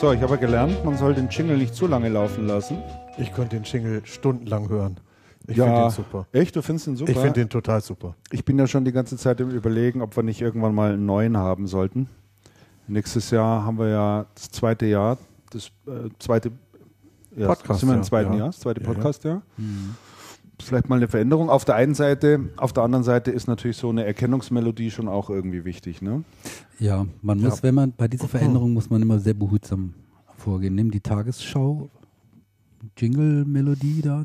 So, ich habe gelernt, man soll den Jingle nicht zu lange laufen lassen. Ich könnte den Jingle stundenlang hören. Ich Ja. finde den super. Echt? Du findest den super? Ich finde den total super. Ich bin ja schon die ganze Zeit im Überlegen, ob wir nicht irgendwann mal einen neuen haben sollten. Nächstes Jahr haben wir ja das zweite Jahr, das äh, zweite ja, Podcast, sind wir im zweiten Ja. Jahr, das zweite Ja, ja. Podcast-Jahr. Vielleicht mal eine Veränderung. Auf der einen Seite, auf der anderen Seite ist natürlich so eine Erkennungsmelodie schon auch irgendwie wichtig. Ne? Ja, man muss, wenn man bei dieser Veränderung muss man immer sehr behutsam vorgehen. Nimm die Tagesschau, Jingle-Melodie da.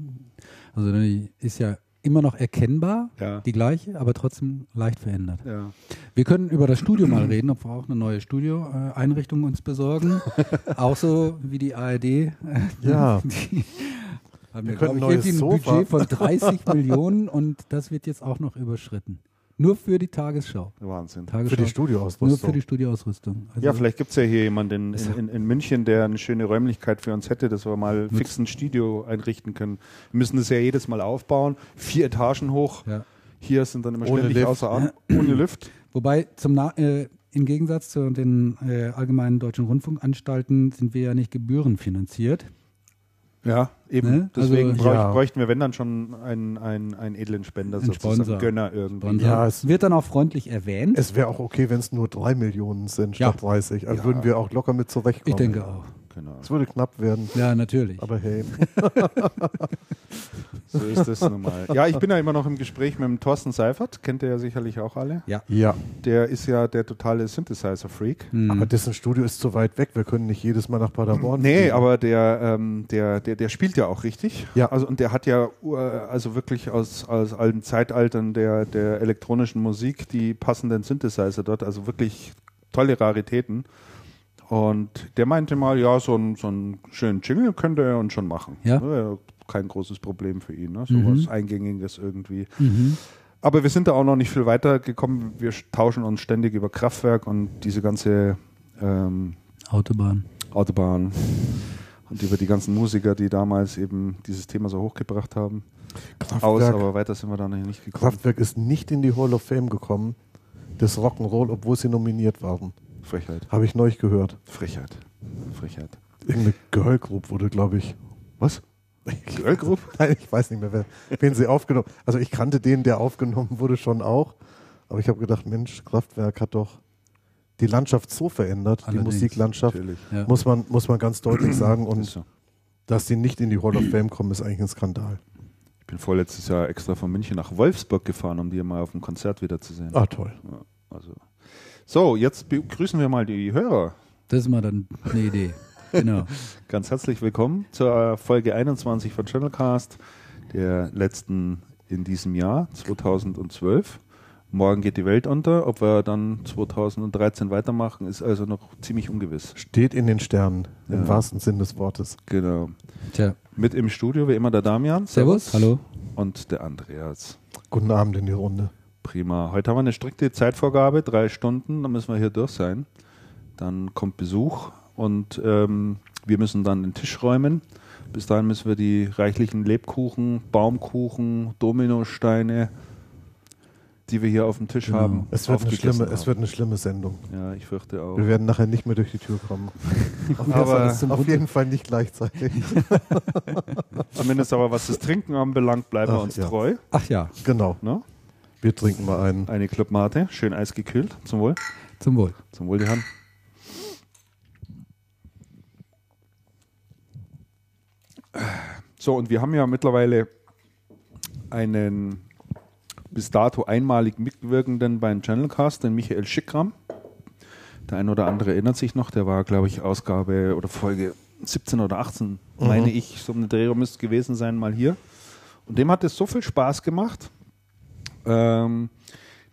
Also die ist ja immer noch erkennbar, Ja. die gleiche, aber trotzdem leicht verändert. Ja. Wir können über das Studio mal reden, ob wir auch eine neue Studioeinrichtung uns besorgen. auch so wie die ARD. Ja. Die haben Wir ja, können glaube ein ich, ein Sofa. Budget von 30 Millionen und das wird jetzt auch noch überschritten. Nur für die Tagesschau. Wahnsinn. Tagesschau Für die Nur Studioausrüstung. für die Studioausrüstung. Also Ja, vielleicht gibt es ja hier jemanden in, in, in München, der eine schöne Räumlichkeit für uns hätte, dass wir mal fix ein Studio einrichten können. Wir müssen das ja jedes Mal aufbauen, vier Etagen hoch. Ja. Hier sind dann immer Ohne ständig Lift. außer Atem, ohne Lift. Wobei zum Na äh, im Gegensatz zu den äh, allgemeinen deutschen Rundfunkanstalten sind wir ja nicht gebührenfinanziert. Ja, eben. Ne? Deswegen Also- bräuch, Ja. bräuchten wir, wenn dann schon einen, einen, einen edlen Spender, Ein sozusagen Sponsor. Gönner irgendwie. Sponsor. Ja, es- wird dann auch freundlich erwähnt. Es wäre auch okay, wenn es nur drei Millionen sind Ja. statt 30. Also Ja. würden wir auch locker mit zurechtkommen. ich denke auch. Genau. Es würde knapp werden. Ja, natürlich. Aber hey, So ist es nun mal. Ja, ich bin ja immer noch im Gespräch mit dem Thorsten Seifert, kennt ihr ja sicherlich auch alle. ja. ja. Der ist ja der totale Synthesizer-Freak. Hm. Aber dessen Studio ist zu weit weg. Wir können nicht jedes Mal nach Paderborn. Nee, fliegen. aber der, ähm, der, der, der spielt ja auch richtig. Ja. Also, und der hat ja ur- also wirklich aus, aus alten Zeitaltern der, der elektronischen Musik die passenden Synthesizer dort, also wirklich tolle Raritäten. Und der meinte mal, ja, so ein, so einen schönen Jingle könnte er uns schon machen. Ja. Ne, Kein großes Problem für ihn, ne? so Mhm. was Eingängiges irgendwie. Mhm. Aber wir sind da auch noch nicht viel weiter gekommen. Wir tauschen uns ständig über Kraftwerk und diese ganze ähm, Autobahn. Autobahn und über die ganzen Musiker, die damals eben dieses Thema so hochgebracht haben. Aus, Kraftwerk, aber weiter sind wir da noch nicht gekommen. Kraftwerk ist nicht in die Hall of Fame gekommen, des Rock'n'Roll, obwohl sie nominiert waren. Frechheit. Habe ich neulich gehört. Frechheit. Frechheit. Irgendeine Girl Group wurde, glaube ich. Was? Girl Group? Nein, ich weiß nicht mehr, wer, wen sie aufgenommen Also ich kannte den, der aufgenommen wurde, schon auch. Aber ich habe gedacht, Mensch, Kraftwerk hat doch die Landschaft so verändert, Allerdings, die Musiklandschaft, Natürlich. Ja. muss man, muss man ganz deutlich sagen. Und so. dass die nicht in die Hall of Fame kommen, ist eigentlich ein Skandal. Ich bin vorletztes Jahr extra von München nach Wolfsburg gefahren, um die mal auf dem Konzert wiederzusehen. Ah, toll. Ja, also. So, jetzt begrüßen wir mal die Hörer. Das ist mal dann eine Idee. Genau. Ganz herzlich willkommen zur Folge 21 von Channelcast, der letzten in diesem Jahr 2012. Morgen geht die Welt unter. Ob wir dann 2013 weitermachen, ist also noch ziemlich ungewiss. Steht in den Sternen, im Ja. wahrsten Sinn des Wortes. Genau. Tja. Mit im Studio wie immer der Damian. Servus. Hallo. Und der Andreas. Guten Abend in die Runde. Prima. Heute haben wir eine strikte Zeitvorgabe, drei Stunden, dann müssen wir hier durch sein. Dann kommt Besuch und ähm, wir müssen dann den Tisch räumen. Bis dahin müssen wir die reichlichen Lebkuchen, Baumkuchen, Dominosteine, die wir hier auf dem Tisch Genau. haben, Es wird, eine schlimme, es haben. wird eine schlimme Sendung. Ja, ich fürchte auch. Wir werden nachher nicht mehr durch die Tür kommen. Aber Auf Runter- jeden Fall nicht gleichzeitig. zumindest aber was das Trinken anbelangt, bleiben wir Ach, uns ja. treu. Ach ja, genau. Ne? Wir trinken mal einen. Eine Clubmate, schön eisgekühlt. Zum Wohl. zum Wohl. Zum Wohl die Hand. So, und wir haben ja mittlerweile einen bis dato einmalig mitwirkenden beim Channelcast, den Michael Schickram. Der ein oder andere erinnert sich noch, der war, glaube ich, Ausgabe oder Folge 17 oder 18, meine ich, so eine Drehung müsste gewesen sein, mal hier. Und dem hat es so viel Spaß gemacht, ähm,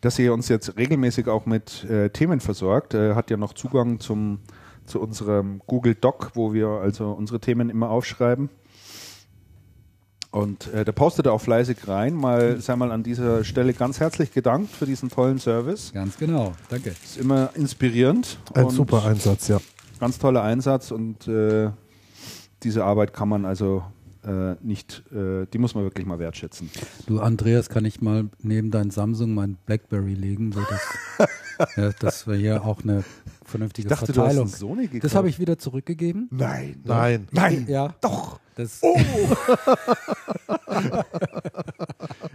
dass er uns jetzt regelmäßig auch mit äh, Themen versorgt. Er hat ja noch Zugang zum, zu unserem Google Doc, wo wir also unsere Themen immer aufschreiben. Und äh, der postet auch fleißig rein. Mal, sei mal an dieser Stelle ganz herzlich gedankt für diesen tollen Service. Ganz genau. Danke. Ist immer inspirierend. Ein und super Einsatz, ja. Ganz toller Einsatz und äh, diese Arbeit kann man also äh, nicht, äh, die muss man wirklich mal wertschätzen. Du, Andreas, kann ich mal neben dein Samsung mein Blackberry legen, so dass, ja, dass wir hier auch eine vernünftige Ich dachte, Verteilung. du hast Sony gekauft. das habe ich wieder zurückgegeben. Nein. Nein. Nein. Ja, Doch. das, Oh.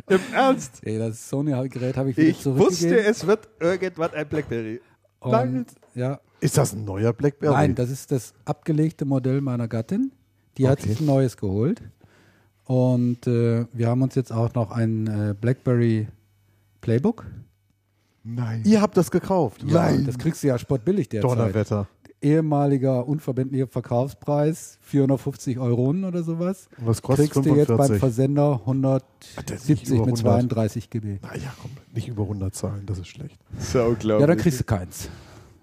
Im Ernst? ey, das Sony-Gerät habe ich wieder Ich zurückgegeben. wusste, es wird irgendwann ein Blackberry. Und, ja, Ist das ein neuer Blackberry? Nein, das ist das abgelegte Modell meiner Gattin. Die hat Okay. sich ein neues geholt. Und äh, wir haben uns jetzt auch noch ein äh, BlackBerry Playbook. Nein. Ihr habt das gekauft. Ja, das kriegst du ja spottbillig derzeit. Donnerwetter. Ehemaliger unverbindlicher Verkaufspreis 450 Euro oder sowas. Und was kostet Kriegst du jetzt beim 45? Versender das ist nicht 170 über mit 100. 32 GB. Naja, komm, nicht über 100 Zahlen, das ist schlecht. Das ist ja unglaublich. Ja, dann kriegst du keins.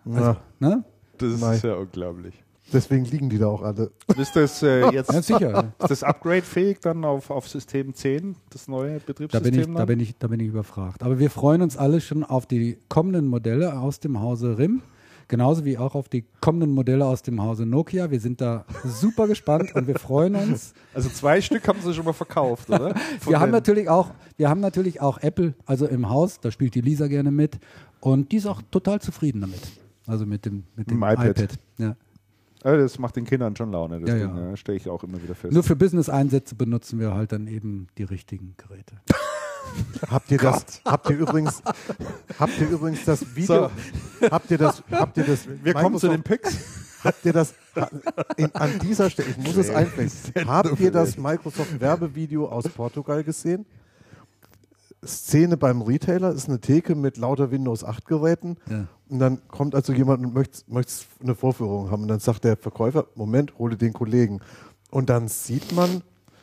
Ja, Ne? Das ist Nein. ja unglaublich. Deswegen liegen die da auch alle. Ist das äh, jetzt Ja, sicher. ist das Upgrade fähig dann auf, auf System 10, das neue Da Betriebssystem? bin, ich, da, bin ich, da bin ich überfragt. Aber wir freuen uns alle schon auf die kommenden Modelle aus dem Hause RIM. Genauso wie auch auf die kommenden Modelle aus dem Hause Nokia. Wir sind da super gespannt und wir freuen uns. also zwei Stück haben sie schon mal verkauft, oder? Von Wir haben, natürlich auch, wir haben natürlich auch Apple, also im Haus, da spielt die Lisa gerne mit. Und die ist auch total zufrieden damit. Also mit dem, mit dem dem iPad. Ja. Das macht den Kindern schon Laune, das Ja, ja. stelle ich auch immer wieder fest. Nur für Business-Einsätze benutzen wir halt dann eben die richtigen Geräte. Habt ihr das? Habt ihr übrigens? Habt ihr übrigens das Video? Habt ihr das? Habt ihr das? Wir kommen zu den Picks. Habt ihr das in, an dieser Stelle? Ich muss es einbringen. Habt ihr das Microsoft Werbevideo aus Portugal gesehen? Szene beim Retailer ist eine Theke mit lauter Windows 8 Geräten. Ja. Und dann kommt also jemand und möchte, möchte eine Vorführung haben. Und dann sagt der Verkäufer, Moment, hole den Kollegen. Und dann sieht man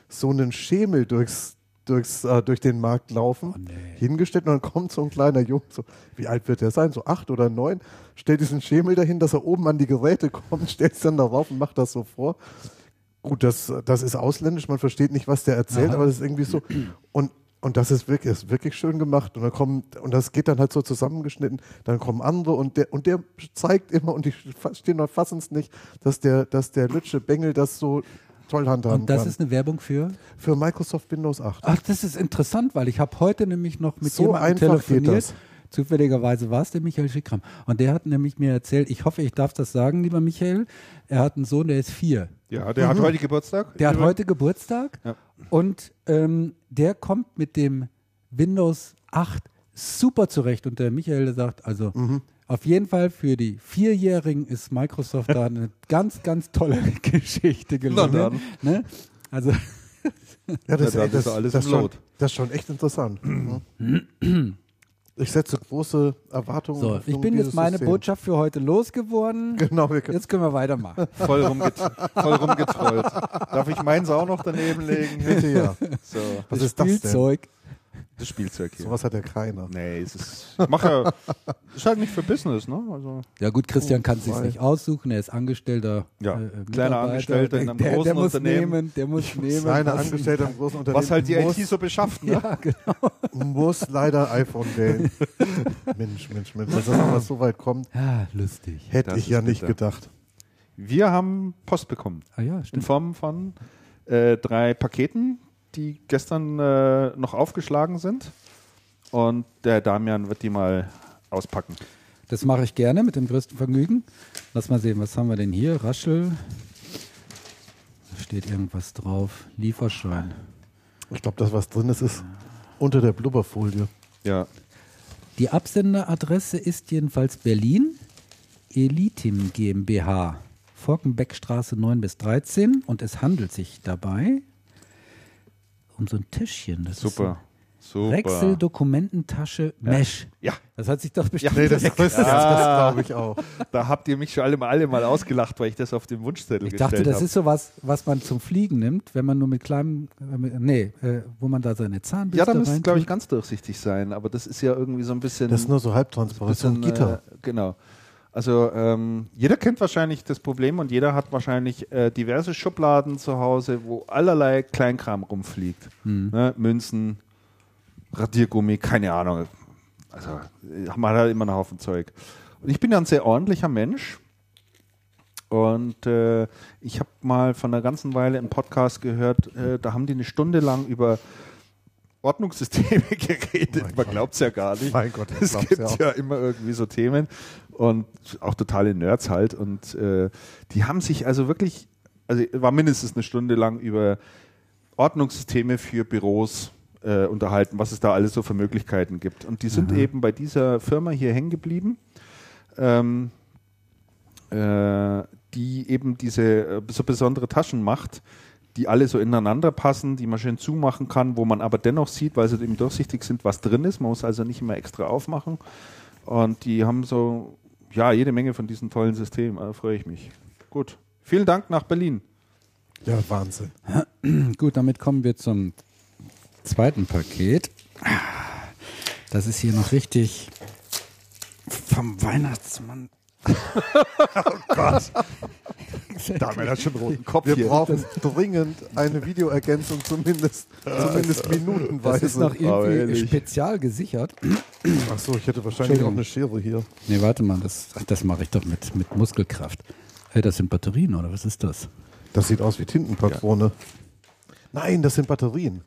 so einen Schemel durchs, durchs, äh, durch den Markt laufen, Oh, nee. hingestellt. Und dann kommt so ein kleiner Junge, so, wie alt wird der sein? So acht oder neun, stellt diesen Schemel dahin, dass er oben an die Geräte kommt, stellt es dann darauf und macht das so vor. Gut, das, das ist ausländisch, man versteht nicht, was der erzählt, Aha. aber das ist irgendwie so. Und, und das ist wirklich, ist wirklich schön gemacht. Und dann kommen, und das geht dann halt so zusammengeschnitten, dann kommen andere und der, und der zeigt immer, und die stehen und fassen es nicht, dass der, dass der Lütsche Bengel das so toll handhaben Und das kann. ist eine Werbung für? Für Microsoft Windows 8. Ach, das ist interessant, weil ich habe heute nämlich noch mit So jemandem telefoniert. Das. Zufälligerweise war es der Michael Schickram. Und der hat nämlich mir erzählt, ich hoffe, ich darf das sagen, lieber Michael, er hat einen Sohn, der ist vier. Ja, der hat heute Geburtstag. Der hat heute Geburtstag Ja. und ähm, der kommt mit dem Windows 8 super zurecht. Und der Michael der sagt, also Mhm. auf jeden Fall für die Vierjährigen ist Microsoft da eine ganz, ganz tolle Geschichte gelungen. Ne? Also Ja, das, Ja, ey, dann ist das, alles das, im schon, das ist schon echt interessant. Mhm. Ich setze große Erwartungen. so, ich bin jetzt meine System. Botschaft für heute losgeworden. Genau, wir können, Jetzt können wir weitermachen. Voll, rumget voll rumgetrollt. Darf ich meins auch noch daneben legen? bitte ja. So, Was ist das denn? Das Spielzeug hier. Sowas hat ja keiner. Nee, es ist, ich mache ja, ist halt nicht für Business, ne? Also, Ja gut, Christian kann es sich nicht aussuchen. Er ist Angestellter. Ja, äh, kleiner. Angestellter in einem der, großen der muss Unternehmen. Nehmen, der muss nehmen. Kleine was- Angestellte im großen Unternehmen was halt die muss, IT so beschafft, ne? Ja, genau. muss leider iPhone wählen. Mensch, Mensch, Mensch, dass das nochmal so weit kommt, Ja, lustig. hätte Das ich ja ist nicht bitter. gedacht. Wir haben Post bekommen. Ah ja, In stimmt. Form von äh, drei Paketen, die gestern äh, noch aufgeschlagen sind. Und der Damian wird die mal auspacken. Das mache ich gerne mit dem größten Vergnügen. Lass mal sehen, was haben wir denn hier? Raschel. Da steht irgendwas drauf. Lieferschein. Ich glaube, das, was drin ist, ist unter der Blubberfolie. Ja, Die Absenderadresse ist jedenfalls Berlin, Elitim GmbH, Forkenbeckstraße 9 bis 13 und es handelt sich dabei um so ein Täschchen. Das super. Ist Super. ein Rexel Dokumententasche Mesh. Ja, Das hat sich doch bestimmt. Nee, das, das, das, das glaube ich auch. da habt ihr mich schon alle mal, alle mal ausgelacht, weil ich das auf dem Wunschzettel ich gestellt dachte, das habe. ist sowas, was man zum Fliegen nimmt, wenn man nur mit kleinem, äh, mit- nee, äh, wo man da seine Zahnbürste Ja, da müsste, reintut. glaube ich, ganz durchsichtig sein, aber das ist ja irgendwie so ein bisschen. Das ist nur so halbtransparent, so ein bisschen, Gitter. Äh, genau. Also ähm, jeder kennt wahrscheinlich das Problem und jeder hat wahrscheinlich äh, diverse Schubladen zu Hause, wo allerlei Kleinkram rumfliegt. Hm. Ne? Münzen, Radiergummi, keine Ahnung. Also äh, man hat halt immer einen Haufen Zeug. Und ich bin ja ein sehr ordentlicher Mensch. Und äh, ich habe mal von einer ganzen Weile einen Podcast gehört, äh, da haben die eine Stunde lang über Ordnungssysteme geredet. Man glaubt es ja gar nicht. Mein Gott, es gibt ja auch. ja immer irgendwie so Themen und auch totale Nerds halt. Und äh, die haben sich also wirklich, also war mindestens eine Stunde lang über Ordnungssysteme für Büros äh, unterhalten, was es da alles so für Möglichkeiten gibt. Und die sind eben bei dieser Firma hier hängen geblieben. Ähm, äh, die eben diese äh, so besondere Taschen macht, die alle so ineinander passen, die man schön zumachen kann, wo man aber dennoch sieht, weil sie eben durchsichtig sind, was drin ist. Man muss also nicht immer extra aufmachen. Und die haben so, ja, jede Menge von diesen tollen Systemen. Da freue ich mich. Gut. Vielen Dank nach Berlin. Ja, Wahnsinn. Gut, damit kommen wir zum zweiten Paket. Das ist hier noch richtig vom Weihnachtsmann. Damit hat schon roten Kopf Wir hier. brauchen dringend eine Videoergänzung, zumindest, zumindest Das minutenweise. ist noch irgendwie spezial gesichert. Achso, ich hätte wahrscheinlich auch eine Schere hier. Nee, warte mal, das, das mache ich doch mit, mit Muskelkraft. Hey, das sind Batterien, oder was ist das? Das sieht aus wie Tintenpatrone. Nein, das sind Batterien.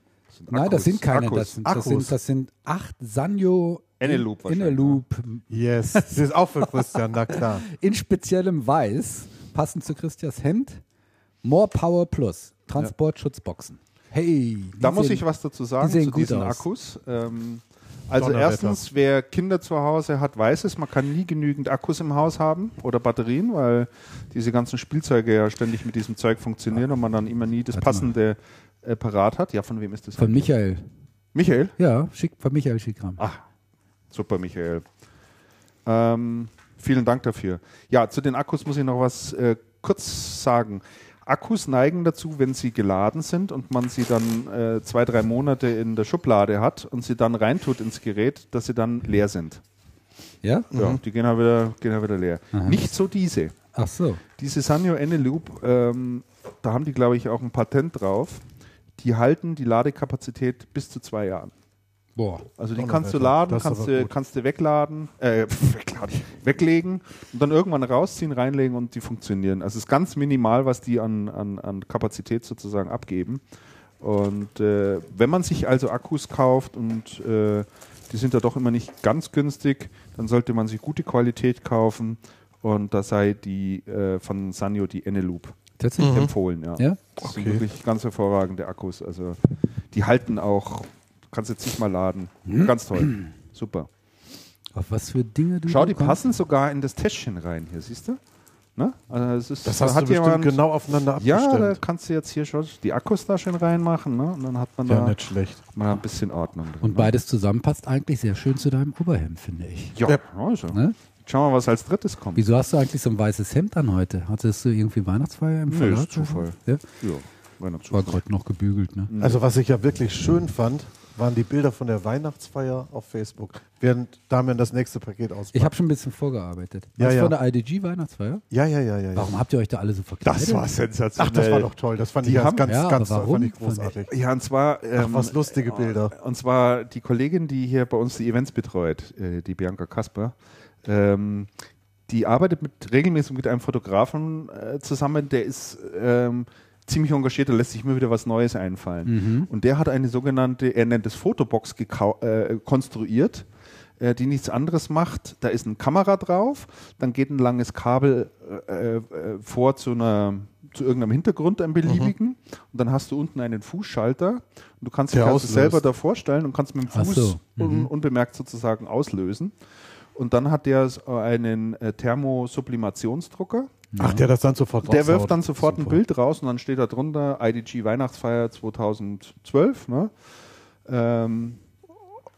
Nein, das sind keine. Akkus. Das sind, das, Akkus. sind, das sind acht Sanyo Eneloop wahrscheinlich, Eneloop Yes. Das ist auch für Christian, na klar. in speziellem Weiß, passend zu Christians Hemd. More Power Plus, Transportschutzboxen. Hey, die Da muss sehen- ich was dazu sagen die sehen zu gut diesen aus. Akkus. Ähm, also erstens, wer Kinder zu Hause hat, weiß es, man kann nie genügend Akkus im Haus haben oder Batterien, weil diese ganzen Spielzeuge ja ständig mit diesem Zeug funktionieren und man dann immer nie das Warte passende äh, parat hat. Ja, von wem ist das? Von Michael. Michael? Ja, schick, von Michael Schickram. Ach, super, Michael. Ähm, vielen Dank dafür. Ja, zu den Akkus muss ich noch was äh, kurz sagen. Akkus neigen dazu, wenn sie geladen sind und man sie dann äh, zwei, drei Monate in der Schublade hat und sie dann reintut ins Gerät, dass sie dann leer sind. Ja? Ja, die gehen halt wieder, gehen halt wieder leer. Nicht so diese. Ach so. Diese Sanyo Eneloop, ähm, da haben die, glaube ich, auch ein Patent drauf. Die halten die Ladekapazität bis zu zwei Jahren. Boah. Also die kannst du laden, kannst du, kannst du wegladen, äh, wegladen, weglegen und dann irgendwann rausziehen, reinlegen und die funktionieren. Also es ist ganz minimal, was die an, an, an Kapazität sozusagen abgeben. Und äh, wenn man sich also Akkus kauft und äh, die sind ja doch immer nicht ganz günstig, dann sollte man sich gute Qualität kaufen und da sei die äh, von Sanyo die Eneloop Tatsächlich? empfohlen. Ja. Ja? Das sind Okay. wirklich ganz hervorragende Akkus. Also die halten auch, kannst jetzt nicht mal laden. Ganz toll. Super. Auf was für Dinge du Schau, die kommst? passen sogar in das Täschchen rein hier, siehst du? Ne? Also es ist, Das da hast hat du bestimmt jemand, genau aufeinander Ja, da abgestimmt. kannst du jetzt hier schon die Akkus da schön reinmachen, ne? Und dann hat man Ja, da nicht schlecht. mal ein bisschen Ordnung drin. Und ne? beides zusammen passt eigentlich sehr schön zu deinem Oberhemd, finde ich. Ja, Ja. also. Ne? Schauen wir mal, was als drittes kommt. Wieso hast du eigentlich so ein weißes Hemd an heute? Hattest du irgendwie Weihnachtsfeier im Verlag? ist Zufall. Ja? Ja, war noch War gerade noch gebügelt, ne? Also was ich ja wirklich schön fand, waren die Bilder von der Weihnachtsfeier auf Facebook. Während Damian das nächste Paket auspackt. Ich habe schon ein bisschen vorgearbeitet. Ja, Was ja. von der IDG Weihnachtsfeier? ja, ja, ja, ja. ja. Warum habt ihr euch da alle so verkleidet? sensationell. Ach, das war doch toll. Das fand Die ich ganz, haben- ganz, Ja, ganz aber toll. warum? Fand ich großartig. Ja, und zwar. Ach, ähm, was lustige Bilder. Und zwar die Kollegin, die hier bei uns die Events betreut, äh, die Bianca Kasper, ähm, die arbeitet mit, regelmäßig mit einem Fotografen äh, zusammen, der ist ähm, ziemlich engagiert, da lässt sich immer wieder was Neues einfallen. Und der hat eine sogenannte, er nennt es Fotobox äh, konstruiert, äh, die nichts anderes macht. Da ist eine Kamera drauf, dann geht ein langes Kabel äh, äh, vor zu einer zu irgendeinem Hintergrund, einem beliebigen, und dann hast du unten einen Fußschalter und du kannst dich Der also selber davor stellen und kannst mit dem Fuß so, un unbemerkt sozusagen auslösen. Und dann hat der einen äh, Thermosublimationsdrucker. Ach, der das dann sofort Der wirft dann sofort ein. Bild raus und dann steht da drunter IDG Weihnachtsfeier 2012. Ne? Ähm,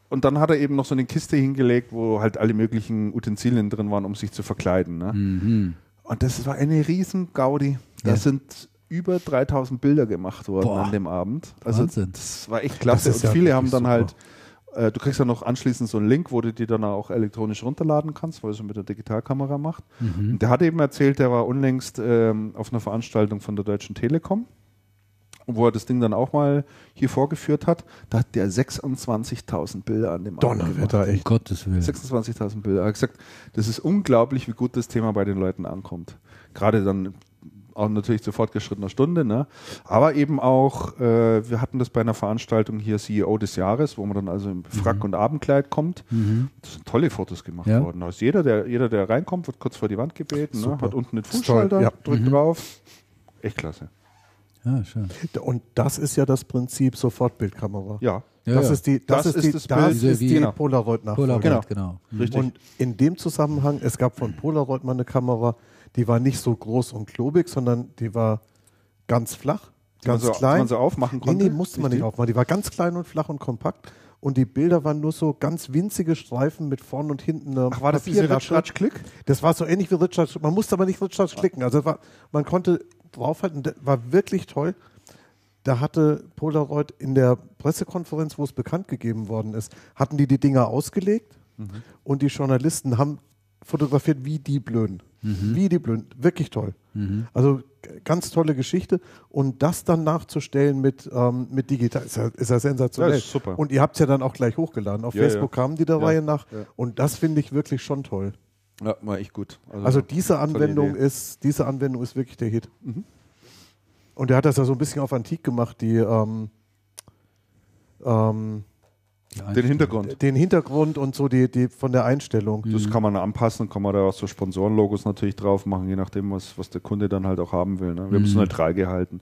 und dann hat er eben noch so eine Kiste hingelegt, wo halt alle möglichen Utensilien drin waren, um sich zu verkleiden. Ne? Mhm. Und das war eine riesen Gaudi. Da Ja. sind über 3000 Bilder gemacht worden Boah. an dem Abend. Also Wahnsinn. das war echt klasse. Und viele haben dann super. halt, äh, du kriegst ja noch anschließend so einen Link, wo du die dann auch elektronisch runterladen kannst, weil es mit der Digitalkamera macht. Mhm. Und der hat eben erzählt, der war unlängst ähm, auf einer Veranstaltung von der Deutschen Telekom, wo er das Ding dann auch mal hier vorgeführt hat. Da hat der 26.000 Bilder an dem. Donnerwetter, Um echt. Gottes Willen. 26.000 Bilder. Er hat gesagt, das ist unglaublich, wie gut das Thema bei den Leuten ankommt. Gerade dann auch natürlich zu fortgeschrittener Stunde, ne? aber eben auch, äh, wir hatten das bei einer Veranstaltung hier CEO des Jahres, wo man dann also im Frack und Abendkleid kommt. Das sind tolle Fotos gemacht Ja. worden. Also jeder, der, jeder, der reinkommt, wird kurz vor die Wand gebeten, ne? Hat unten den Fußschalter, ja. drückt drauf. Echt klasse. Ja, schön. Und das ist ja das Prinzip Sofortbildkamera. Ja, Ja, das ja. ist die, das Das ist ist die, das das Bild. ist die Genau. Polaroid-Nachfolge. Polaroid, Genau. genau. richtig. Und in dem Zusammenhang, es gab von Polaroid mal eine Kamera, die war nicht so groß und klobig, sondern die war ganz flach, Die man ganz so, die klein. man so aufmachen nee, konnte. nee, musste man nicht aufmachen. Die war ganz klein und flach und kompakt. Und die Bilder waren nur so ganz winzige Streifen mit vorn und hinten Ach, war das diese Papierlasche. Ratsch-Ratsch-Klick? Das war so ähnlich wie Richard. Man musste aber nicht Richard klicken. Also war, man konnte draufhalten. Das war wirklich toll. Da hatte Polaroid in der Pressekonferenz, wo es bekannt gegeben worden ist, hatten die die Dinger ausgelegt und die Journalisten haben fotografiert wie die Blöden. Wie die Blöden. Wirklich toll. Also g- ganz tolle Geschichte. Und das dann nachzustellen mit, ähm, mit digital ist ja, ist ja sensationell. Ja, ist super. Und ihr habt es ja dann auch gleich hochgeladen. Auf Ja, Facebook ja. kamen die der Reihe nach. Und das finde ich wirklich schon toll. Ja, war echt gut. Also diese tolle Anwendung Idee. ist, diese Anwendung ist wirklich der Hit. Und er hat das ja so ein bisschen auf Antik gemacht, die ähm, ähm, Die Den. Hintergrund. den Hintergrund und so die, die von der Einstellung. Das kann man anpassen, kann man da auch so Sponsorenlogos natürlich drauf machen, je nachdem, was, was der Kunde dann halt auch haben will. Ne? Wir haben es neutral gehalten.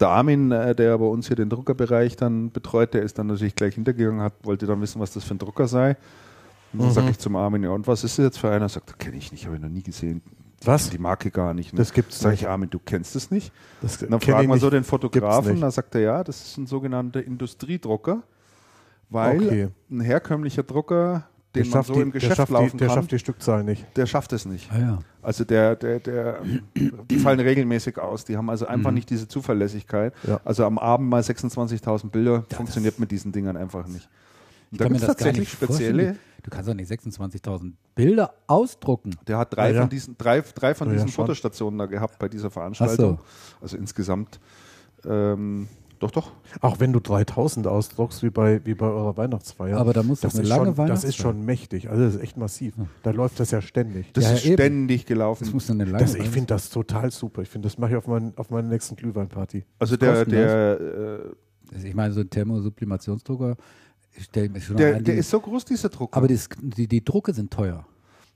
Der Armin, äh, der bei uns hier den Druckerbereich dann betreut, der ist dann natürlich gleich hintergegangen, hat, wollte dann wissen, was das für ein Drucker sei. Und dann sage ich zum Armin, ja, und was ist das jetzt für einer? Er sagt, kenne ich nicht, habe ich noch nie gesehen. Was? Die Marke gar nicht. Ne? Das gibt's Sag ich. Armin, du kennst es nicht? Das dann fragen wir so den Fotografen, da sagt er, ja, das ist ein sogenannter Industriedrucker, weil Okay. ein herkömmlicher Drucker, Der den man schafft, so die, im der, Geschäft schafft die, laufen der kann, schafft die Stückzahl nicht. der schafft es nicht. Ah, ja. Also der, der, der, die fallen regelmäßig aus. Die haben also einfach nicht diese Zuverlässigkeit. Ja. Also am Abend mal 26.000 Bilder funktioniert mit diesen Dingern einfach nicht. Und da kann mir gibt es das gar tatsächlich nicht spezielle. vorstellen. Du kannst doch nicht 26.000 Bilder ausdrucken. Der hat drei Ja, ja. von diesen, drei, drei von Ja, ja, diesen. Fotostationen da gehabt bei dieser Veranstaltung. Also insgesamt, ähm, doch, doch. Auch wenn du 3000 ausdruckst, wie bei, wie bei eurer Weihnachtsfeier. Aber da muss das eine ist lange schon, Das ist Weihnachtsfeier. schon mächtig. Also das ist echt massiv. Da läuft das ja ständig. Das Ja, ist eben. ständig gelaufen. Das muss eine lange Das, ich finde das total super. Ich finde, das mache ich auf, mein, auf meiner nächsten Glühweinparty. also der, der, äh, ich meine, so ein Thermosublimationsdrucker, ich stell mir schon der, an, der die- ist so groß, dieser Drucker. aber das, die, die Drucke sind teuer.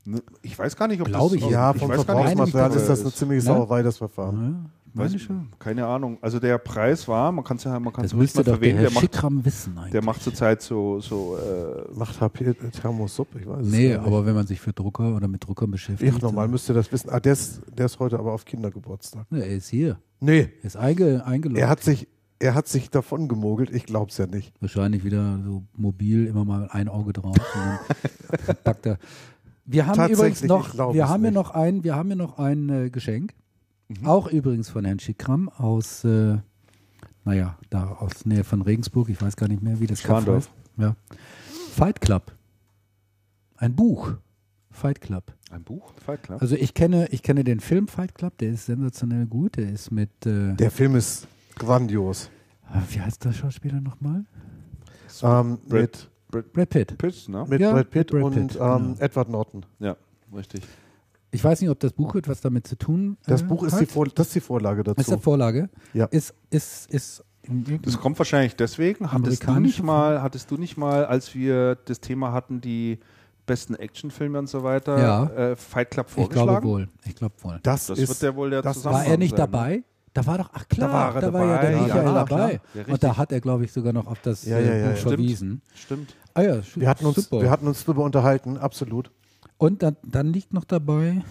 Ne, ich weiß gar nicht, ob Glaube das... ich. Ja, ich vom weiß gar nicht, ob Verbrauchsmaterial ist das eine ziemliche Ne? Sauerei, das Verfahren. Ja, Weiß, meine schon. keine Ahnung. Also der Preis war, man kann es ja, man kann Das müsste mal doch der. Herr Der macht, Schickram wissen eigentlich. der macht zurzeit so, so äh, Macht HP Thermosub? Ich weiß nee, aber wenn man sich für Drucker oder mit Druckern beschäftigt. Ich normal müsste das wissen. Ah, der ist, der ist heute aber auf Kindergeburtstag. Ne, er ist hier. Nee, Er ist einge, eingeloggt. er hat sich, er hat sich davon gemogelt. Ich glaub's ja nicht. Wahrscheinlich wieder so mobil, immer mal ein Auge drauf. und dann packt er. Wir haben übrigens ich noch, wir haben hier noch ein, wir haben hier noch ein äh, Geschenk. Mhm. Auch übrigens von Herrn Schickram aus, äh, naja, da aus Nähe von Regensburg. Ich weiß gar nicht mehr, wie das Kaff heißt. Ja. Fight Club. Ein Buch. Fight Club. ein Buch, Fight Club. Also ich kenne, ich kenne den Film Fight Club, der ist sensationell gut. Der ist mit, äh, Der Film ist grandios. wie heißt der Schauspieler nochmal? Ähm, Brad- mit Brad Pitt. Piss, ne? mit Ja, Brad Pitt mit Brad und Pitt, ähm, genau. Edward Norton. Ja, richtig. Ich weiß nicht, ob das Buch etwas damit zu tun Das äh, Buch ist hat. die, Vor das ist die Vorlage dazu. ist der Vorlage. Ja. Ist, ist, ist Das kommt wahrscheinlich deswegen. Hattest du nicht mal, hattest du nicht mal, als wir das Thema hatten, die besten Actionfilme und so weiter, Ja. äh, Fight Club ich vorgeschlagen? glaube wohl. Ich glaube wohl. das, Das ist, wird der wohl der das- Zusammenhang War er nicht sein, dabei? Da war doch, ach klar, Da war er da war ja der dabei, Michael ja, dabei. Ja, und da hat er, glaube ich, sogar noch auf das Ja, äh, ja, ja, Buch ja. verwiesen. Stimmt. Ah ja, wir, hatten uns, super. wir hatten uns drüber unterhalten, absolut. Und dann, dann liegt noch dabei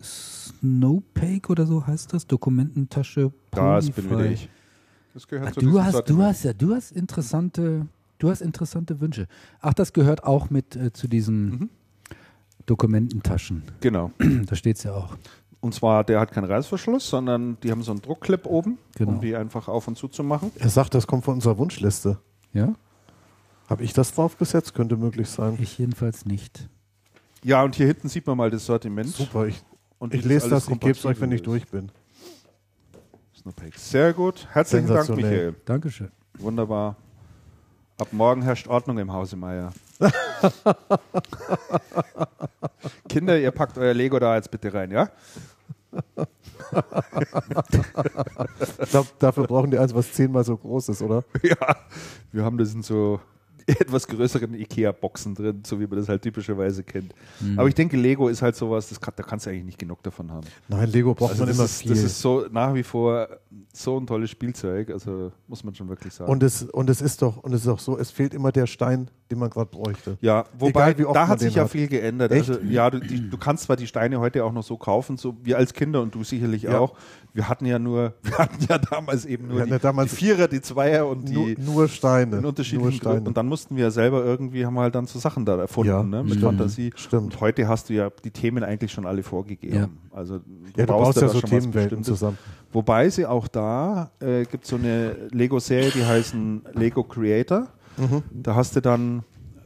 Snowpake oder so heißt das, Dokumententasche. Das bin wieder ich. Das gehört Ah, zu du hast, du hast ja, du hast interessante, du hast interessante Wünsche. Ach, das gehört auch mit äh, zu diesen Mhm. Dokumententaschen. Genau. da steht es ja auch. Und zwar, der hat keinen Reißverschluss, sondern die haben so einen Druckclip oben, Genau. um die einfach auf und zu zu machen. Er sagt, das kommt von unserer Wunschliste. Ja? Habe ich das draufgesetzt? Könnte möglich sein. Ich jedenfalls nicht. Ja, und hier hinten sieht man mal das Sortiment. Super, ich, Und ich lese das, ich gebe es euch, wenn ich durch bin. Sehr gut. Herzlichen Dank. Michael. Dankeschön. Wunderbar. Ab morgen herrscht Ordnung im Hause Meier. Kinder, ihr packt euer Lego da jetzt bitte rein, ja? Ich glaube, dafür brauchen die eins, was zehnmal so groß ist, oder? Ja, wir haben das in so etwas größeren Ikea-Boxen drin, so wie man das halt typischerweise kennt. Aber ich denke, Lego ist halt sowas, das kann, da kannst du eigentlich nicht genug davon haben. Nein, Lego braucht Also man das, immer ist, viel. das ist so nach wie vor so ein tolles Spielzeug, also muss man schon wirklich sagen. und, es, und es ist doch, und es ist auch so, es fehlt immer der Stein, den man gerade bräuchte. Ja, wobei, Egal, wie oft da hat sich ja hat. viel geändert. Echt? Also, ja, du, die, du kannst zwar die Steine heute auch noch so kaufen, so wir als Kinder und du sicherlich Ja. auch. Wir hatten ja nur, wir hatten ja damals eben nur die, ja damals die Vierer, die Zweier und die nur, nur Steine. in nur unterschiedlichen Steine. Größen. Und dann mussten wir ja selber irgendwie, haben wir halt dann so Sachen da erfunden, Ja, ne, mit stimmt. Fantasie. Stimmt. Und heute hast du ja die Themen eigentlich schon alle vorgegeben. Ja. Also du ja, du brauchst ja da so schon was Themenwelten zusammen. Wobei sie auch da äh, gibt so eine Lego-Serie, die heißen Lego Creator. Mhm. Da hast du dann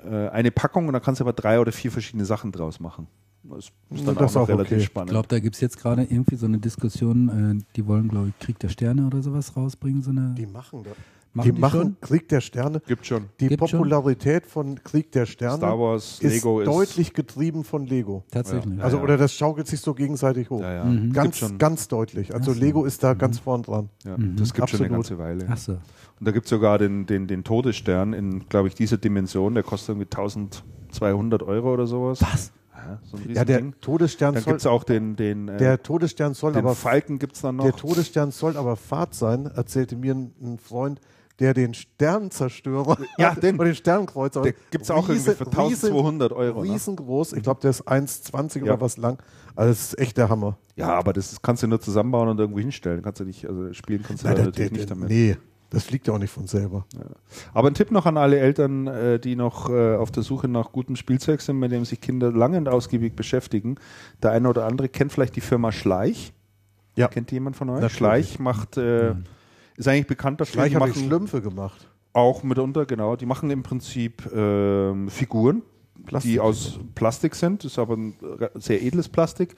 äh, eine Packung und da kannst du aber drei oder vier verschiedene Sachen draus machen. Das ist dann Das ist auch auch relativ okay. Ich spannend. glaube, da gibt es jetzt gerade irgendwie so eine Diskussion, äh, die wollen, glaube ich, Krieg der Sterne oder sowas rausbringen. So eine, Die machen das. Machen die die machen schon? Krieg der Sterne. Gibt schon. Die Gibt schon? Popularität von Krieg der Sterne Star Wars, ist Lego ist. deutlich getrieben von Lego. Tatsächlich. Ja, Also ja. oder das schaukelt sich so gegenseitig hoch. Ja, ja. Mhm. Gibt Ganz, schon. ganz deutlich. Also Ach so. Lego ist da ganz vorn dran. Ja, Mhm. Das gibt schon eine Absolut. ganze Weile. Ach so. Und da gibt es sogar den, den, den Todesstern in, glaube ich, dieser Dimension. Der kostet irgendwie 1200 Euro oder sowas. Was? Ja, so ein Ja, der Riesending. Todesstern Dann soll, gibt es auch den, den, äh, der Todesstern soll den aber Falken gibt es dann noch. der Todesstern soll aber Fahrt sein, erzählte mir ein, Freund, der den Sternzerstörer Ja, den- oder den Sternkreuzer. der gibt es auch irgendwie für 1200 Euro. Ne? Riesengroß. Ich glaube, der ist 1,20 Ja. oder was lang. Also das ist echt der Hammer. Ja, aber das kannst du nur zusammenbauen und irgendwo hinstellen. Kannst du nicht, also spielen kannst du da der- natürlich der- nicht damit. Nee, das fliegt ja auch nicht von selber. Aber ein Tipp noch an alle Eltern, äh, die noch äh, auf der Suche nach gutem Spielzeug sind, mit dem sich Kinder lange und ausgiebig beschäftigen. Der eine oder andere kennt vielleicht die Firma Schleich. Ja. Kennt die jemand von euch? Natürlich. Schleich macht, äh, ist eigentlich bekannt dafür. Gleich die habe ich machen Schlümpfe gemacht. auch mitunter, genau. Die machen im Prinzip ähm, Figuren, Plastik. die aus Plastik sind. Das ist aber ein sehr edles Plastik.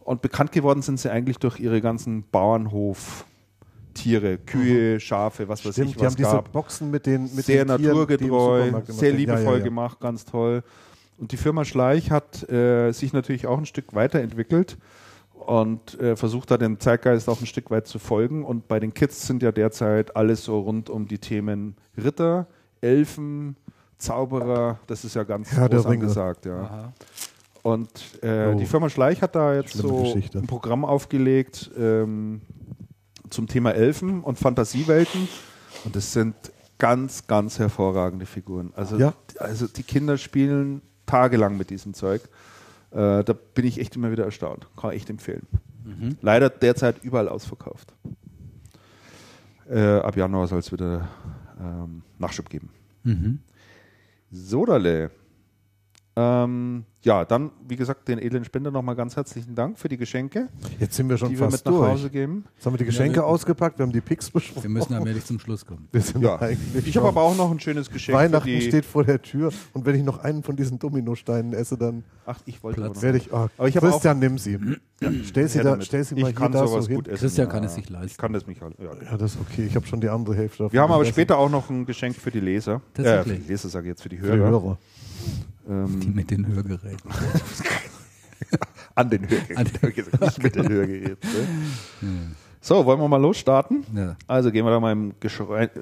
Und bekannt geworden sind sie eigentlich durch ihre ganzen Bauernhof-Tiere, Kühe, Schafe, was weiß Stimmt, ich, die haben was diese gab Boxen mit den mit sehr den Tieren, naturgetreu, immer sehr liebevoll ja, ja. gemacht, ganz toll. Und die Firma Schleich hat äh, sich natürlich auch ein Stück weiterentwickelt und äh, versucht da dem Zeitgeist auch ein Stück weit zu folgen. Und bei den Kids sind ja derzeit alles so rund um die Themen Ritter, Elfen, Zauberer, das ist ja ganz Herr groß angesagt, ja. Aha. Und äh, Oh. die Firma Schleich hat da jetzt Schlimme so Geschichte. ein Programm aufgelegt ähm, zum Thema Elfen und Fantasiewelten. Und das sind ganz, ganz hervorragende Figuren. Also, Ja. also die Kinder spielen tagelang mit diesem Zeug. Äh, da bin ich echt immer wieder erstaunt. Kann ich echt empfehlen. Leider derzeit überall ausverkauft. Äh, ab Januar soll es wieder ähm, Nachschub geben. Mhm. Sodale. Ähm, ja, dann, wie gesagt, den edlen Spender nochmal ganz herzlichen Dank für die Geschenke, Jetzt sind wir schon die wir fast mit nach durch. Hause geben. Jetzt haben wir die Geschenke Ja, wir- ausgepackt, wir haben die Picks besprochen. Wir müssen allmählich zum Schluss kommen. Wir sind Ja. eigentlich Ich habe aber auch noch ein schönes Geschenk Weihnachten für die. steht vor der Tür und wenn ich noch einen von diesen Dominosteinen esse, dann Ach, ich wollte Platz. werde ich. Oh, Aber ich habe Christian, nimm sie. Stell sie, da, stell sie ich mal hier kann da sowas so hin. gut essen. Christian ja. kann es sich leisten. Ich kann das mich halt. Ja. Ja, das ist okay. Ich habe schon die andere Hälfte davon. Wir haben aber später auch noch ein Geschenk für die Leser. Äh, Tatsächlich. für die Leser sage ich jetzt, für die Für die Hörer. Ähm, Die mit den Hörgeräten. an den Hörgeräten. Nicht mit den Hörgeräten. Ne? So, wollen wir mal losstarten? Ja. Also gehen wir da mal im,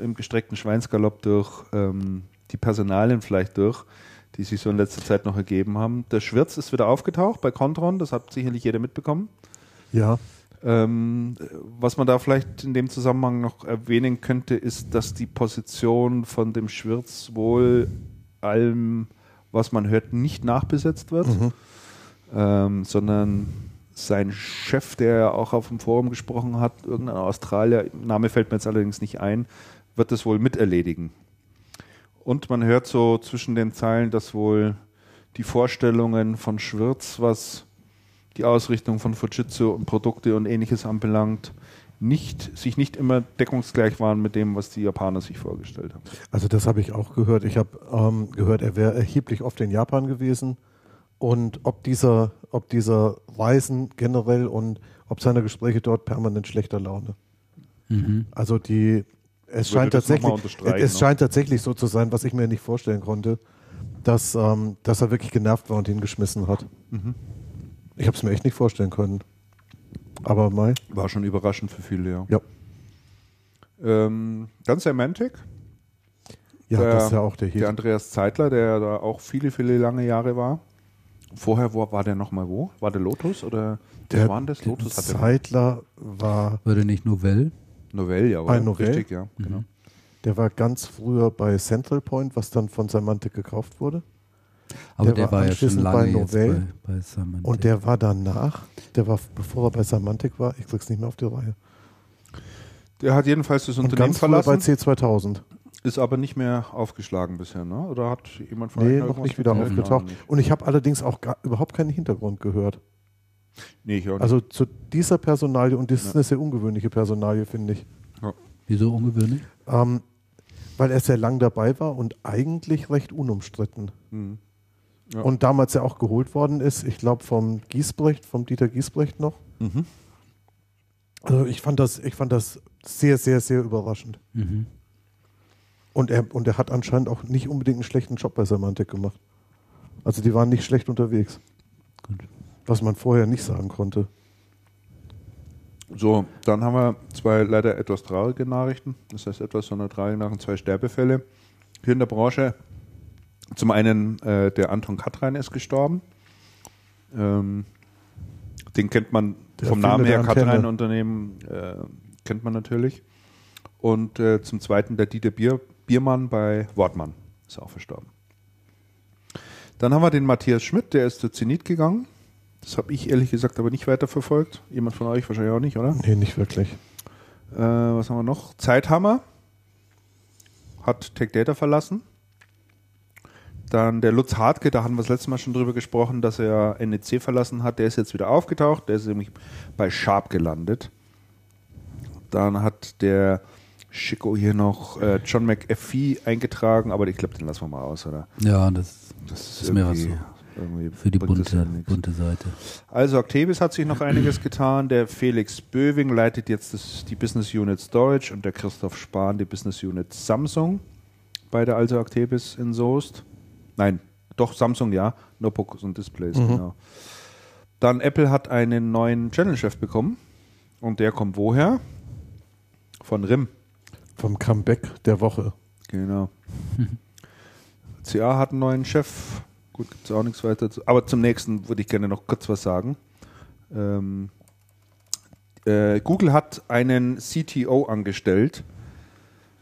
im gestreckten Schweinsgalopp durch ähm, die Personalien vielleicht durch, die sich so in letzter Zeit noch ergeben haben. Der Schwirz ist wieder aufgetaucht bei Contron, das hat sicherlich jeder mitbekommen. Ja. Ähm, was man da vielleicht in dem Zusammenhang noch erwähnen könnte, ist, dass die Position von dem Schwirz wohl allem, was man hört, nicht nachbesetzt wird, ähm, sondern sein Chef, der ja auch auf dem Forum gesprochen hat, irgendein Australier, Name fällt mir jetzt allerdings nicht ein, wird das wohl miterledigen. Und man hört so zwischen den Zeilen, dass wohl die Vorstellungen von Schwirz, was die Ausrichtung von Fujitsu und Produkte und ähnliches anbelangt, nicht, sich nicht immer deckungsgleich waren mit dem, was die Japaner sich vorgestellt haben. Also das habe ich auch gehört. Ich habe ähm, gehört, er wäre erheblich oft in Japan gewesen. Und ob dieser, ob dieser Reisen generell und ob seine Gespräche dort permanent schlechter Laune. Mhm. Also die, es scheint tatsächlich, es ne? scheint tatsächlich so zu sein, was ich mir nicht vorstellen konnte, dass, ähm, dass er wirklich genervt war und ihn geschmissen hat. Mhm. Ich habe es mir echt nicht vorstellen können. Aber Mai, War schon überraschend für viele, ja. ja. Ähm, dann Semantic. Ja, der, das ist ja auch der Der Hit. Andreas Zeitler, der da auch viele, viele lange Jahre war. Vorher, wo war der nochmal wo? War der Lotus oder Der- was war denn das? Lotus hatte Zeitler war, War der nicht Novell? Novell, ja, oder? Novell? Richtig, ja. Genau. der war ganz früher bei Central Point, was dann von Semantic gekauft wurde. Aber Der der, war war, ja schon anschließend lange bei jetzt Novell. bei, bei Semantic. Und der war danach, der war, bevor er bei Semantic war, ich krieg's nicht mehr auf die Reihe. Der hat jedenfalls das Und Unternehmen ganz früher bei verlassen, C2000. ist aber nicht mehr aufgeschlagen bisher, ne? Oder hat jemand von Nee, noch nicht wieder aufgetaucht. Ja, nicht. Und ich habe allerdings auch gar, überhaupt keinen Hintergrund gehört. Nee, ich auch nicht. Also zu dieser Personalie, und das ist eine sehr ungewöhnliche Personalie, finde ich. Wieso ungewöhnlich? Ähm, weil er sehr lang dabei war und eigentlich recht unumstritten. Mhm. Ja. Und damals ja auch geholt worden ist, ich glaube vom Giesbrecht, vom Dieter Giesbrecht noch. Mhm. Also ich fand das, ich fand das sehr, sehr, sehr überraschend. Mhm. Und er, und er hat anscheinend auch nicht unbedingt einen schlechten Job bei Semantic gemacht. Also die waren nicht schlecht unterwegs. Gut. Was man vorher nicht sagen konnte. So, dann haben wir zwei leider etwas traurige Nachrichten. Das heißt etwas so eine traurige Nachrichten, zwei Sterbefälle hier in der Branche. Zum einen äh, der Anton Katrein ist gestorben. Ähm, den kennt man Der vom Namen her. Katrein-Unternehmen äh, kennt man natürlich. Und äh, zum zweiten der Dieter Bier, Biermann bei Wortmann ist auch verstorben. Dann haben wir den Matthias Schmidt, der ist zu Zenit gegangen. Das habe ich ehrlich gesagt aber nicht weiter verfolgt. Jemand von euch wahrscheinlich auch nicht, oder? Nee, nicht wirklich. Äh, was haben wir noch? Zeithammer hat Tech Data verlassen. Dann der Lutz Hartke, da haben wir das letzte Mal schon drüber gesprochen, dass er NEC verlassen hat. Der ist jetzt wieder aufgetaucht. Der ist nämlich bei Sharp gelandet. Dann hat der Schicko hier noch äh, John McAfee eingetragen, aber ich glaube, den lassen wir mal aus, oder? Ja, das Das Ist mir was so. für die bunte, bunte Seite. Also Actebis hat sich noch einiges getan. Der Felix Böwing leitet jetzt das, die Business Unit Storage und der Christoph Spahn die Business Unit Samsung. Beide also Actebis in Soest. Nein, doch Samsung ja. Notebooks und Displays, Mhm. genau. Dann Apple hat einen neuen Channel-Chef bekommen. Und der kommt woher? Von RIM. Vom Comeback der Woche. Genau. CA hat einen neuen Chef. Gut, gibt es auch nichts weiter zu. Aber zum nächsten würde ich gerne noch kurz was sagen. Ähm, äh, Google hat einen CTO angestellt.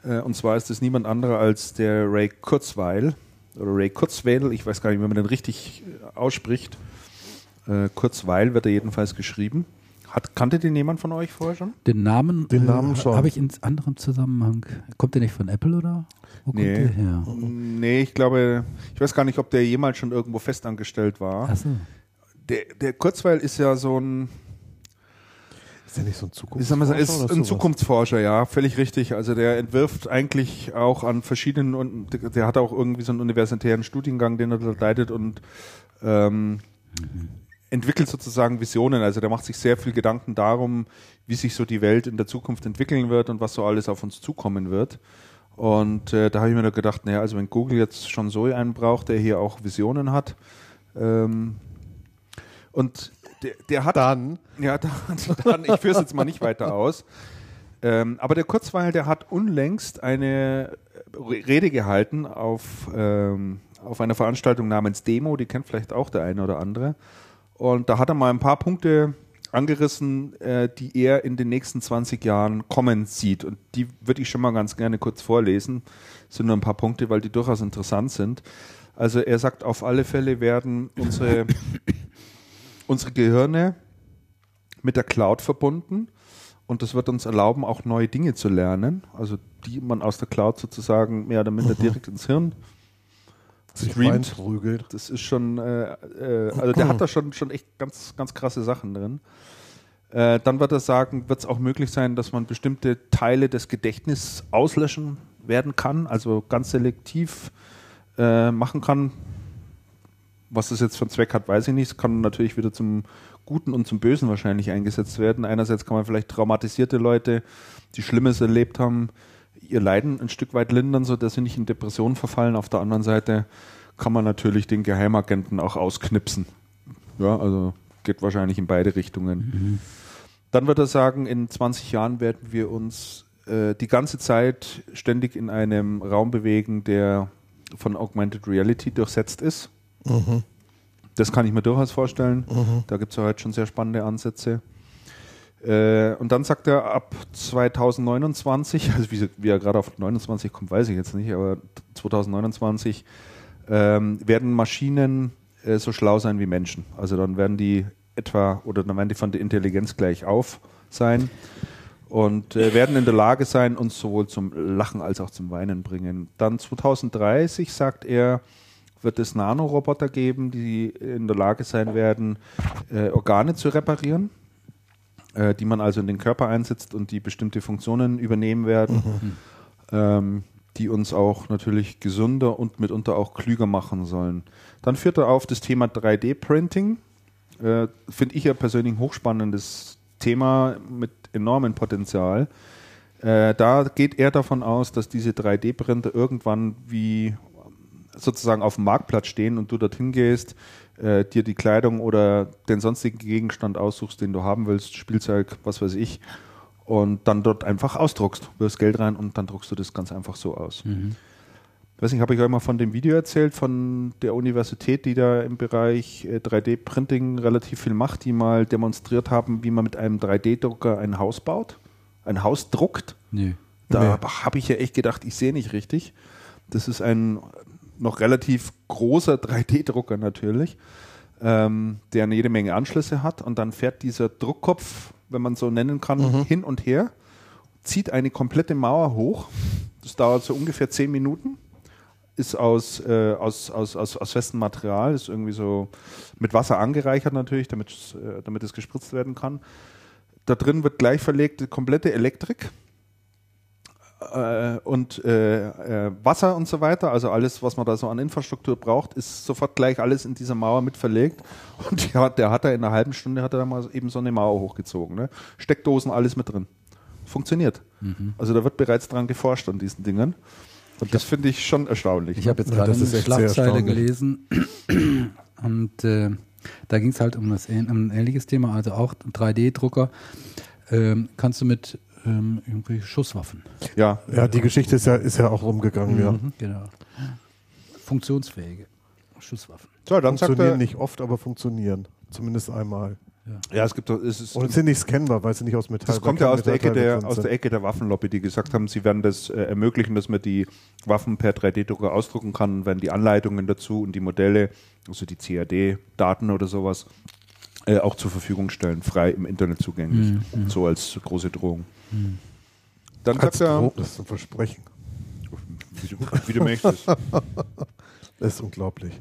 Äh, und zwar ist es niemand anderer als der Ray Kurzweil. Oder Ray Kurzweil, ich weiß gar nicht, wie man den richtig äh, ausspricht. Äh, Kurzweil wird er jedenfalls geschrieben. Hat, kannte den jemand von euch vorher schon? Den Namen, Den Namen äh, schon. habe ich in anderem Zusammenhang. Kommt der nicht von Apple oder? Wo kommt Nee. der her? Nee, ich glaube, ich weiß gar nicht, ob der jemals schon irgendwo festangestellt war. Achso. Der, der Kurzweil ist ja so ein, Ist der nicht so ein Zukunftsforscher ist oder ein? Zukunftsforscher, ja, völlig richtig. Also der entwirft eigentlich auch an verschiedenen, und der- hat auch irgendwie so einen universitären Studiengang, den er da leitet und ähm, entwickelt sozusagen Visionen. Also der macht sich sehr viel Gedanken darum, wie sich so die Welt in der Zukunft entwickeln wird und was so alles auf uns zukommen wird. Und äh, da habe ich mir nur gedacht, naja, also wenn Google jetzt schon so einen braucht, der hier auch Visionen hat, ähm, und der, der hat Dann ja, dann, dann ich führe es jetzt mal nicht weiter aus. Ähm, aber der Kurzweil, der hat unlängst eine Rede gehalten auf, ähm, auf einer Veranstaltung namens Demo, die kennt vielleicht auch der eine oder andere. Und da hat er mal ein paar Punkte angerissen, äh, die er in den nächsten 20 Jahren kommen sieht. Und die würde ich schon mal ganz gerne kurz vorlesen. Das sind nur ein paar Punkte, weil die durchaus interessant sind. Also er sagt, auf alle Fälle werden unsere, unsere Gehirne mit der Cloud verbunden und das wird uns erlauben, auch neue Dinge zu lernen, also die man aus der Cloud sozusagen mehr oder minder direkt ins Hirn sich streamt. Das ist schon, äh, äh, also der hat da schon, schon echt ganz, ganz krasse Sachen drin. Äh, dann wird er sagen, wird es auch möglich sein, dass man bestimmte Teile des Gedächtnisses auslöschen werden kann, also ganz selektiv äh, machen kann. Was das jetzt für einen Zweck hat, weiß ich nicht. Es kann natürlich wieder zum Guten und zum Bösen wahrscheinlich eingesetzt werden. Einerseits kann man vielleicht traumatisierte Leute, die Schlimmes erlebt haben, ihr Leiden ein Stück weit lindern, sodass sie nicht in Depressionen verfallen. Auf der anderen Seite kann man natürlich den Geheimagenten auch ausknipsen. Ja, also geht wahrscheinlich in beide Richtungen. Dann wird er sagen, in 20 Jahren werden wir uns äh, die ganze Zeit ständig in einem Raum bewegen, der von Augmented Reality durchsetzt ist. Das kann ich mir durchaus vorstellen. Da gibt es ja heute schon sehr spannende Ansätze. Äh, und dann sagt er, ab 2029, also wie, wie er gerade auf 29 kommt, weiß ich jetzt nicht, aber 2029 ähm, werden Maschinen äh, so schlau sein wie Menschen. Also dann werden die etwa, oder dann werden die von der Intelligenz gleich auf sein und äh, werden in der Lage sein, uns sowohl zum Lachen als auch zum Weinen bringen. Dann 2030, sagt er, wird es Nanoroboter geben, die in der Lage sein werden, äh, Organe zu reparieren, äh, die man also in den Körper einsetzt und die bestimmte Funktionen übernehmen werden, ähm, die uns auch natürlich gesünder und mitunter auch klüger machen sollen. Dann führt er auf das Thema 3D-Printing. Äh, Finde ich ja persönlich ein hochspannendes Thema mit enormem Potenzial. Äh, da geht er davon aus, dass diese 3D-Printer irgendwann wie sozusagen auf dem Marktplatz stehen und du dorthin gehst, äh, dir die Kleidung oder den sonstigen Gegenstand aussuchst, den du haben willst, Spielzeug, was weiß ich, und dann dort einfach ausdruckst, wirfst Geld rein und dann druckst du das ganz einfach so aus. Ich weiß nicht, habe ich euch mal von dem Video erzählt von der Universität, die da im Bereich äh, 3D-Printing relativ viel macht, die mal demonstriert haben, wie man mit einem 3D-Drucker ein Haus baut, ein Haus druckt. Nee. Da habe ich ja echt gedacht, ich sehe nicht richtig. Das ist ein noch relativ großer 3D-Drucker natürlich, ähm, der eine jede Menge Anschlüsse hat. Und dann fährt dieser Druckkopf, wenn man so nennen kann, hin und her, zieht eine komplette Mauer hoch. Das dauert so ungefähr zehn Minuten. Ist aus, äh, aus, aus, aus, aus festem Material, ist irgendwie so mit Wasser angereichert natürlich, damit es, äh, damit es gespritzt werden kann. Da drin wird gleich verlegt die komplette Elektrik äh, und äh, äh, Wasser und so weiter, also alles, was man da so an Infrastruktur braucht, ist sofort gleich alles in dieser Mauer mit verlegt. Und der, hat- der hat da in einer halben Stunde hat er da mal eben so eine Mauer hochgezogen. Ne? Steckdosen, alles mit drin. Funktioniert. Also da wird bereits dran geforscht an diesen Dingen. Und das finde ich schon erstaunlich. Ich habe jetzt Ja, gerade das eine Schlagzeile gelesen und äh, da ging es halt um, das, um ein ähnliches Thema, also auch 3D-Drucker. Ähm, kannst du mit ähm, irgendwie Schusswaffen. ja, Ja, die Geschichte ist ja, ist ja auch rumgegangen, ja. Genau. Funktionsfähige Schusswaffen. so, dann sagt Funktionieren er, nicht oft, aber funktionieren. Zumindest einmal. ja, es gibt es ist, Und es sind nicht scannbar, weil sie nicht aus Metall Das kommt ja aus der, Ecke der, aus sind. der Ecke der Waffenlobby, die gesagt haben, sie werden das äh, ermöglichen, dass man die Waffen per 3D-Drucker ausdrucken kann, werden die Anleitungen dazu und die Modelle, also die CAD-Daten oder sowas, äh, auch zur Verfügung stellen, frei im Internet zugänglich. So als große Drohung. Dann Als sagt er, das ist ein Versprechen. wie du, wie du möchtest. Das ist unglaublich.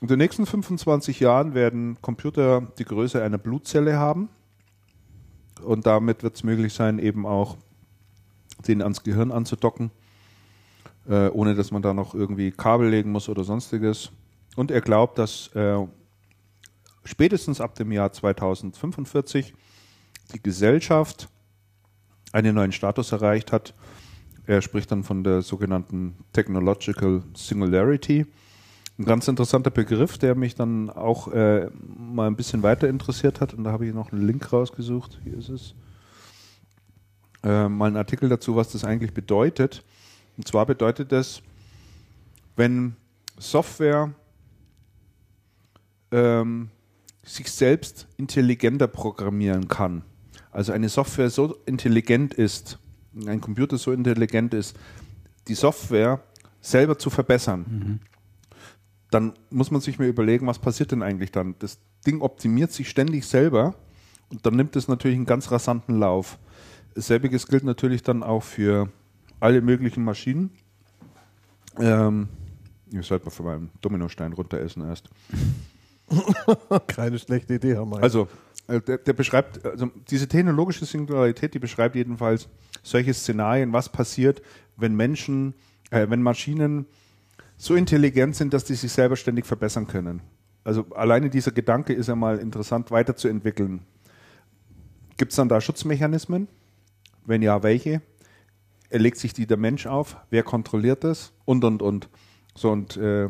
In den nächsten 25 Jahren werden Computer die Größe einer Blutzelle haben. Und damit wird es möglich sein, eben auch den ans Gehirn anzudocken, äh, ohne dass man da noch irgendwie Kabel legen muss oder sonstiges. Und er glaubt, dass äh, spätestens ab dem Jahr 2045 die Gesellschaft einen neuen Status erreicht hat. Er spricht dann von der sogenannten Technological Singularity. Ein ganz interessanter Begriff, der mich dann auch äh, mal ein bisschen weiter interessiert hat. Und da habe ich noch einen Link rausgesucht. Hier ist es. Äh, mal einen Artikel dazu, was das eigentlich bedeutet. Und zwar bedeutet das, wenn Software ähm, sich selbst intelligenter programmieren kann. Also eine Software so intelligent ist, ein Computer so intelligent ist, die Software selber zu verbessern dann muss man sich mal überlegen, was passiert denn eigentlich dann? Das Ding optimiert sich ständig selber und dann nimmt es natürlich einen ganz rasanten Lauf. Selbiges gilt natürlich dann auch für alle möglichen Maschinen. Ähm, ich sollte mal von meinem Dominostein runter essen erst. Keine schlechte Idee haben wir. Also, äh, der, der beschreibt, also diese technologische Singularität, die beschreibt jedenfalls solche Szenarien, was passiert, wenn Menschen, äh, wenn Maschinen so intelligent sind, dass die sich selber ständig verbessern können. Also alleine dieser Gedanke ist ja mal interessant weiterzuentwickeln. Gibt es dann da Schutzmechanismen? Wenn ja, welche? Erlegt sich die der Mensch auf? Wer kontrolliert das? Und, und, und. So, und äh,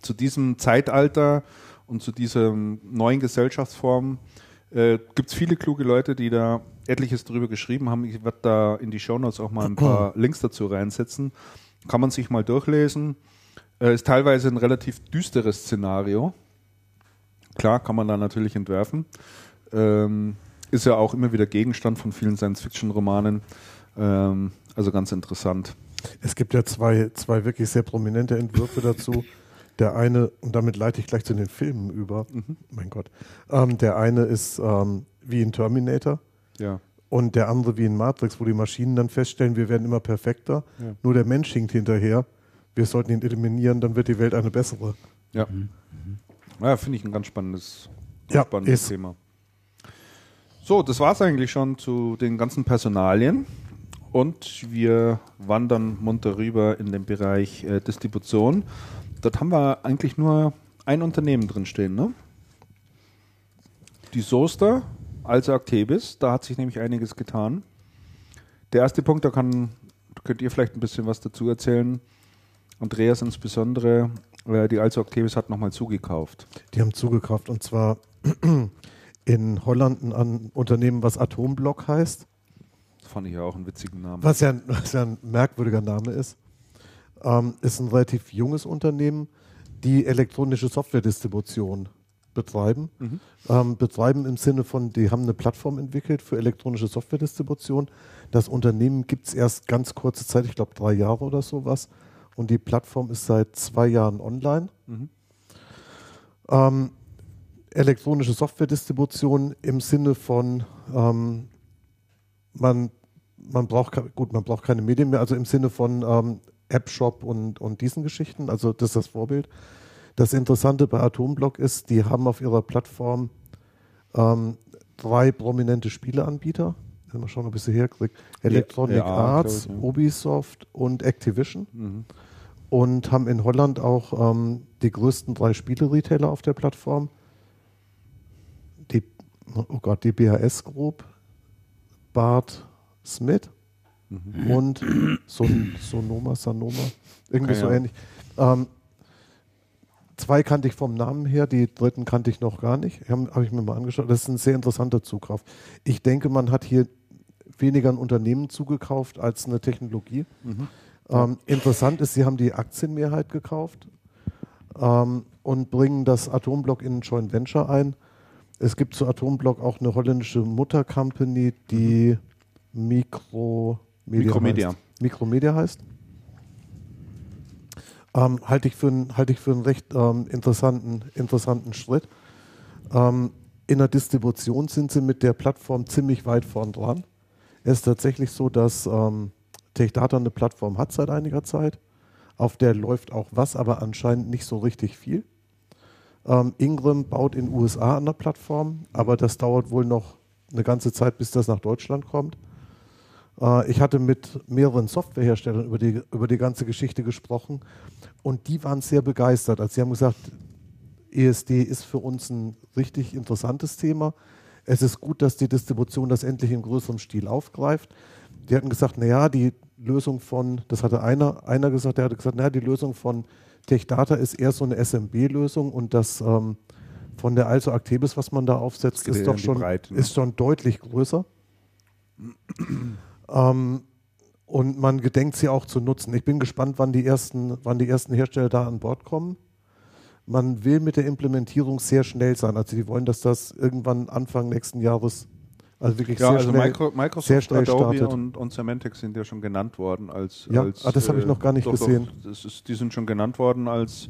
zu diesem Zeitalter und zu dieser neuen Gesellschaftsform Äh, Gibt es viele kluge Leute, die da etliches drüber geschrieben haben. Ich werde da in die Shownotes auch mal ein paar Links dazu reinsetzen. Kann man sich mal durchlesen. Äh, ist teilweise ein relativ düsteres Szenario. Klar, kann man da natürlich entwerfen. Ähm, ist ja auch immer wieder Gegenstand von vielen Science-Fiction-Romanen. Ähm, also ganz interessant. Es gibt ja zwei, zwei wirklich sehr prominente Entwürfe dazu. Der eine, und damit leite ich gleich zu den Filmen über, mein Gott. Ähm, der eine ist ähm, wie in Terminator Ja. und der andere wie in Matrix, wo die Maschinen dann feststellen, wir werden immer perfekter. Ja. Nur der Mensch hinkt hinterher. Wir sollten ihn eliminieren, dann wird die Welt eine bessere. Ja. Ja, finde ich ein ganz spannendes, Ja, spannendes ist. Thema. So, das war es eigentlich schon zu den ganzen Personalien. Und wir wandern munter rüber in den Bereich äh, Distribution. Dort haben wir eigentlich nur ein Unternehmen drinstehen, ne? Die Soester, also Actebis. Da hat sich nämlich einiges getan. Der erste Punkt, da kann, könnt ihr vielleicht ein bisschen was dazu erzählen. Andreas insbesondere, äh, die Also Actebis hat nochmal zugekauft. Die haben zugekauft und zwar in Holland ein An- Unternehmen, was Atomblock heißt. Das fand ich ja auch einen witzigen Namen. Was ja, was ja ein merkwürdiger Name ist, ähm, ist ein relativ junges Unternehmen, die elektronische Softwaredistribution betreiben. Ähm, betreiben im Sinne von, die haben eine Plattform entwickelt für elektronische Softwaredistribution. Das Unternehmen gibt es erst ganz kurze Zeit, ich glaube drei Jahre oder sowas. Und die Plattform ist seit zwei Jahren online. Ähm, elektronische Softwaredistribution im Sinne von ähm, man, man braucht gut, man braucht keine Medien mehr, also im Sinne von ähm, App-Shop und, und diesen Geschichten, also das ist das Vorbild. Das Interessante bei Atomblock ist, die haben auf ihrer Plattform ähm, drei prominente Spieleanbieter. Mal schauen, ob ich sie herkriege. Electronic ja, Arts, ich, ja. Ubisoft und Activision. Mhm. Und haben in Holland auch ähm, die größten drei Spiele-Retailer auf der Plattform. Die, oh Gott, die BHS Group, Bart Smith Mhm. und Son, Sonoma, Sanoma, irgendwie Okay, so ja. ähnlich. Ähm, zwei kannte ich vom Namen her, die dritten kannte ich noch gar nicht. Habe hab ich mir mal angeschaut. Das ist ein sehr interessanter Zukauf. Ich denke, man hat hier weniger ein Unternehmen zugekauft als eine Technologie. Mhm. Ähm, interessant ist, sie haben die Aktienmehrheit gekauft ähm, und bringen das Atomblock in ein Joint Venture ein. Es gibt zu Atomblock auch eine holländische Muttercompany, die Mikro Mikromedia. Heißt. Mikromedia heißt. Ähm, halte ich für einen halte ich für einen recht ähm, interessanten, interessanten Schritt. Ähm, in der Distribution sind sie mit der Plattform ziemlich weit vorn dran. Es ist tatsächlich so, dass ähm, TechData eine Plattform hat seit einiger Zeit. Auf der läuft auch was, aber anscheinend nicht so richtig viel. Ähm, Ingram baut in den USA an der Plattform, aber das dauert wohl noch eine ganze Zeit, bis das nach Deutschland kommt. Äh, ich hatte mit mehreren Softwareherstellern über die, über die ganze Geschichte gesprochen und die waren sehr begeistert. Also sie haben gesagt, ESD ist für uns ein richtig interessantes Thema. Es ist gut, dass die Distribution das endlich in größerem Stil aufgreift. Die hatten gesagt, naja, die Lösung von, das hatte einer, einer gesagt, der hatte gesagt, naja, die Lösung von TechData ist eher so eine SMB-Lösung und das ähm, von der Also Actebis, was man da aufsetzt, ist doch schon, Breite, ne? ist schon deutlich größer. Ähm, und man gedenkt sie auch zu nutzen. Ich bin gespannt, wann die ersten, wann die ersten Hersteller da an Bord kommen. Man will mit der Implementierung sehr schnell sein. Also die wollen, dass das irgendwann Anfang nächsten Jahres, also wirklich Ja, sehr also schnell. Micro, Microsoft, sehr schnell Adobe startet. und, und Symantec sind ja schon genannt worden als. Ja, als ah, das habe ich noch gar nicht doch, gesehen. Doch, ist, die sind schon genannt worden als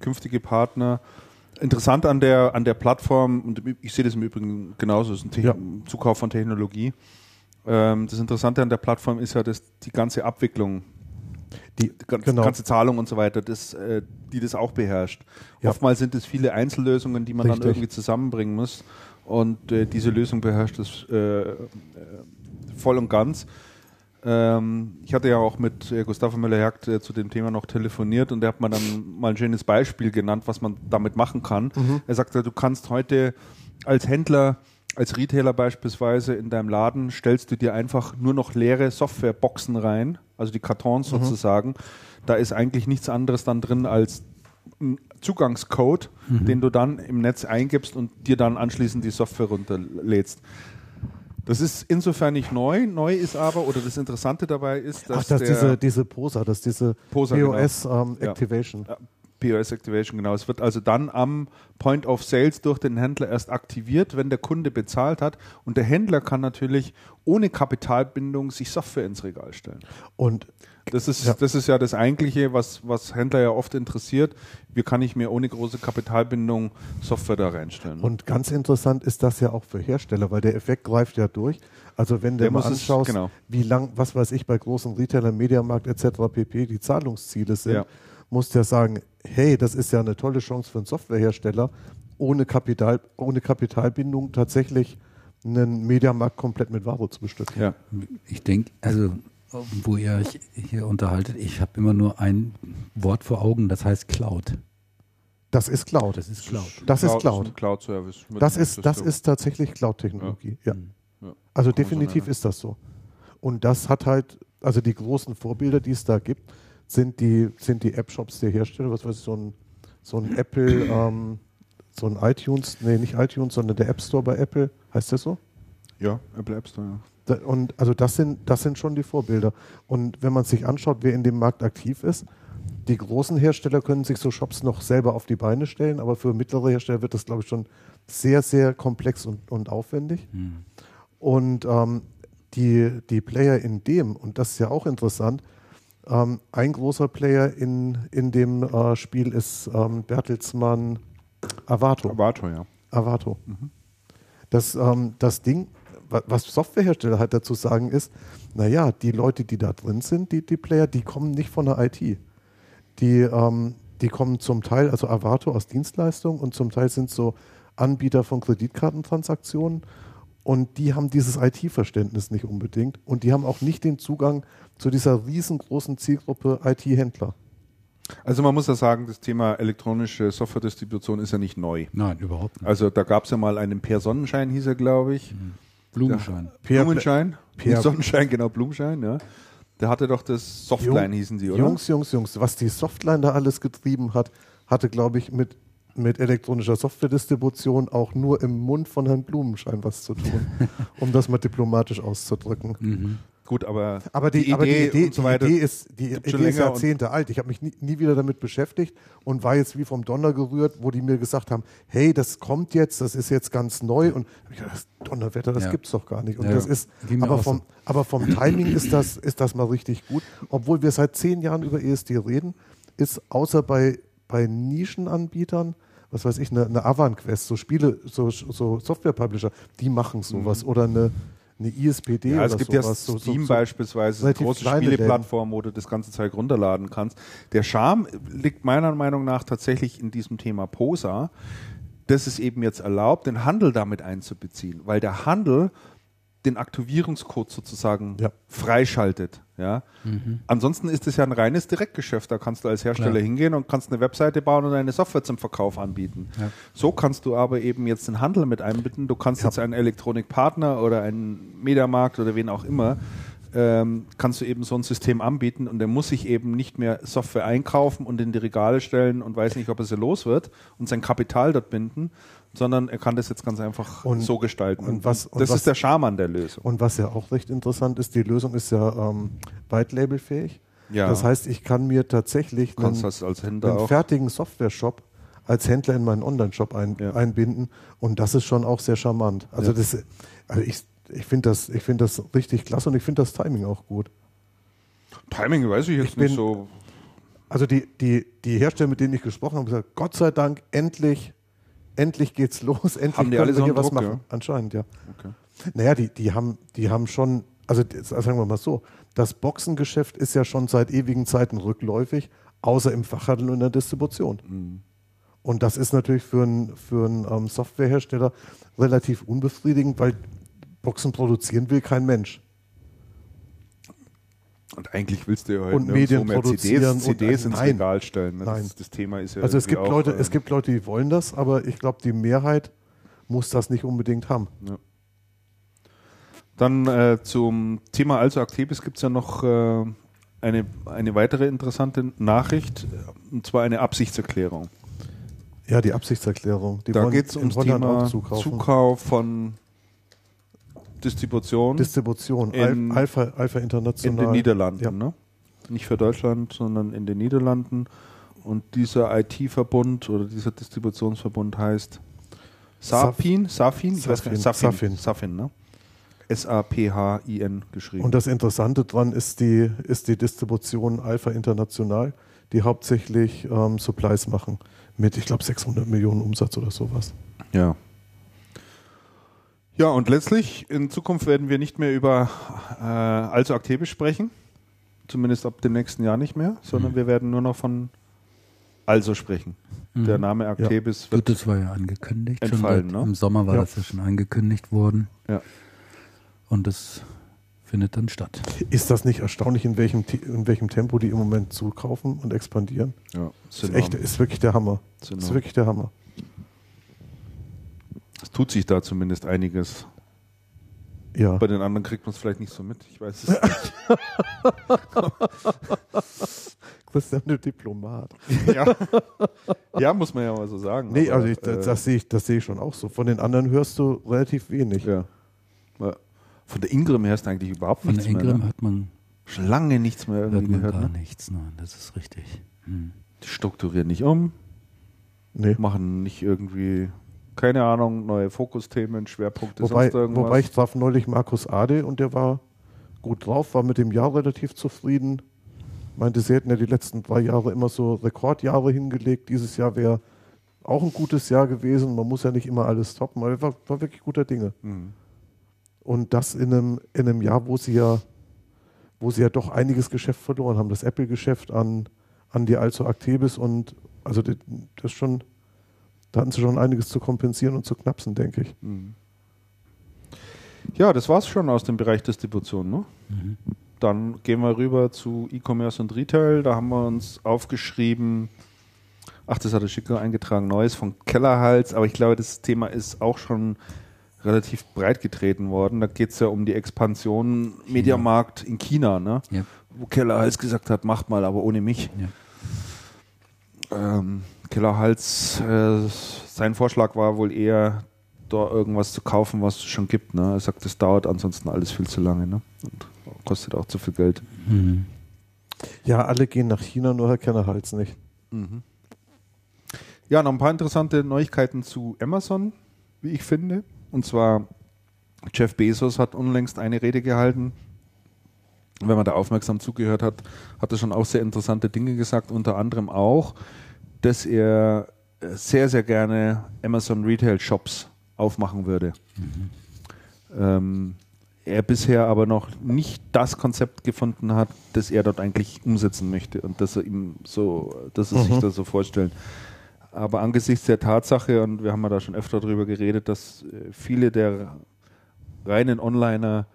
künftige Partner. Interessant an der, an der Plattform, und ich sehe das im Übrigen genauso, es ist ein Te Ja. Zukauf von Technologie. Ähm, das Interessante an der Plattform ist ja, dass die ganze Abwicklung, Die, die ganze, genau. ganze Zahlung und so weiter, das, äh, die das auch beherrscht. Ja. Oftmals sind es viele Einzellösungen, die man Richtig. dann irgendwie zusammenbringen muss. Und äh, diese Lösung beherrscht das äh, äh, voll und ganz. Ähm, ich hatte ja auch mit äh, Gustavo Müller-Jagd äh, zu dem Thema noch telefoniert und der hat mir dann mal ein schönes Beispiel genannt, was man damit machen kann. Er sagte, du kannst heute als Händler, als Retailer beispielsweise in deinem Laden, stellst du dir einfach nur noch leere Softwareboxen rein, also die Kartons sozusagen. Da ist eigentlich nichts anderes dann drin als m, Zugangscode, den du dann im Netz eingibst und dir dann anschließend die Software runterlädst. Das ist insofern nicht neu. Neu ist aber, oder das Interessante dabei ist, dass Ach, dass diese, diese POSA, dass diese POSA, genau. POS ähm, Ja. Activation. Ja, POS Activation, genau. Es wird also dann am Point of Sales durch den Händler erst aktiviert, wenn der Kunde bezahlt hat. Und der Händler kann natürlich ohne Kapitalbindung sich Software ins Regal stellen. Und Das ist, Ja. das ist ja das Eigentliche, was, was Händler ja oft interessiert. Wie kann ich mir ohne große Kapitalbindung Software da reinstellen? Und ganz interessant ist das ja auch für Hersteller, weil der Effekt greift ja durch. Also wenn du mal muss es- anschaust, genau. wie lang, was weiß ich, bei großen Retailern, Mediamarkt etc. pp. die Zahlungsziele sind, Ja. Muss der sagen, hey, das ist ja eine tolle Chance für einen Softwarehersteller, ohne Kapital, ohne Kapitalbindung tatsächlich einen Mediamarkt komplett mit Ware zu bestücken. ja. Ich denke, also wo ihr euch hier unterhaltet, ich habe immer nur ein Wort vor Augen, das heißt Cloud. Das ist Cloud. Das ist Cloud. Das ist Cloud. ein Cloud-Service. mit Das ist, das ist tatsächlich Cloud-Technologie. Ja. Ja. Also Kann man so definitiv ist das so. Und das hat halt, also die großen Vorbilder, die es da gibt, sind die, sind die App-Shops der Hersteller, was weiß ich, so ein, so ein Apple, ähm, so ein iTunes, nee, nicht iTunes, sondern der App Store bei Apple, heißt das so? Ja, Apple App Store. Ja. Da, und also das sind, das sind schon die Vorbilder. Und wenn man sich anschaut, wer in dem Markt aktiv ist, die großen Hersteller können sich so Shops noch selber auf die Beine stellen, aber für mittlere Hersteller wird das, glaube ich, schon sehr, sehr komplex und, und aufwendig. Und ähm, die, die Player in dem, und das ist ja auch interessant, ähm, ein großer Player in, in dem äh, Spiel ist ähm, Bertelsmann Avato. Avato, ja. Avato. Das, ähm, das Ding, wa- was Softwarehersteller halt dazu sagen, ist, naja, die Leute, die da drin sind, die, die Player, die kommen nicht von der IT. Die, ähm, die kommen zum Teil, also Avato aus Dienstleistungen und zum Teil sind so Anbieter von Kreditkartentransaktionen und die haben dieses IT-Verständnis nicht unbedingt und die haben auch nicht den Zugang zu dieser riesengroßen Zielgruppe IT-Händler. Also man muss ja sagen, das Thema elektronische Software-Distribution ist ja nicht neu. Nein, überhaupt nicht. Also da gab es ja mal einen Per Sonnenschein, hieß er, glaube ich. Blumenschein. Per- Blumenschein? Per- Sonnenschein, genau, Blumenschein, ja. Der hatte doch das Softline, Jung- hießen die, oder? Jungs, Jungs, Jungs, was die Softline da alles getrieben hat, hatte, glaube ich, mit, mit elektronischer Softwaredistribution auch nur im Mund von Herrn Blumenschein was zu tun, um das mal diplomatisch auszudrücken. Gut, aber, Aber die, aber die Idee, und so die. Idee ist, die Idee ist Jahrzehnte alt. Ich habe mich nie, nie wieder damit beschäftigt und war jetzt wie vom Donner gerührt, wo die mir gesagt haben, hey, das kommt jetzt, das ist jetzt ganz neu. Und ich gedacht, das Donnerwetter, das Ja. gibt's doch gar nicht. Und Ja, das ist, aber vom, so. aber vom Timing ist das, ist das mal richtig gut. Obwohl wir seit zehn Jahren über ESD reden, ist außer bei, bei Nischenanbietern, was weiß ich, eine, eine Avant-Quest, so Spiele, so, so Software-Publisher, die machen sowas. Oder eine, eine ISPD. Ja, es gibt sowas. ja so, Steam so, so, beispielsweise, eine große Spieleplattform, wo du das ganze Zeug runterladen kannst. Der Charme liegt meiner Meinung nach tatsächlich in diesem Thema Posa, das es eben jetzt erlaubt, den Handel damit einzubeziehen, weil der Handel den Aktivierungscode sozusagen Ja. freischaltet. Ja? Ansonsten ist es ja ein reines Direktgeschäft. Da kannst du als Hersteller Klar. hingehen und kannst eine Webseite bauen und eine Software zum Verkauf anbieten. Ja. So kannst du aber eben jetzt den Handel mit einbinden. Du kannst Ja. jetzt einen Elektronikpartner oder einen Mediamarkt oder wen auch immer, ähm, kannst du eben so ein System anbieten und der muss sich eben nicht mehr Software einkaufen und in die Regale stellen und weiß nicht, ob er sie los wird und sein Kapital dort binden, sondern er kann das jetzt ganz einfach Und- so gestalten. und was- und das was- ist der Charme an der Lösung. Und was ja auch recht interessant ist, die Lösung ist ja ähm, White-Label-fähig. Ja. Das heißt, ich kann mir tatsächlich einen, einen fertigen Software-Shop als Händler in meinen Online-Shop ein, Ja. einbinden. Und das ist schon auch sehr charmant. Also, Ja. das, also ich, ich finde das, ich find das richtig klasse und ich finde das Timing auch gut. Timing weiß ich jetzt Ich nicht bin- so. Also die, die, die Hersteller, mit denen ich gesprochen habe, haben gesagt, Gott sei Dank, endlich, endlich geht's los, endlich Haben die können alle wir so hier was Druck, machen. ja? Anscheinend, ja. Okay. Naja, die, die, haben, die haben schon, also das- sagen wir mal so, das Boxengeschäft ist ja schon seit ewigen Zeiten rückläufig, außer im Fachhandel und in der Distribution. Mhm. Und das ist natürlich für einen für einen, ähm, Softwarehersteller relativ unbefriedigend, weil Boxen produzieren will kein Mensch. Und eigentlich willst du ja heute Und Medien mehr produzieren CDs, und- CDs ins nein. Regal stellen. ne? Nein. Das, das Thema ist ja Also es gibt, auch, Leute, äh, es gibt Leute, die wollen das, aber ich glaube, die Mehrheit muss das nicht unbedingt haben. Dann äh, zum Thema Also Actebis gibt es ja noch äh, eine, eine weitere interessante Nachricht, äh, und zwar eine Absichtserklärung. Ja, die Absichtserklärung. Die da geht es ums Thema. Zukauf von Distribution Distribution, In- Al Alpha, Alpha in International. den Niederlanden. Ja. Ne? Nicht für Deutschland, sondern in den Niederlanden. Und dieser IT-Verbund oder dieser Distributionsverbund heißt Sapin, Safin, Safin, Safin, Safin. Safin, ne? S-A-P-H-I-N geschrieben. Und das Interessante dran ist die, ist die Distribution Alpha International, die hauptsächlich ähm, Supplies machen mit, ich glaube, 600 Millionen Umsatz oder sowas. Ja. Ja, und letztlich, in Zukunft werden wir nicht mehr über äh, also Aktebisch sprechen. Zumindest ab dem nächsten Jahr nicht mehr, sondern Mhm. wir werden nur noch von also sprechen. Der Name Aktebis Gut, wird. das war ja angekündigt. entfallen, ne? Im Sommer war Ja. das ja schon angekündigt worden. Ja. Und das findet dann statt. Ist das nicht erstaunlich, in welchem, in welchem Tempo die im Moment zukaufen und expandieren? Ja, Ist, echt, ist wirklich der Hammer. Ist Ist wirklich der Hammer. Tut sich da zumindest einiges. Ja. Bei den anderen kriegt man es vielleicht nicht so mit. Ich weiß es nicht. Christian, der Diplomat. ja. ja, muss man ja mal so sagen. Nee, Aber, also ich, das, äh, das sehe ich, das sehe ich schon auch so. Von den anderen hörst du relativ wenig. ja. Von der Ingram hörst du eigentlich überhaupt Von nichts der Ingram mehr. Ne? hat man, Schon lange nichts mehr hört irgendwie man gehört. gar Ne? nichts. Nein, das ist richtig. Hm. Die strukturieren nicht um, Nee. machen nicht irgendwie, keine Ahnung, neue Fokusthemen, Schwerpunkte, Wobei, sonst irgendwas. wobei ich traf neulich Markus Ade und der war gut drauf, war mit dem Jahr relativ zufrieden. Meinte, sie hätten ja die letzten drei Jahre immer so Rekordjahre hingelegt. Dieses Jahr wäre auch ein gutes Jahr gewesen. Man muss ja nicht immer alles toppen, aber er war, war wirklich guter Dinge. Mhm. Und das in einem, in einem Jahr, wo sie ja, wo sie ja doch einiges Geschäft verloren haben. Das Apple-Geschäft an, an die allzu Actebis und also das, das schon, da hatten sie schon einiges zu kompensieren und zu knapsen, denke ich. Mhm. Ja, das war's schon aus dem Bereich Distribution. Ne? Mhm. Dann gehen wir rüber zu E-Commerce und Retail. Da haben wir uns aufgeschrieben, ach, das hat der Schicker eingetragen, Neues von Kellerhals, aber ich glaube, das Thema ist auch schon relativ breit getreten worden. Da geht es ja um die Expansion Mediamarkt in China, ne? Ja. wo Kellerhals gesagt hat, macht mal, aber ohne mich. Ja. Ähm, Kellerhals, äh, sein Vorschlag war wohl eher, da irgendwas zu kaufen, was es schon gibt. Ne? Er sagt, das dauert ansonsten alles viel zu lange ne? und kostet auch zu viel Geld. Mhm. Ja, alle gehen nach China, nur Herr Kennerhals nicht. Ja, noch ein paar interessante Neuigkeiten zu Amazon, wie ich finde. Und zwar, Jeff Bezos hat unlängst eine Rede gehalten. Wenn man da aufmerksam zugehört hat, hat er schon auch sehr interessante Dinge gesagt. Unter anderem auch, dass er äh, sehr, sehr gerne Amazon Retail Shops aufmachen würde. Ähm, er bisher aber noch nicht das Konzept gefunden hat, das er dort eigentlich umsetzen möchte und dass er ihm so, dass er sich das so vorstellt. Aber angesichts der Tatsache, und wir haben ja da schon öfter darüber geredet, dass äh, viele der reinen Onliner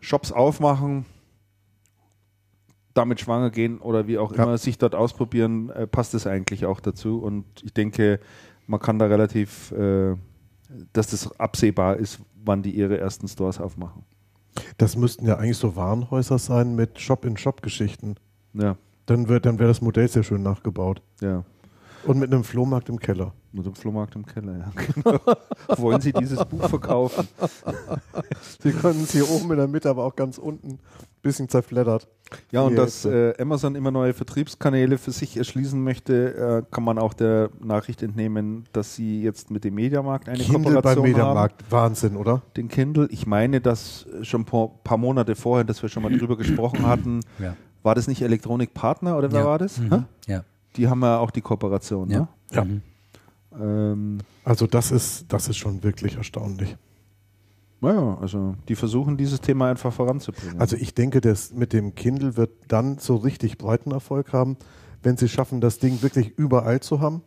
Shops aufmachen, damit schwanger gehen oder wie auch Ja. immer sich dort ausprobieren, äh, passt es eigentlich auch dazu. Und ich denke, man kann da relativ, äh, dass das absehbar ist, wann die ihre ersten Stores aufmachen. Das müssten ja eigentlich so Warenhäuser sein mit Shop-in-Shop-Geschichten. Ja, Dann wäre dann wär das Modell sehr schön nachgebaut. ja. Und mit einem Flohmarkt im Keller. Mit dem Flohmarkt im Keller, ja. Genau. Wollen Sie dieses Buch verkaufen? Sie können es hier oben in der Mitte, aber auch ganz unten ein bisschen zerfleddert. Ja, und dass Hälfte. äh, Amazon immer neue Vertriebskanäle für sich erschließen möchte, äh, kann man auch der Nachricht entnehmen, dass sie jetzt mit dem Mediamarkt eine Kindle beim Kooperation Mediamarkt. Wahnsinn, oder? haben. Den Kindle. Ich meine, dass schon ein paar, paar Monate vorher, dass wir schon mal drüber gesprochen hatten, Ja. war das nicht Elektronik Partner oder wer ja. war das? Mhm. Ja. Die haben ja auch die Kooperation. Ja. Ne? Ja. Mhm. Ähm, Also das ist, das ist schon wirklich erstaunlich. naja, also die versuchen dieses Thema einfach voranzubringen. Also ich denke, das mit dem Kindle wird dann so richtig breiten Erfolg haben, wenn sie schaffen, das Ding wirklich überall zu haben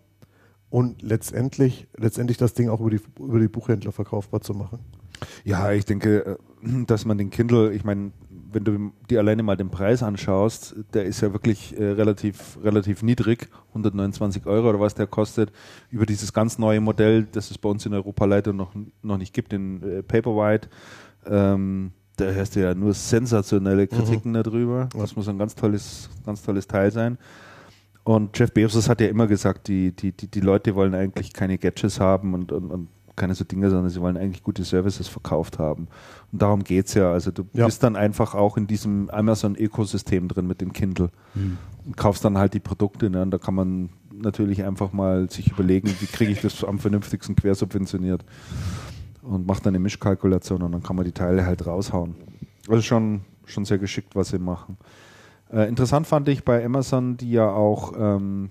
und letztendlich, letztendlich das Ding auch über die, über die Buchhändler verkaufbar zu machen. Ja, ich denke, äh, dass man den Kindle, ich meine, wenn du dir alleine mal den Preis anschaust, der ist ja wirklich äh, relativ, relativ niedrig, 129 Euro oder was der kostet, über dieses ganz neue Modell, das es bei uns in Europa leider noch, noch nicht gibt, den äh, Paperwhite. Ähm, da hörst du ja nur sensationelle Kritiken darüber. Das muss ein ganz tolles, ganz tolles Teil sein. Und Jeff Bezos hat ja immer gesagt, die, die, die, die Leute wollen eigentlich keine Gadgets haben und, und, und keine so Dinge, sondern sie wollen eigentlich gute Services verkauft haben. Und darum geht es ja. Also du Ja. bist dann einfach auch in diesem Amazon-Ökosystem drin mit dem Kindle und kaufst dann halt die Produkte. Ne? Und da kann man natürlich einfach mal sich überlegen, wie kriege ich das am vernünftigsten quersubventioniert und macht dann eine Mischkalkulation und dann kann man die Teile halt raushauen. Also schon, schon sehr geschickt, was sie machen. Äh, interessant fand ich bei Amazon, die ja auch ähm,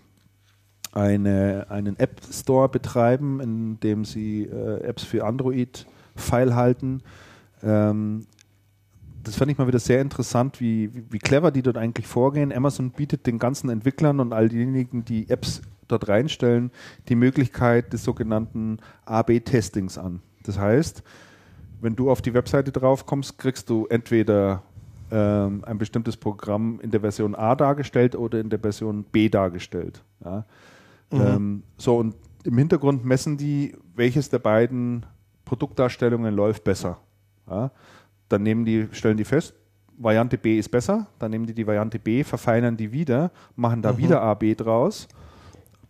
eine, einen App Store betreiben, in dem sie äh, Apps für Android feilhalten. Ähm, das fand ich mal wieder sehr interessant, wie, wie, clever die dort eigentlich vorgehen. Amazon bietet den ganzen Entwicklern und all diejenigen, die Apps dort reinstellen, die Möglichkeit des sogenannten AB-Testings an. Das heißt, wenn du auf die Webseite drauf kommst, kriegst du entweder ähm, ein bestimmtes Programm in der Version A dargestellt oder in der Version B dargestellt. Ja. Ähm, so, und im Hintergrund messen die, welches der beiden Produktdarstellungen läuft besser. Ja. Dann nehmen die, stellen die fest, Variante B ist besser, dann nehmen die die Variante B, verfeinern die wieder, machen da wieder A, B draus,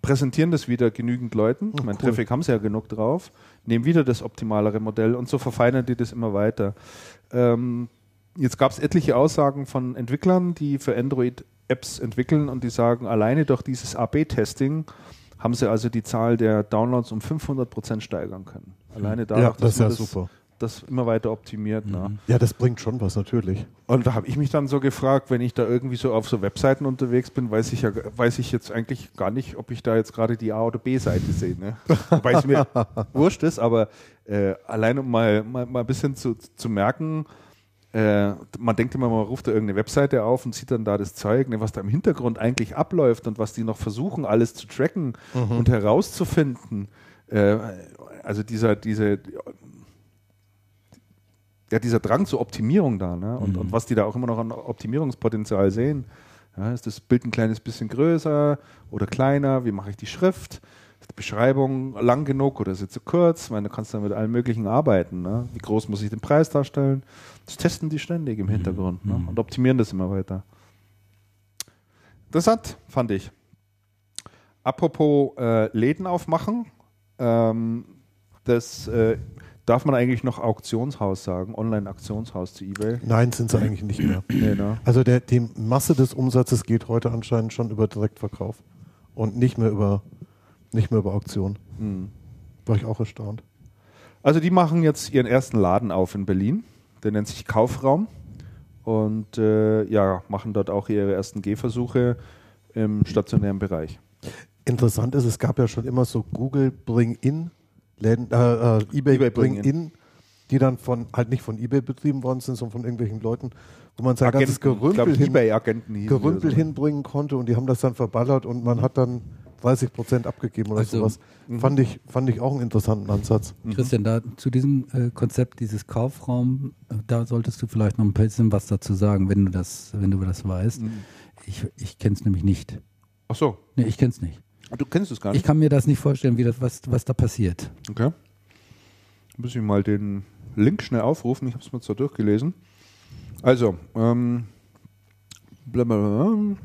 präsentieren das wieder genügend Leuten, Oh, mein cool. Traffic haben sie ja genug drauf, nehmen wieder das optimalere Modell und so verfeinern die das immer weiter. Ähm, jetzt gab es etliche Aussagen von Entwicklern, die für Android Apps entwickeln und die sagen, alleine durch dieses AB-Testing haben sie also die Zahl der Downloads um 500 Prozent steigern können. Alleine dadurch, Ja, das ist man ja super. das immer weiter optimiert. Ne? Ja, das bringt schon was, natürlich. Und da habe ich mich dann so gefragt, wenn ich da irgendwie so auf so Webseiten unterwegs bin, weiß ich ja, weiß ich jetzt eigentlich gar nicht, ob ich da jetzt gerade die A- oder B-Seite sehe. Ne? Wobei es mir wurscht ist, aber äh, allein um mal, mal, mal ein bisschen zu, zu merken, äh, man denkt immer, man ruft da irgendeine Webseite auf und sieht dann da das Zeug, ne, was da im Hintergrund eigentlich abläuft und was die noch versuchen, alles zu tracken und herauszufinden. Äh, also dieser, diese, ja, dieser Drang zur Optimierung da, ne? Und, und was die da auch immer noch an Optimierungspotenzial sehen. Ja, ist das Bild ein kleines bisschen größer oder kleiner? Wie mache ich die Schrift? Beschreibung lang genug oder ist sie zu kurz? Ich meine, du kannst dann mit allem Möglichen arbeiten. Ne? Wie groß muss ich den Preis darstellen? Das testen die ständig im Hintergrund ne? und optimieren das immer weiter. Interessant, fand ich. Apropos äh, Läden aufmachen, ähm, das äh, darf man eigentlich noch Auktionshaus sagen, Online-Auktionshaus zu eBay. Nein, sind sie eigentlich nicht mehr. Nee, ne? Also der, die Masse des Umsatzes geht heute anscheinend schon über Direktverkauf und nicht mehr über, nicht mehr über Auktion. Hm. War ich auch erstaunt. Also die machen jetzt ihren ersten Laden auf in Berlin. Der nennt sich Kaufraum und äh, ja, machen dort auch ihre ersten Gehversuche im stationären Bereich. Interessant ist, es gab ja schon immer so Google Bring-In, äh, äh, eBay, eBay Bring-In, die dann von, halt nicht von eBay betrieben worden sind, sondern von irgendwelchen Leuten, wo man sein ganzes ich glaub, Gerümpel, hin, Gerümpel hinbringen konnte und die haben das dann verballert und man hat dann 30 Prozent abgegeben oder Also, sowas. Fand ich, fand ich auch einen interessanten Ansatz. Christian, da zu diesem äh, Konzept, dieses Kaufraum, äh, da solltest du vielleicht noch ein bisschen was dazu sagen, wenn du das, wenn du das weißt. Ich, ich kenne es nämlich nicht. Ach so, Nee, ich kenne es nicht. du kennst es gar Ich nicht. kann mir das nicht vorstellen, wie das, was, was da passiert. Okay. Muss ich mal den Link schnell aufrufen. Ich habe es mir zwar durchgelesen. Also, ähm, blablabla.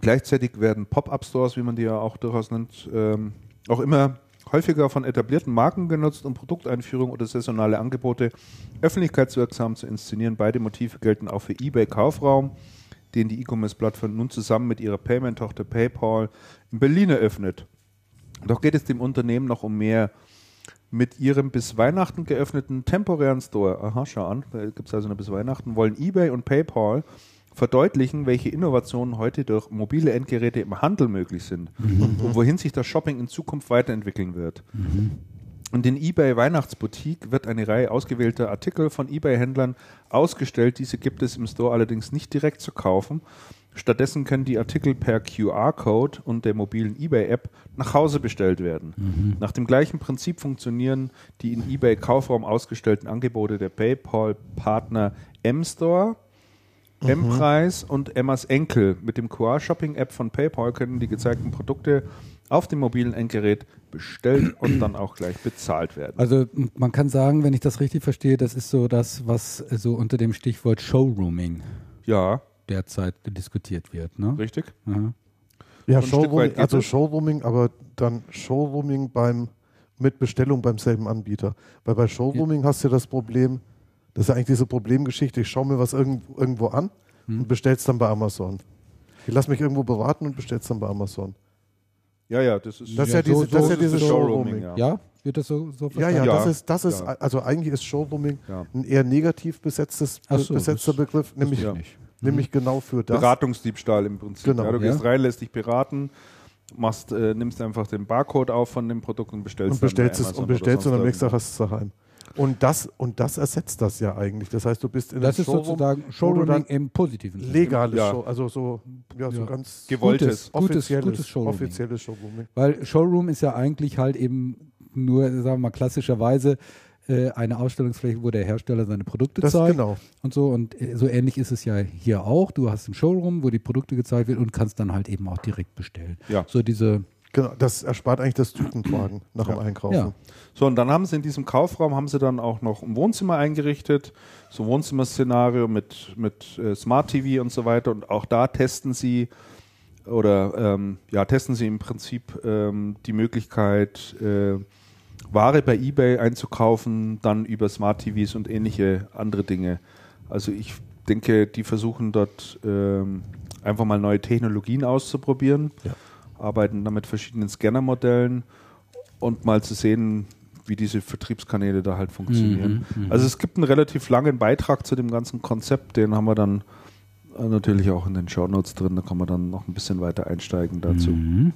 Gleichzeitig werden Pop-up-Stores, wie man die ja auch durchaus nennt, ähm, auch immer häufiger von etablierten Marken genutzt, um Produkteinführung oder saisonale Angebote öffentlichkeitswirksam zu inszenieren. Beide Motive gelten auch für eBay Kaufraum, den die E-Commerce-Plattform nun zusammen mit ihrer Payment-Tochter PayPal in Berlin eröffnet. Doch geht es dem Unternehmen noch um mehr. Mit ihrem bis Weihnachten geöffneten temporären Store, aha, schau an, da gibt es also noch bis Weihnachten, wollen eBay und PayPal verdeutlichen, welche Innovationen heute durch mobile Endgeräte im Handel möglich sind und wohin sich das Shopping in Zukunft weiterentwickeln wird. Und in eBay Weihnachtsboutique wird eine Reihe ausgewählter Artikel von eBay-Händlern ausgestellt. Diese gibt es im Store allerdings nicht direkt zu kaufen. Stattdessen können die Artikel per QR-Code und der mobilen eBay-App nach Hause bestellt werden. Nach dem gleichen Prinzip funktionieren die in eBay Kaufraum ausgestellten Angebote der PayPal-Partner M-Store, M-Preis und Emmas Enkel. Mit dem QR-Shopping-App von PayPal können die gezeigten Produkte auf dem mobilen Endgerät bestellt und dann auch gleich bezahlt werden. Also man kann sagen, wenn ich das richtig verstehe, das ist so das, was äh, so unter dem Stichwort Showrooming Ja, derzeit diskutiert wird. Ne? richtig. Aha. Ja, Showrooming, also es. Showrooming, aber dann Showrooming beim, mit Bestellung beim selben Anbieter. Weil bei Showrooming hast du das Problem, das ist ja eigentlich diese Problemgeschichte, ich schaue mir was irgend, irgendwo an Hm. und bestell's dann bei Amazon. Ich lasse mich irgendwo beraten und bestell's dann bei Amazon. Ja, ja, das ist, Das Ja, ja, diese, so- das ist ja dieses Showrooming. ja. Ja, wird das so, so Ja, ja, verstanden? Ja. das ist, das ist, Ja. also eigentlich ist Showrooming Ja. ein eher negativ besetztes, so, besetzter das- Begriff, nämlich, ja. nicht. nämlich genau für das. Beratungsdiebstahl im Prinzip. Genau. ja, du Ja. gehst rein, lässt dich beraten, machst, äh, nimmst einfach den Barcode auf von dem Produkt und bestellst und bestellst es und bestellst oder und am nächsten Tag hast du es daheim. Und das, und das ersetzt das ja eigentlich. Das heißt, du bist in Das einem ist Showroom, sozusagen Showrooming dann im positiven Sinne. legales Ja. Show, also so, ja, so Ja. ganz Gewolltes. Gutes, offizielles, gutes Showrooming. offizielles Showrooming. Weil Showroom ist ja eigentlich halt eben nur, sagen wir mal, klassischerweise äh, eine Ausstellungsfläche, wo der Hersteller seine Produkte Das zeigt genau. und so. Und äh, so ähnlich ist es ja hier auch. Du hast einen Showroom, wo die Produkte gezeigt werden und kannst dann halt eben auch direkt bestellen. Ja. So diese, Genau, das erspart eigentlich das Tütentragen nach dem Einkaufen. ja. So, und dann haben sie in diesem Kaufraum haben sie dann auch noch ein Wohnzimmer eingerichtet, so ein Wohnzimmerszenario mit, mit äh, Smart TV und so weiter. Und auch da testen sie oder ähm, ja, testen sie im Prinzip ähm, die Möglichkeit, äh, Ware bei eBay einzukaufen, dann über Smart TVs und ähnliche andere Dinge. Also ich denke, die versuchen dort ähm, einfach mal neue Technologien auszuprobieren, Ja. Arbeiten dann mit verschiedenen Scannermodellen und mal zu sehen, wie diese Vertriebskanäle da halt funktionieren. Mhm, Also es gibt einen relativ langen Beitrag zu dem ganzen Konzept, den haben wir dann äh, natürlich auch in den Shownotes drin, da kann man dann noch ein bisschen weiter einsteigen dazu. Mhm.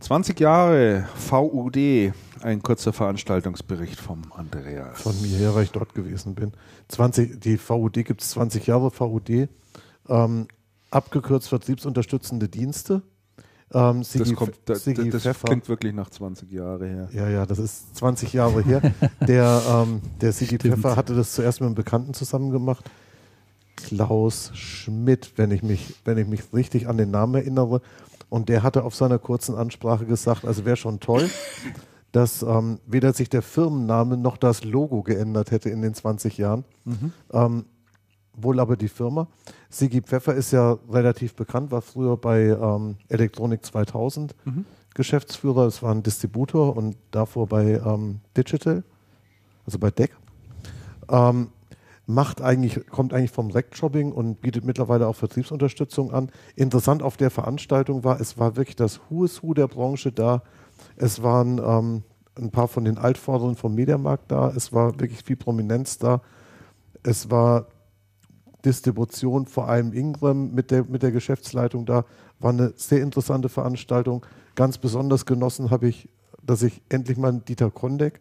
20 Jahre VUD, ein kurzer Veranstaltungsbericht vom Andreas. Von mir her, weil ich dort gewesen bin. 20, die VUD gibt es 20 Jahre VUD. Ähm, abgekürzt Vertriebsunterstützende Dienste. Ähm, Sigi, das kommt, da, Sigi das Pfeffer. klingt wirklich nach 20 Jahre her. Ja, ja, das ist 20 Jahre her. Der, ähm, der Sigi Stimmt. Pfeffer hatte das zuerst mit einem Bekannten zusammen gemacht. Klaus Schmidt, wenn ich mich, wenn ich mich richtig an den Namen erinnere. Und der hatte auf seiner kurzen Ansprache gesagt, also wäre schon toll, dass ähm, weder sich der Firmenname noch das Logo geändert hätte in den 20 Jahren. Ähm, wohl aber die Firma. Sigi Pfeffer ist ja relativ bekannt, war früher bei ähm, Elektronik 2000 Geschäftsführer. Es war ein Distributor und davor bei ähm, Digital, also bei DEC. Ähm, macht eigentlich, kommt eigentlich vom Rec-Shopping und bietet mittlerweile auch Vertriebsunterstützung an. Interessant auf der Veranstaltung war, es war wirklich das Who is Who der Branche da. Es waren ähm, ein paar von den Altvorderen vom Mediamarkt da. Es war wirklich viel Prominenz da. Es war Distribution, vor allem Ingram mit der, mit der Geschäftsleitung da. War eine sehr interessante Veranstaltung. Ganz besonders genossen habe ich, dass ich endlich mal Dieter Kondek,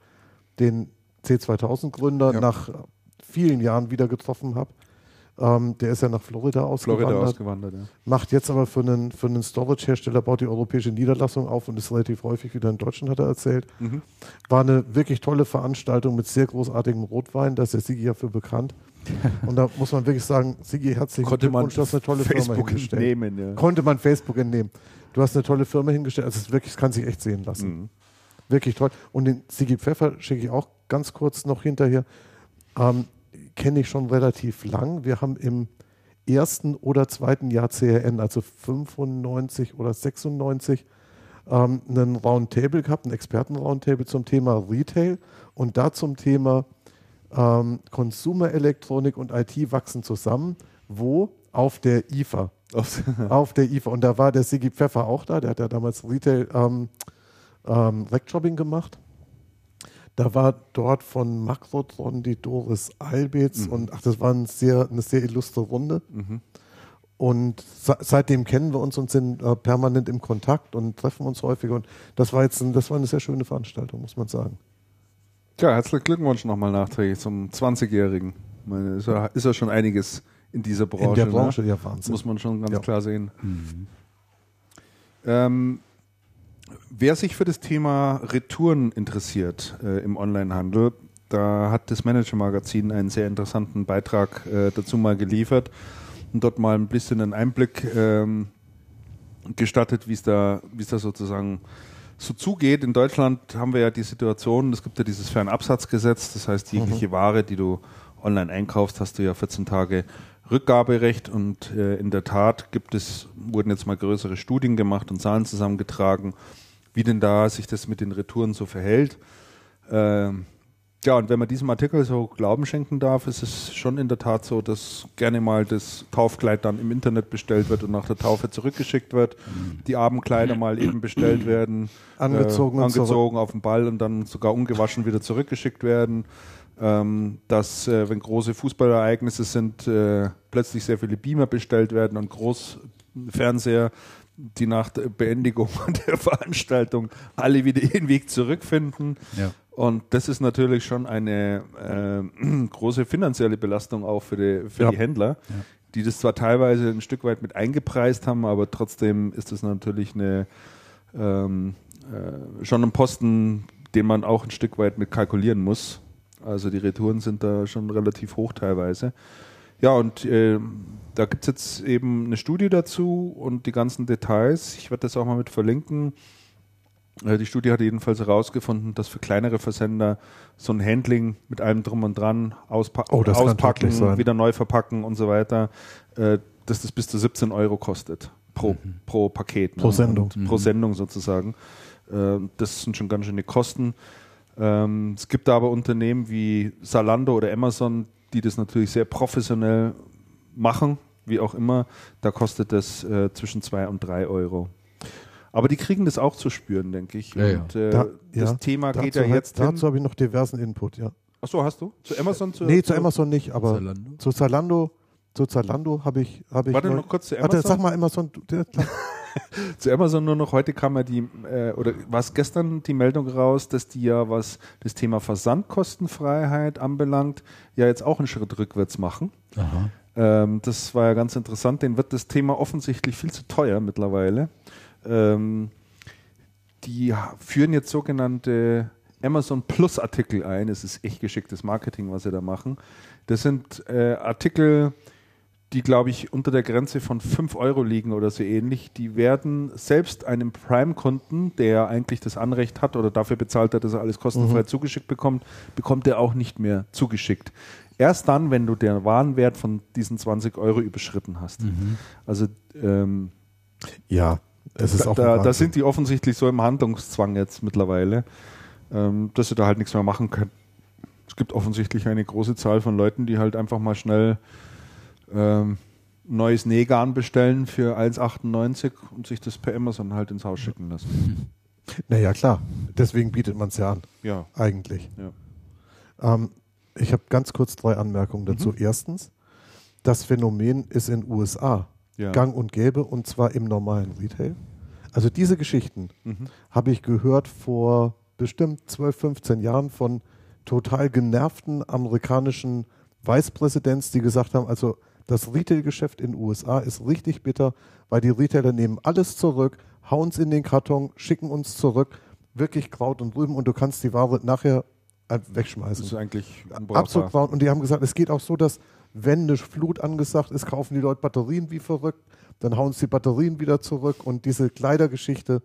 den C2000-Gründer, Ja. nach vielen Jahren wieder getroffen habe. Ähm, der ist ja nach Florida ausgewandert. Florida ausgewandert, ja. Macht jetzt aber für einen, für einen Storage-Hersteller, baut die europäische Niederlassung auf und ist relativ häufig wieder in Deutschland, hat er erzählt. Mhm. War eine wirklich tolle Veranstaltung mit sehr großartigem Rotwein, da ist der Sigi ja für bekannt. Und da muss man wirklich sagen, Sigi, herzlichen Konnte Glückwunsch, du hast eine tolle Firma Facebook hingestellt. entnehmen, ja. Konnte man Facebook entnehmen. Du hast eine tolle Firma hingestellt, also es ist wirklich, es kann sich echt sehen lassen. Mhm. Wirklich toll. Und den Sigi Pfeffer schicke ich auch ganz kurz noch hinterher. Ähm, Kenne ich schon relativ lang. Wir haben im ersten oder zweiten Jahr CRN, also 95 oder 96, ähm, einen Roundtable gehabt, einen Experten-Roundtable zum Thema Retail und da zum Thema ähm, Konsumerelektronik und IT wachsen zusammen. Wo? Auf der IFA. Auf der IFA. Und da war der Sigi Pfeffer auch da, der hat ja damals Retail ähm, ähm, Rec-Shopping gemacht. Da war dort von Makrotron die Doris Albitz und ach, das war ein sehr, eine sehr illustre Runde. Mhm. Und se- seitdem kennen wir uns und sind äh, permanent im Kontakt und treffen uns häufiger. Und das war jetzt ein, das war eine sehr schöne Veranstaltung, muss man sagen. Ja, herzlichen Glückwunsch nochmal nachträglich zum 20-Jährigen. Ich meine, Ist ja, ist ja schon einiges in dieser Branche. In der Branche, ne? ja, Wahnsinn. Muss man schon ganz Ja. klar sehen. Ähm, wer sich für das Thema Retouren interessiert äh, im Onlinehandel, da hat das Manager-Magazin einen sehr interessanten Beitrag äh, dazu mal geliefert und dort mal ein bisschen einen Einblick ähm, gestattet, wie es da, wie es da sozusagen so zugeht. In Deutschland haben wir ja die Situation, es gibt ja dieses Fernabsatzgesetz, das heißt, jegliche Ware, die du online einkaufst, hast du ja 14 Tage Rückgaberecht und äh, in der Tat gibt es, wurden jetzt mal größere Studien gemacht und Zahlen zusammengetragen, wie denn da sich das mit den Retouren so verhält. Ähm, ja, und wenn man diesem Artikel so Glauben schenken darf, ist es schon in der Tat so, dass gerne mal das Taufkleid dann im Internet bestellt wird und nach der Taufe zurückgeschickt wird. Die Abendkleider mal eben bestellt werden, Angezogen äh, angezogen auf den Ball und dann sogar ungewaschen wieder zurückgeschickt werden. Ähm, dass, äh, wenn große Fußballereignisse sind, äh, plötzlich sehr viele Beamer bestellt werden und Großfernseher, die nach der Beendigung der Veranstaltung alle wieder ihren Weg zurückfinden. Ja. Und das ist natürlich schon eine äh, große finanzielle Belastung auch für die, für Ja. die Händler, die das zwar teilweise ein Stück weit mit eingepreist haben, aber trotzdem ist das natürlich eine, ähm, äh, schon ein Posten, den man auch ein Stück weit mit kalkulieren muss. Also die Retouren sind da schon relativ hoch teilweise. Ja, und äh, da gibt es jetzt eben eine Studie dazu und die ganzen Details. Ich werde das auch mal mit verlinken. Äh, Die Studie hat jedenfalls herausgefunden, dass für kleinere Versender so ein Handling mit allem drum und dran, auspa Oh, auspacken, wieder neu verpacken und so weiter, äh, dass das bis zu 17 Euro kostet pro, pro Paket. Pro Sendung. Und Pro Sendung sozusagen. Äh, Das sind schon ganz schöne Kosten. Ähm, Es gibt aber Unternehmen wie Salando oder Amazon, die das natürlich sehr professionell machen, wie auch immer. Da kostet das äh, zwischen 2 und 3 Euro. Aber die kriegen das auch zu spüren, denke ich. Ja. Und äh, Da- das ja, Thema geht ja jetzt hin. Dazu habe ich noch diversen Input, ja. Achso, hast du? Zu Amazon? Zu, nee, zu Amazon nicht, aber Zalando? zu Zalando, zu Zalando habe ich, habe ich. Warte neu- noch kurz zu Warte, Amazon. sag mal Amazon. Zu Amazon nur noch, heute kam ja die, äh, oder war es gestern die Meldung raus, dass die ja, was das Thema Versandkostenfreiheit anbelangt, ja jetzt auch einen Schritt rückwärts machen. Aha. Ähm, das war ja ganz interessant. Den wird das Thema offensichtlich viel zu teuer mittlerweile. Ähm, die führen jetzt sogenannte Amazon Plus Artikel ein. Es ist echt geschicktes Marketing, was sie da machen. Das sind äh, Artikel, die, glaube ich, unter der Grenze von 5 Euro liegen oder so ähnlich. Die werden selbst einem Prime-Kunden, der eigentlich das Anrecht hat oder dafür bezahlt hat, dass er alles kostenfrei zugeschickt bekommt, bekommt er auch nicht mehr zugeschickt. Erst dann, wenn du den Warenwert von diesen 20 Euro überschritten hast. Also ähm, ja, es ist da, auch. da, da sind die offensichtlich so im Handlungszwang jetzt mittlerweile, ähm, dass sie da halt nichts mehr machen können. Es gibt offensichtlich eine große Zahl von Leuten, die halt einfach mal schnell ähm, neues Nähgarn bestellen für 1,98 und sich das per Amazon halt ins Haus schicken lassen. Naja, klar. Deswegen bietet man es ja an, Ja, eigentlich. ja. Ähm, ich habe ganz kurz drei Anmerkungen dazu. Mhm. Erstens, das Phänomen ist in USA Ja. gang und gäbe und zwar im normalen Retail. Also diese Geschichten Mhm. habe ich gehört vor bestimmt 12, 15 Jahren von total genervten amerikanischen Vicepräsidents, die gesagt haben, also das Retail-Geschäft in den USA ist richtig bitter, weil die Retailer nehmen alles zurück, hauen es in den Karton, schicken uns zurück, wirklich Kraut und Rüben und du kannst die Ware nachher Das wegschmeißen. ist eigentlich. Absolut braun. Und die haben gesagt, es geht auch so, dass wenn eine Flut angesagt ist, kaufen die Leute Batterien wie verrückt, dann hauen sie die Batterien wieder zurück und diese Kleidergeschichte.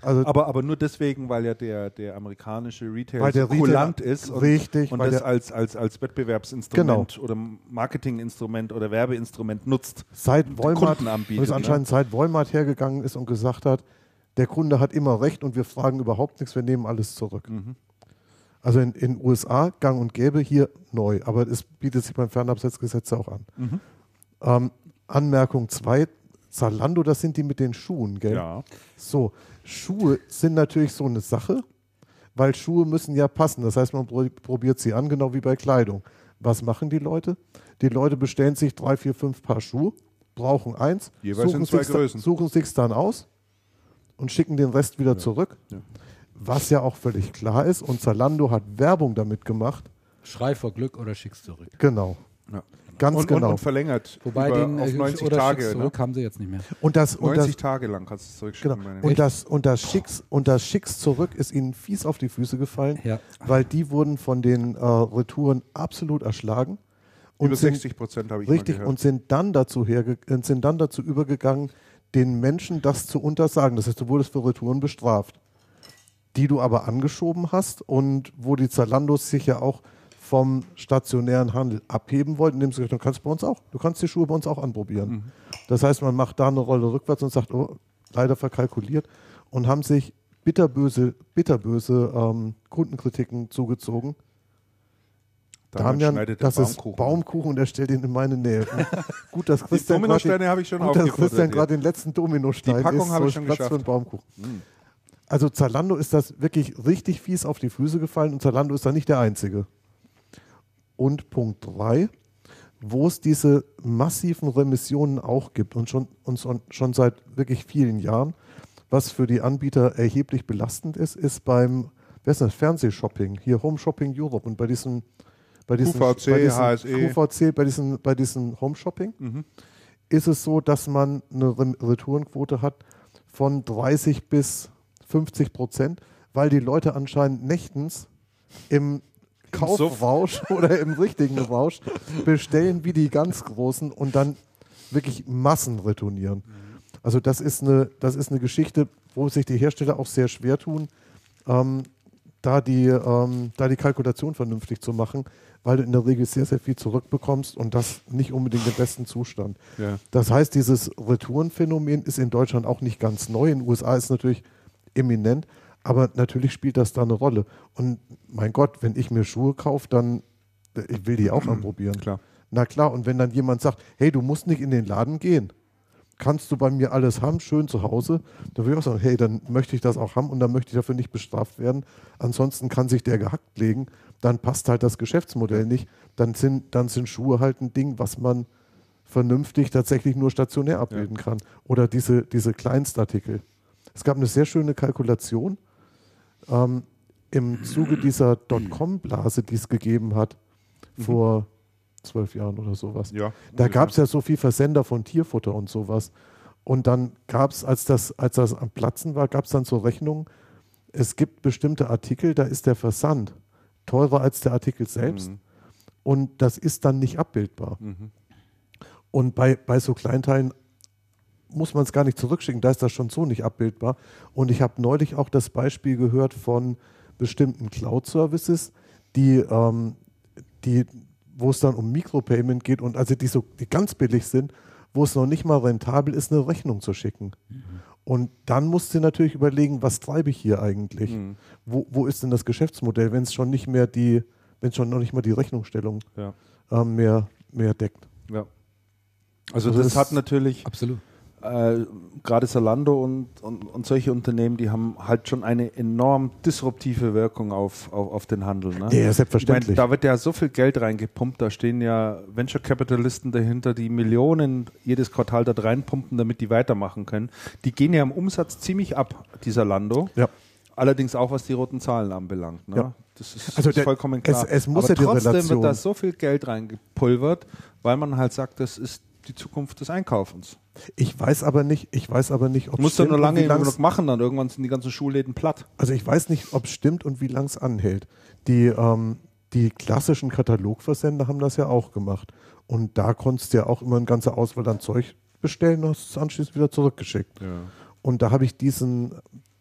Also Aber, aber nur deswegen, weil ja der, der amerikanische Retail Weil der so Retail- kulant ist und, richtig, und weil das als, als, als Wettbewerbsinstrument oder Marketinginstrument oder Werbeinstrument nutzt. seit Walmart, anbietet, und es ne? anscheinend seit Walmart hergegangen ist und gesagt hat, der Kunde hat immer recht und wir fragen überhaupt nichts, wir nehmen alles zurück. Mhm. Also in den USA gang und gäbe, hier neu, aber es bietet sich beim Fernabsatzgesetz auch an. Mhm. Ähm, Anmerkung 2, Zalando, das sind die mit den Schuhen, gell? Ja. So, Schuhe sind natürlich so eine Sache, weil Schuhe müssen ja passen. Das heißt, man pro- probiert sie an, genau wie bei Kleidung. Was machen die Leute? Die Leute bestellen sich drei, vier, fünf Paar Schuhe, brauchen eins, Jeweils in suchen zwei sich's Größen. Suchen sich's dann aus und schicken den Rest wieder zurück. Ja. Was ja auch völlig klar ist. Und Zalando hat Werbung damit gemacht. Schrei vor Glück oder schick's zurück. Genau. Ja. Ganz und, genau. und, und verlängert Wobei über, den auf äh, 90 oder Tage. schick's Ne? zurück haben sie jetzt nicht mehr. und das, und 90 das, Tage lang kannst du es zurückschicken. Genau. meine Und das, und, das Schicks, und das Schicks zurück ist ihnen fies auf die Füße gefallen, Ja. weil die wurden von den äh, Retouren absolut erschlagen. Und Über sind, 60 Prozent habe ich Richtig, und sind dann, dazu herge äh, sind dann dazu übergegangen, den Menschen das zu untersagen. Das heißt, du wurdest für Retouren bestraft, die du aber angeschoben hast und wo die Zalandos sich ja auch vom stationären Handel abheben wollten, indem sie gesagt haben, du kannst bei uns auch, du kannst die Schuhe bei uns auch anprobieren. Das heißt, man macht da eine Rolle rückwärts und sagt, oh, leider verkalkuliert und haben sich bitterböse, bitterböse ähm, Kundenkritiken zugezogen. Damian, schneidet den das ist Baumkuchen. Baumkuchen und er stellt ihn in meine Nähe. Gut, dass Christian gerade gerade den letzten Dominostein Die Packung habe ich schon Platz für geschafft. einen Baumkuchen. Also Zalando ist das wirklich richtig fies auf die Füße gefallen und Zalando ist da nicht der Einzige. Und Punkt 3, wo es diese massiven Remissionen auch gibt und schon, und schon, seit wirklich vielen Jahren, was für die Anbieter erheblich belastend ist, ist beim wer ist das, Fernsehshopping, hier Home Shopping Europe und bei diesen bei diesen, QVC, bei diesen HSE. QVC, bei diesen, bei diesen Home Shopping ist es so, dass man eine Re- Retourenquote hat von 30 bis 50 Prozent, weil die Leute anscheinend nächtens im Kaufrausch oder im richtigen Rausch bestellen wie die ganz Großen und dann wirklich Massen retournieren. Also das ist eine, das ist eine Geschichte, wo sich die Hersteller auch sehr schwer tun, ähm, da, die, ähm, da die Kalkulation vernünftig zu machen, weil du in der Regel sehr, sehr viel zurückbekommst und das nicht unbedingt im besten Zustand. Ja. Das heißt, dieses Retourenphänomen ist in Deutschland auch nicht ganz neu. In den USA ist es natürlich eminent, aber natürlich spielt das da eine Rolle. Und mein Gott, wenn ich mir Schuhe kaufe, dann äh, ich will die auch anprobieren. Klar. Na klar, und wenn dann jemand sagt, hey, du musst nicht in den Laden gehen, kannst du bei mir alles haben, schön zu Hause, dann würde ich auch sagen, hey, dann möchte ich das auch haben und dann möchte ich dafür nicht bestraft werden. Ansonsten kann sich der gehackt legen, dann passt halt das Geschäftsmodell nicht. Dann sind, dann sind Schuhe halt ein Ding, was man vernünftig tatsächlich nur stationär abbilden kann. Oder diese, diese Kleinstartikel. Es gab eine sehr schöne Kalkulation ähm, im Zuge dieser Dotcom-Blase, die es gegeben hat, vor zwölf Jahren oder sowas. Ja, Da gab es ja so viel Versender von Tierfutter und sowas. Und dann gab es, als das, als das am Platzen war, gab es dann so Rechnungen, es gibt bestimmte Artikel, da ist der Versand teurer als der Artikel selbst. Mhm. Und das ist dann nicht abbildbar. Und bei, bei so Kleinteilen muss man es gar nicht zurückschicken, da ist das schon so nicht abbildbar. Und ich habe neulich auch das Beispiel gehört von bestimmten Cloud-Services, die, ähm, die, wo es dann um Micropayment geht und also die so, die ganz billig sind, wo es noch nicht mal rentabel ist, eine Rechnung zu schicken. Und dann musst du natürlich überlegen, was treibe ich hier eigentlich? Wo, wo ist denn das Geschäftsmodell, wenn es schon nicht mehr die, wenn es schon noch nicht mal die Rechnungsstellung Ja. ähm, mehr, mehr deckt? ja. Also, Also das, das- hat natürlich Absolut. Äh, gerade Zalando und, und, und solche Unternehmen, die haben halt schon eine enorm disruptive Wirkung auf, auf, auf den Handel. Ne? Ja, selbstverständlich. Ich mein, da wird ja so viel Geld reingepumpt, da stehen ja Venture Capitalisten dahinter, die Millionen jedes Quartal da reinpumpen, damit die weitermachen können. Die gehen ja im Umsatz ziemlich ab, dieser Lando. Ja. Allerdings auch, was die roten Zahlen anbelangt. Ne? Ja. Das ist, Also der- vollkommen klar. es- es muss Aber ja trotzdem wird da so viel Geld reingepulvert, weil man halt sagt, das ist die Zukunft des Einkaufens. Ich weiß aber nicht, ich weiß aber nicht, ob musst ja stimmt nur und lange genug machen, dann irgendwann sind die ganzen Schulläden platt. Also ich weiß nicht, ob es stimmt und wie lang es anhält. Die, ähm, die klassischen Katalogversender haben das ja auch gemacht. Und da konntest du ja auch immer eine ganze Auswahl an Zeug bestellen und hast es anschließend wieder zurückgeschickt. Und da habe ich diesen,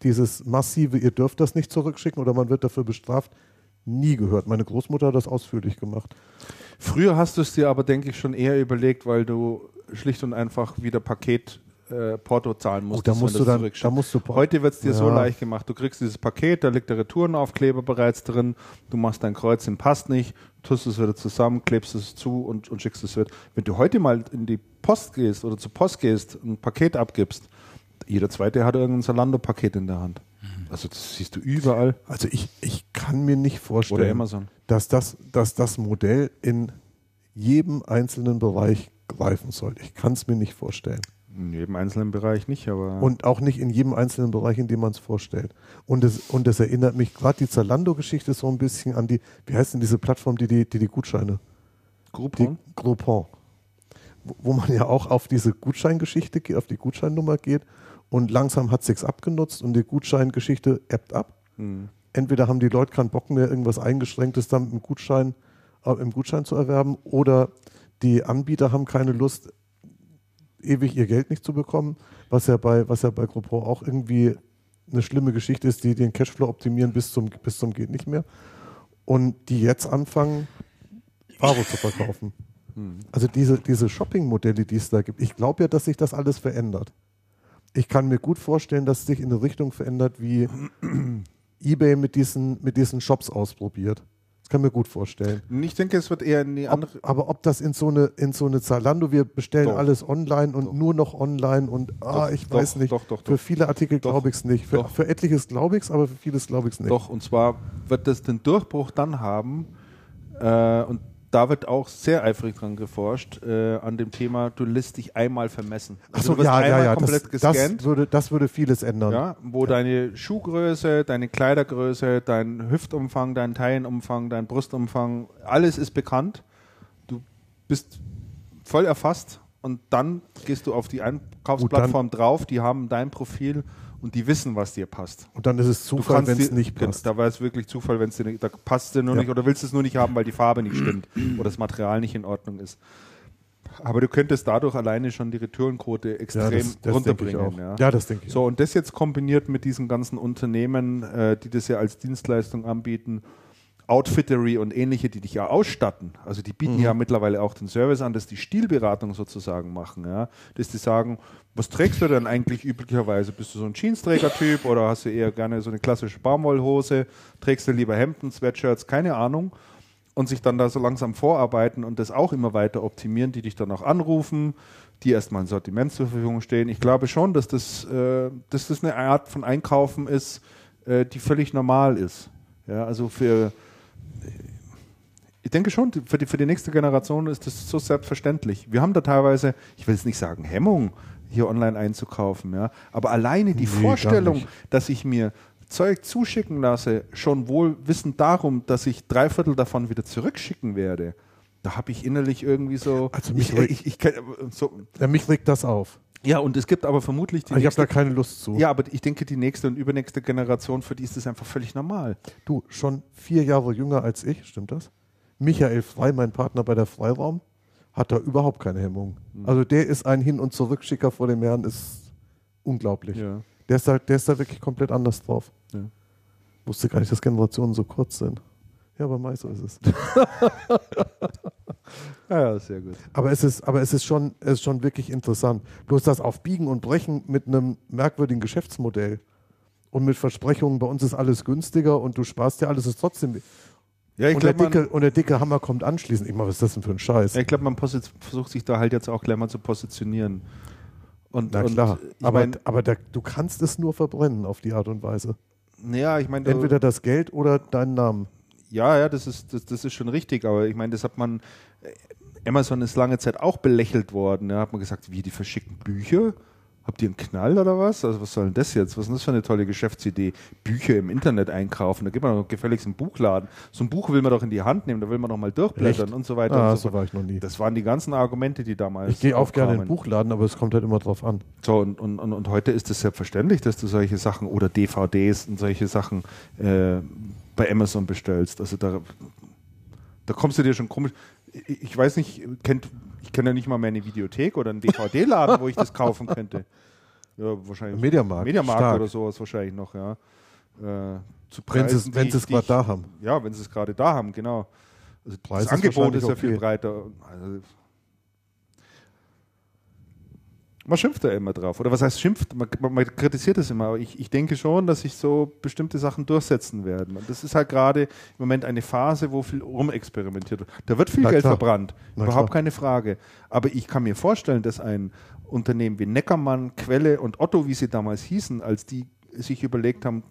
dieses massive, ihr dürft das nicht zurückschicken oder man wird dafür bestraft, nie gehört. Meine Großmutter hat das ausführlich gemacht. Früher hast du es dir aber, denke ich, schon eher überlegt, weil du schlicht und einfach wieder Paket äh, Porto zahlen musst. Oh, da musst du dann- da musst du- Heute wird es dir so Ja. leicht gemacht. Du kriegst dieses Paket, da liegt der Retourenaufkleber bereits drin, du machst dein Kreuzchen, passt nicht, tust es wieder zusammen, klebst es zu und, und schickst es wieder. Wenn du heute mal in die Post gehst oder zur Post gehst, ein Paket abgibst, jeder zweite hat irgendein Zalando-Paket in der Hand. Also das siehst du überall. Also ich, ich kann mir nicht vorstellen, dass das, dass das Modell in jedem einzelnen Bereich greifen soll. Ich kann es mir nicht vorstellen. In jedem einzelnen Bereich nicht, aber Und auch nicht in jedem einzelnen Bereich, in dem man es vorstellt. Und es, und es erinnert mich gerade die Zalando-Geschichte so ein bisschen an die, wie heißt denn diese Plattform, die die, die, die Gutscheine, die Groupon. Groupon, wo, wo man ja auch auf diese Gutscheingeschichte geht, auf die Gutscheinnummer geht und langsam hat sich's abgenutzt und die Gutscheingeschichte ebbt ab. Hm. Entweder haben die Leute keinen Bock mehr, irgendwas Eingeschränktes dann im Gutschein, äh, im Gutschein zu erwerben, oder die Anbieter haben keine Lust, ewig ihr Geld nicht zu bekommen. was ja bei, was ja bei GoPro auch irgendwie eine schlimme Geschichte ist, die den Cashflow optimieren bis zum, bis zum geht nicht mehr. Und die jetzt anfangen, Ware zu verkaufen. Also diese, diese Shopping-Modelle, die es da gibt, ich glaube ja, dass sich das alles verändert. Ich kann mir gut vorstellen, dass es sich in eine Richtung verändert, wie eBay mit diesen, mit diesen Shops ausprobiert. Das kann ich mir gut vorstellen. Ich denke, es wird eher in die andere. Ob, aber ob das in so eine, in so eine Zalando, wir bestellen Doch. alles online und nur noch online und ah, Doch, ich doch, weiß nicht. doch, doch, Für doch. viele Artikel Doch, glaube ich es nicht. Für, doch. für etliches glaube ich es, aber für vieles glaube ich es nicht. Doch, und zwar wird das den Durchbruch dann haben, äh, und da wird auch sehr eifrig dran geforscht, äh, an dem Thema, du lässt dich einmal vermessen. Achso, du wirst ja, ja, einmal ja. komplett Das, das, gescannt. würde, das würde vieles ändern. Ja, wo deine Schuhgröße, deine Kleidergröße, dein Hüftumfang, dein Teilenumfang, dein Brustumfang, alles ist bekannt. Du bist voll erfasst und dann gehst du auf die Einkaufsplattform drauf, die haben dein Profil und die wissen, was dir passt. Und dann ist es Zufall, wenn es nicht Genau, passt. Da war es wirklich Zufall, wenn es dir nicht, da passt dir nur Ja. nicht oder willst es nur nicht haben, weil die Farbe nicht stimmt oder das Material nicht in Ordnung ist. Aber du könntest dadurch alleine schon die Retourenquote Ja, extrem das, das ich runterbringen. Ja. Ja, das denke ich So, und das jetzt kombiniert mit diesen ganzen Unternehmen, äh, die das ja als Dienstleistung anbieten, Outfittery und ähnliche, die dich ja ausstatten. Also die bieten ja mittlerweile auch den Service an, dass die Stilberatung sozusagen machen. Ja? Dass die sagen, was trägst du denn eigentlich üblicherweise? Bist du so ein Jeansträger-Typ oder hast du eher gerne so eine klassische Baumwollhose? Trägst du lieber Hemden, Sweatshirts? Keine Ahnung. Und sich dann da so langsam vorarbeiten und das auch immer weiter optimieren, die dich dann auch anrufen, die erstmal ein Sortiment zur Verfügung stehen. Ich glaube schon, dass das, äh, dass das eine Art von Einkaufen ist, äh, die völlig normal ist. Ja, also für ich denke schon, für die, für die nächste Generation ist das so selbstverständlich. Wir haben da teilweise, ich will jetzt nicht sagen Hemmung, hier online einzukaufen, ja, aber alleine die Nee, Vorstellung, dass ich mir Zeug zuschicken lasse, schon wohl wissend darum, dass ich drei Viertel davon wieder zurückschicken werde, da habe ich innerlich irgendwie so, Also mich ich, regt- ich, ich, so, Ja, mich regt das auf. ja, und es gibt aber vermutlich die Ich habe nächste, da keine Lust zu. ja, aber ich denke, die nächste und übernächste Generation, für die ist das einfach völlig normal. Du, schon vier Jahre jünger als ich, stimmt das? Michael Frei, mein Partner bei der Freiraum, hat da überhaupt keine Hemmung. Mhm. Also der ist ein Hin- und Zurückschicker vor dem Herrn, ist unglaublich. Ja. Der, ist da, der ist da wirklich komplett anders drauf. Ja. Wusste gar nicht, dass Generationen so kurz sind. Ja, aber meist so ist es. Ja, ja, sehr gut. Aber es ist, aber es ist schon, es ist schon wirklich interessant. Bloß das auf Biegen und Brechen mit einem merkwürdigen Geschäftsmodell und mit Versprechungen, bei uns ist alles günstiger und du sparst dir alles, ist trotzdem. Ja, ich und, der glaube, man, dicke, und der dicke Hammer kommt anschließend. Ich meine, was ist das denn für ein Scheiß? Ja, ich glaube, man versucht sich da halt jetzt auch gleich mal zu positionieren. Und, Na und klar. ich Aber, mein, aber da, du kannst es nur verbrennen auf die Art und Weise. ja, ich meine, Entweder das Geld oder deinen Namen. ja, ja, das ist, das, das ist schon richtig, aber ich meine, das hat man, äh, Amazon ist lange Zeit auch belächelt worden. Da hat man gesagt, wie, die verschicken Bücher? Habt ihr einen Knall oder was? Also was soll denn das jetzt? Was ist denn das für eine tolle Geschäftsidee? Bücher im Internet einkaufen, da geht man doch gefälligst einen Buchladen. So ein Buch will man doch in die Hand nehmen, da will man doch mal durchblättern Echt? und so weiter. Ah, und so so war ich noch nie. Das waren die ganzen Argumente, die damals Ich gehe auch gerne in den. Buchladen, aber es kommt halt immer drauf an. So, und, und, und, und heute ist es selbstverständlich, dass du solche Sachen oder DVDs und solche Sachen äh, bei Amazon bestellst. Also da, da kommst du dir schon komisch. Ich, ich weiß nicht, kennt, ich kenne ja nicht mal mehr eine Videothek oder einen DVD-Laden, wo ich das kaufen könnte. Ja, wahrscheinlich. Mediamarkt, Mediamarkt stark. oder sowas wahrscheinlich noch, ja. Äh, zu Wenn sie es- Preisen, wenn sie es gerade da haben. Ja, wenn sie es gerade da haben, genau. Also das Angebot ist ja viel okay. breiter. Also, man schimpft da immer drauf. Oder was heißt schimpft? Man, man, man kritisiert es immer. Aber ich, ich denke schon, dass sich so bestimmte Sachen durchsetzen werden. Und das ist halt gerade im Moment eine Phase, wo viel rumexperimentiert wird. Da wird viel Na Geld klar. verbrannt. Na Überhaupt klar. keine Frage. Aber ich kann mir vorstellen, dass ein Unternehmen wie Neckermann, Quelle und Otto, wie sie damals hießen, als die sich überlegt haben,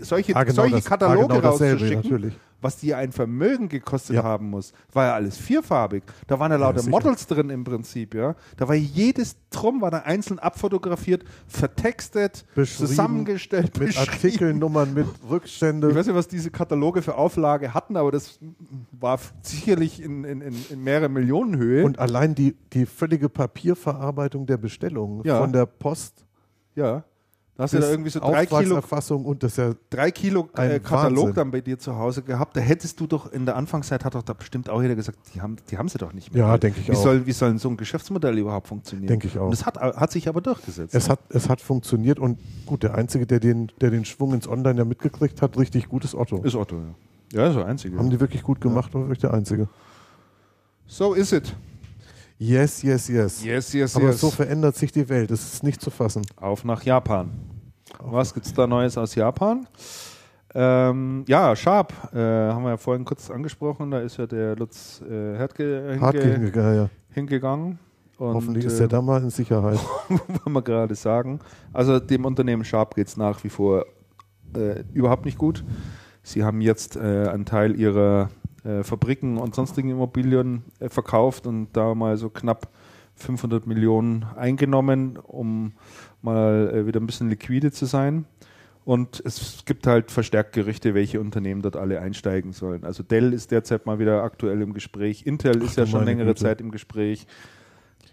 solche, Ah, genau solche das- ah, Kataloge genau dasselbe, rauszuschicken, natürlich. was die ein Vermögen gekostet Ja. haben muss, war ja alles vierfarbig. Da waren ja lauter sicher. Models drin im Prinzip, ja. Da war jedes Drum war da einzeln abfotografiert, vertextet, zusammengestellt, Mit. Artikelnummern, mit Ich Rückstände. weiß nicht, was diese Kataloge für Auflage hatten, aber das war sicherlich in, in, in, in mehrere Millionen Höhe. Und allein die, die völlige Papierverarbeitung der Bestellungen Ja. von der Post. ja. Da hast du da irgendwie so drei Kilo, und das ist ja drei Kilo äh, Katalog Wahnsinn. dann bei dir zu Hause gehabt. Da hättest du doch in der Anfangszeit, hat doch da bestimmt auch jeder gesagt, die haben, die haben sie doch nicht mehr. Ja, denke ich wie auch. Soll, wie soll so ein Geschäftsmodell überhaupt funktionieren? Denke ich auch. Und es hat, hat sich aber durchgesetzt. Es hat, es hat funktioniert und gut, der Einzige, der den, der den Schwung ins Online ja mitgekriegt hat, richtig gutes Otto. ist Otto, ja. Ja, ist der Einzige. Haben die wirklich gut gemacht und wirklich der Einzige. so ist es. Yes, yes, yes. Yes, yes, Aber yes. so verändert sich die Welt. Es ist nicht zu fassen. Auf nach Japan. Was gibt's da Neues aus Japan? Ähm, ja, Sharp, äh, haben wir ja vorhin kurz angesprochen. Da ist ja der Lutz äh, Hertke Hart hinge ja. hingegangen. Und, Hoffentlich ist äh, er da mal in Sicherheit. wollen wir gerade sagen. Also dem Unternehmen Sharp geht es nach wie vor äh, überhaupt nicht gut. Sie haben jetzt äh, einen Teil ihrer äh, Fabriken und sonstigen Immobilien äh, verkauft und da mal so knapp 500 Millionen eingenommen, um mal äh, wieder ein bisschen liquide zu sein. Und es gibt halt verstärkt Gerüchte, welche Unternehmen dort alle einsteigen sollen. Also Dell ist derzeit mal wieder aktuell im Gespräch. Intel ist du ja schon längere Güte. Zeit im Gespräch.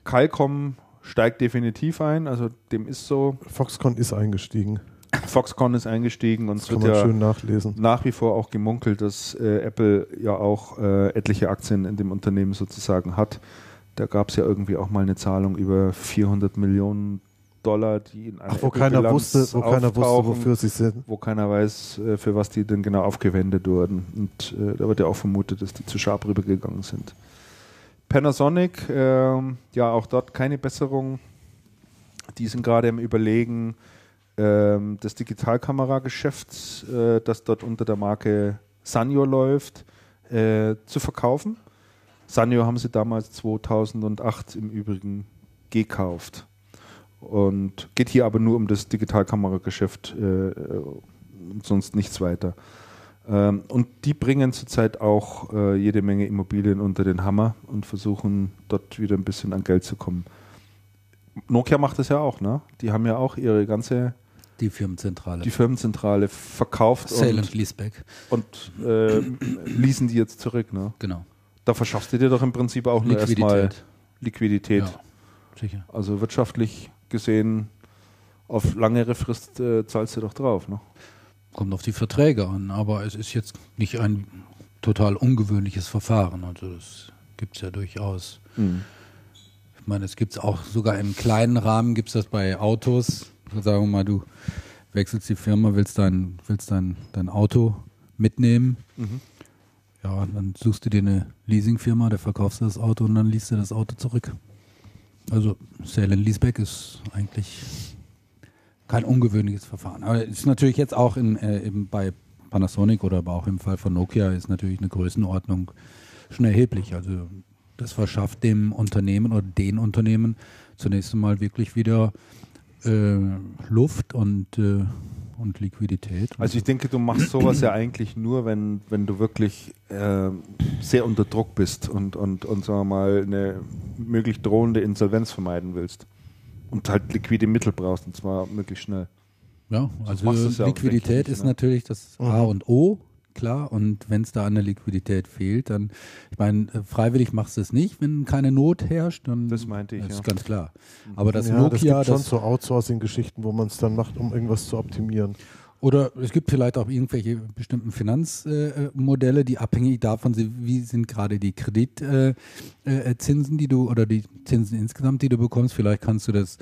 Qualcomm steigt definitiv ein, also dem ist so. Foxconn ist eingestiegen. Foxconn ist eingestiegen und Das es wird ja nach wie vor auch gemunkelt, dass äh, Apple ja auch äh, etliche Aktien in dem Unternehmen sozusagen hat. Da gab es ja irgendwie auch mal eine Zahlung über 400 Millionen Dollar, die in einer Ach, wo keiner wusste, wo keiner wusste, wofür sie sind. wo keiner weiß, äh, für was die denn genau aufgewendet wurden. Und äh, da wird ja auch vermutet, dass die zu Sharp rübergegangen sind. Panasonic, ähm, ja auch dort keine Besserung. Die sind gerade im Überlegen, ähm, das Digitalkamerageschäft, äh, das dort unter der Marke Sanyo läuft, äh, zu verkaufen. Sanyo haben sie damals 2008 im Übrigen gekauft. Und geht hier aber nur um das Digitalkamerageschäft äh, und sonst nichts weiter. Ähm, und die bringen zurzeit auch äh, jede Menge Immobilien unter den Hammer und versuchen dort wieder ein bisschen an Geld zu kommen. Nokia macht das ja auch, ne? Die haben ja auch ihre ganze Die Firmenzentrale. die Firmenzentrale verkauft Sale and und, Leaseback. und äh, ließen die jetzt zurück, ne? Genau. Da verschaffst du dir doch im Prinzip auch nur erstmal Liquidität. Ja, sicher. Also wirtschaftlich gesehen auf langere Frist äh, zahlst du doch drauf, ne? Kommt auf die Verträge an, aber es ist jetzt nicht ein total ungewöhnliches Verfahren. Also das gibt es ja durchaus. Ich meine, es gibt es auch sogar im kleinen Rahmen, gibt es das bei Autos. Sagen wir mal, du wechselst die Firma, willst dein, willst dein, dein Auto mitnehmen. Ja, dann suchst du dir eine Leasingfirma, da verkaufst du das Auto und dann liest du das Auto zurück. Also Sale and Leaseback ist eigentlich kein ungewöhnliches Verfahren. Aber es ist natürlich jetzt auch in, äh, eben bei Panasonic oder aber auch im Fall von Nokia ist natürlich eine Größenordnung schon erheblich. Also das verschafft dem Unternehmen oder den Unternehmen zunächst einmal wirklich wieder äh, Luft und, äh, und Liquidität. Also ich denke, du machst sowas ja eigentlich nur, wenn, wenn du wirklich äh, sehr unter Druck bist und, und, und sagen wir mal eine möglich drohende Insolvenz vermeiden willst. Und halt liquide Mittel brauchst und zwar möglichst schnell. Ja, also du's ja Liquidität ist ne? natürlich das A und O, klar. Und wenn es da an der Liquidität fehlt, dann, ich meine, äh, freiwillig machst du es nicht, wenn keine Not herrscht, dann Das meinte ich, Das ist ja. ganz klar. Aber das ja, das Nokia, gibt schon das, so Outsourcing-Geschichten, wo man es dann macht, um irgendwas zu optimieren. oder es gibt vielleicht auch irgendwelche bestimmten Finanzmodelle, äh, die abhängig davon sind, wie sind gerade die Kreditzinsen, äh, äh, die du oder die Zinsen insgesamt, die du bekommst. Vielleicht kannst du das,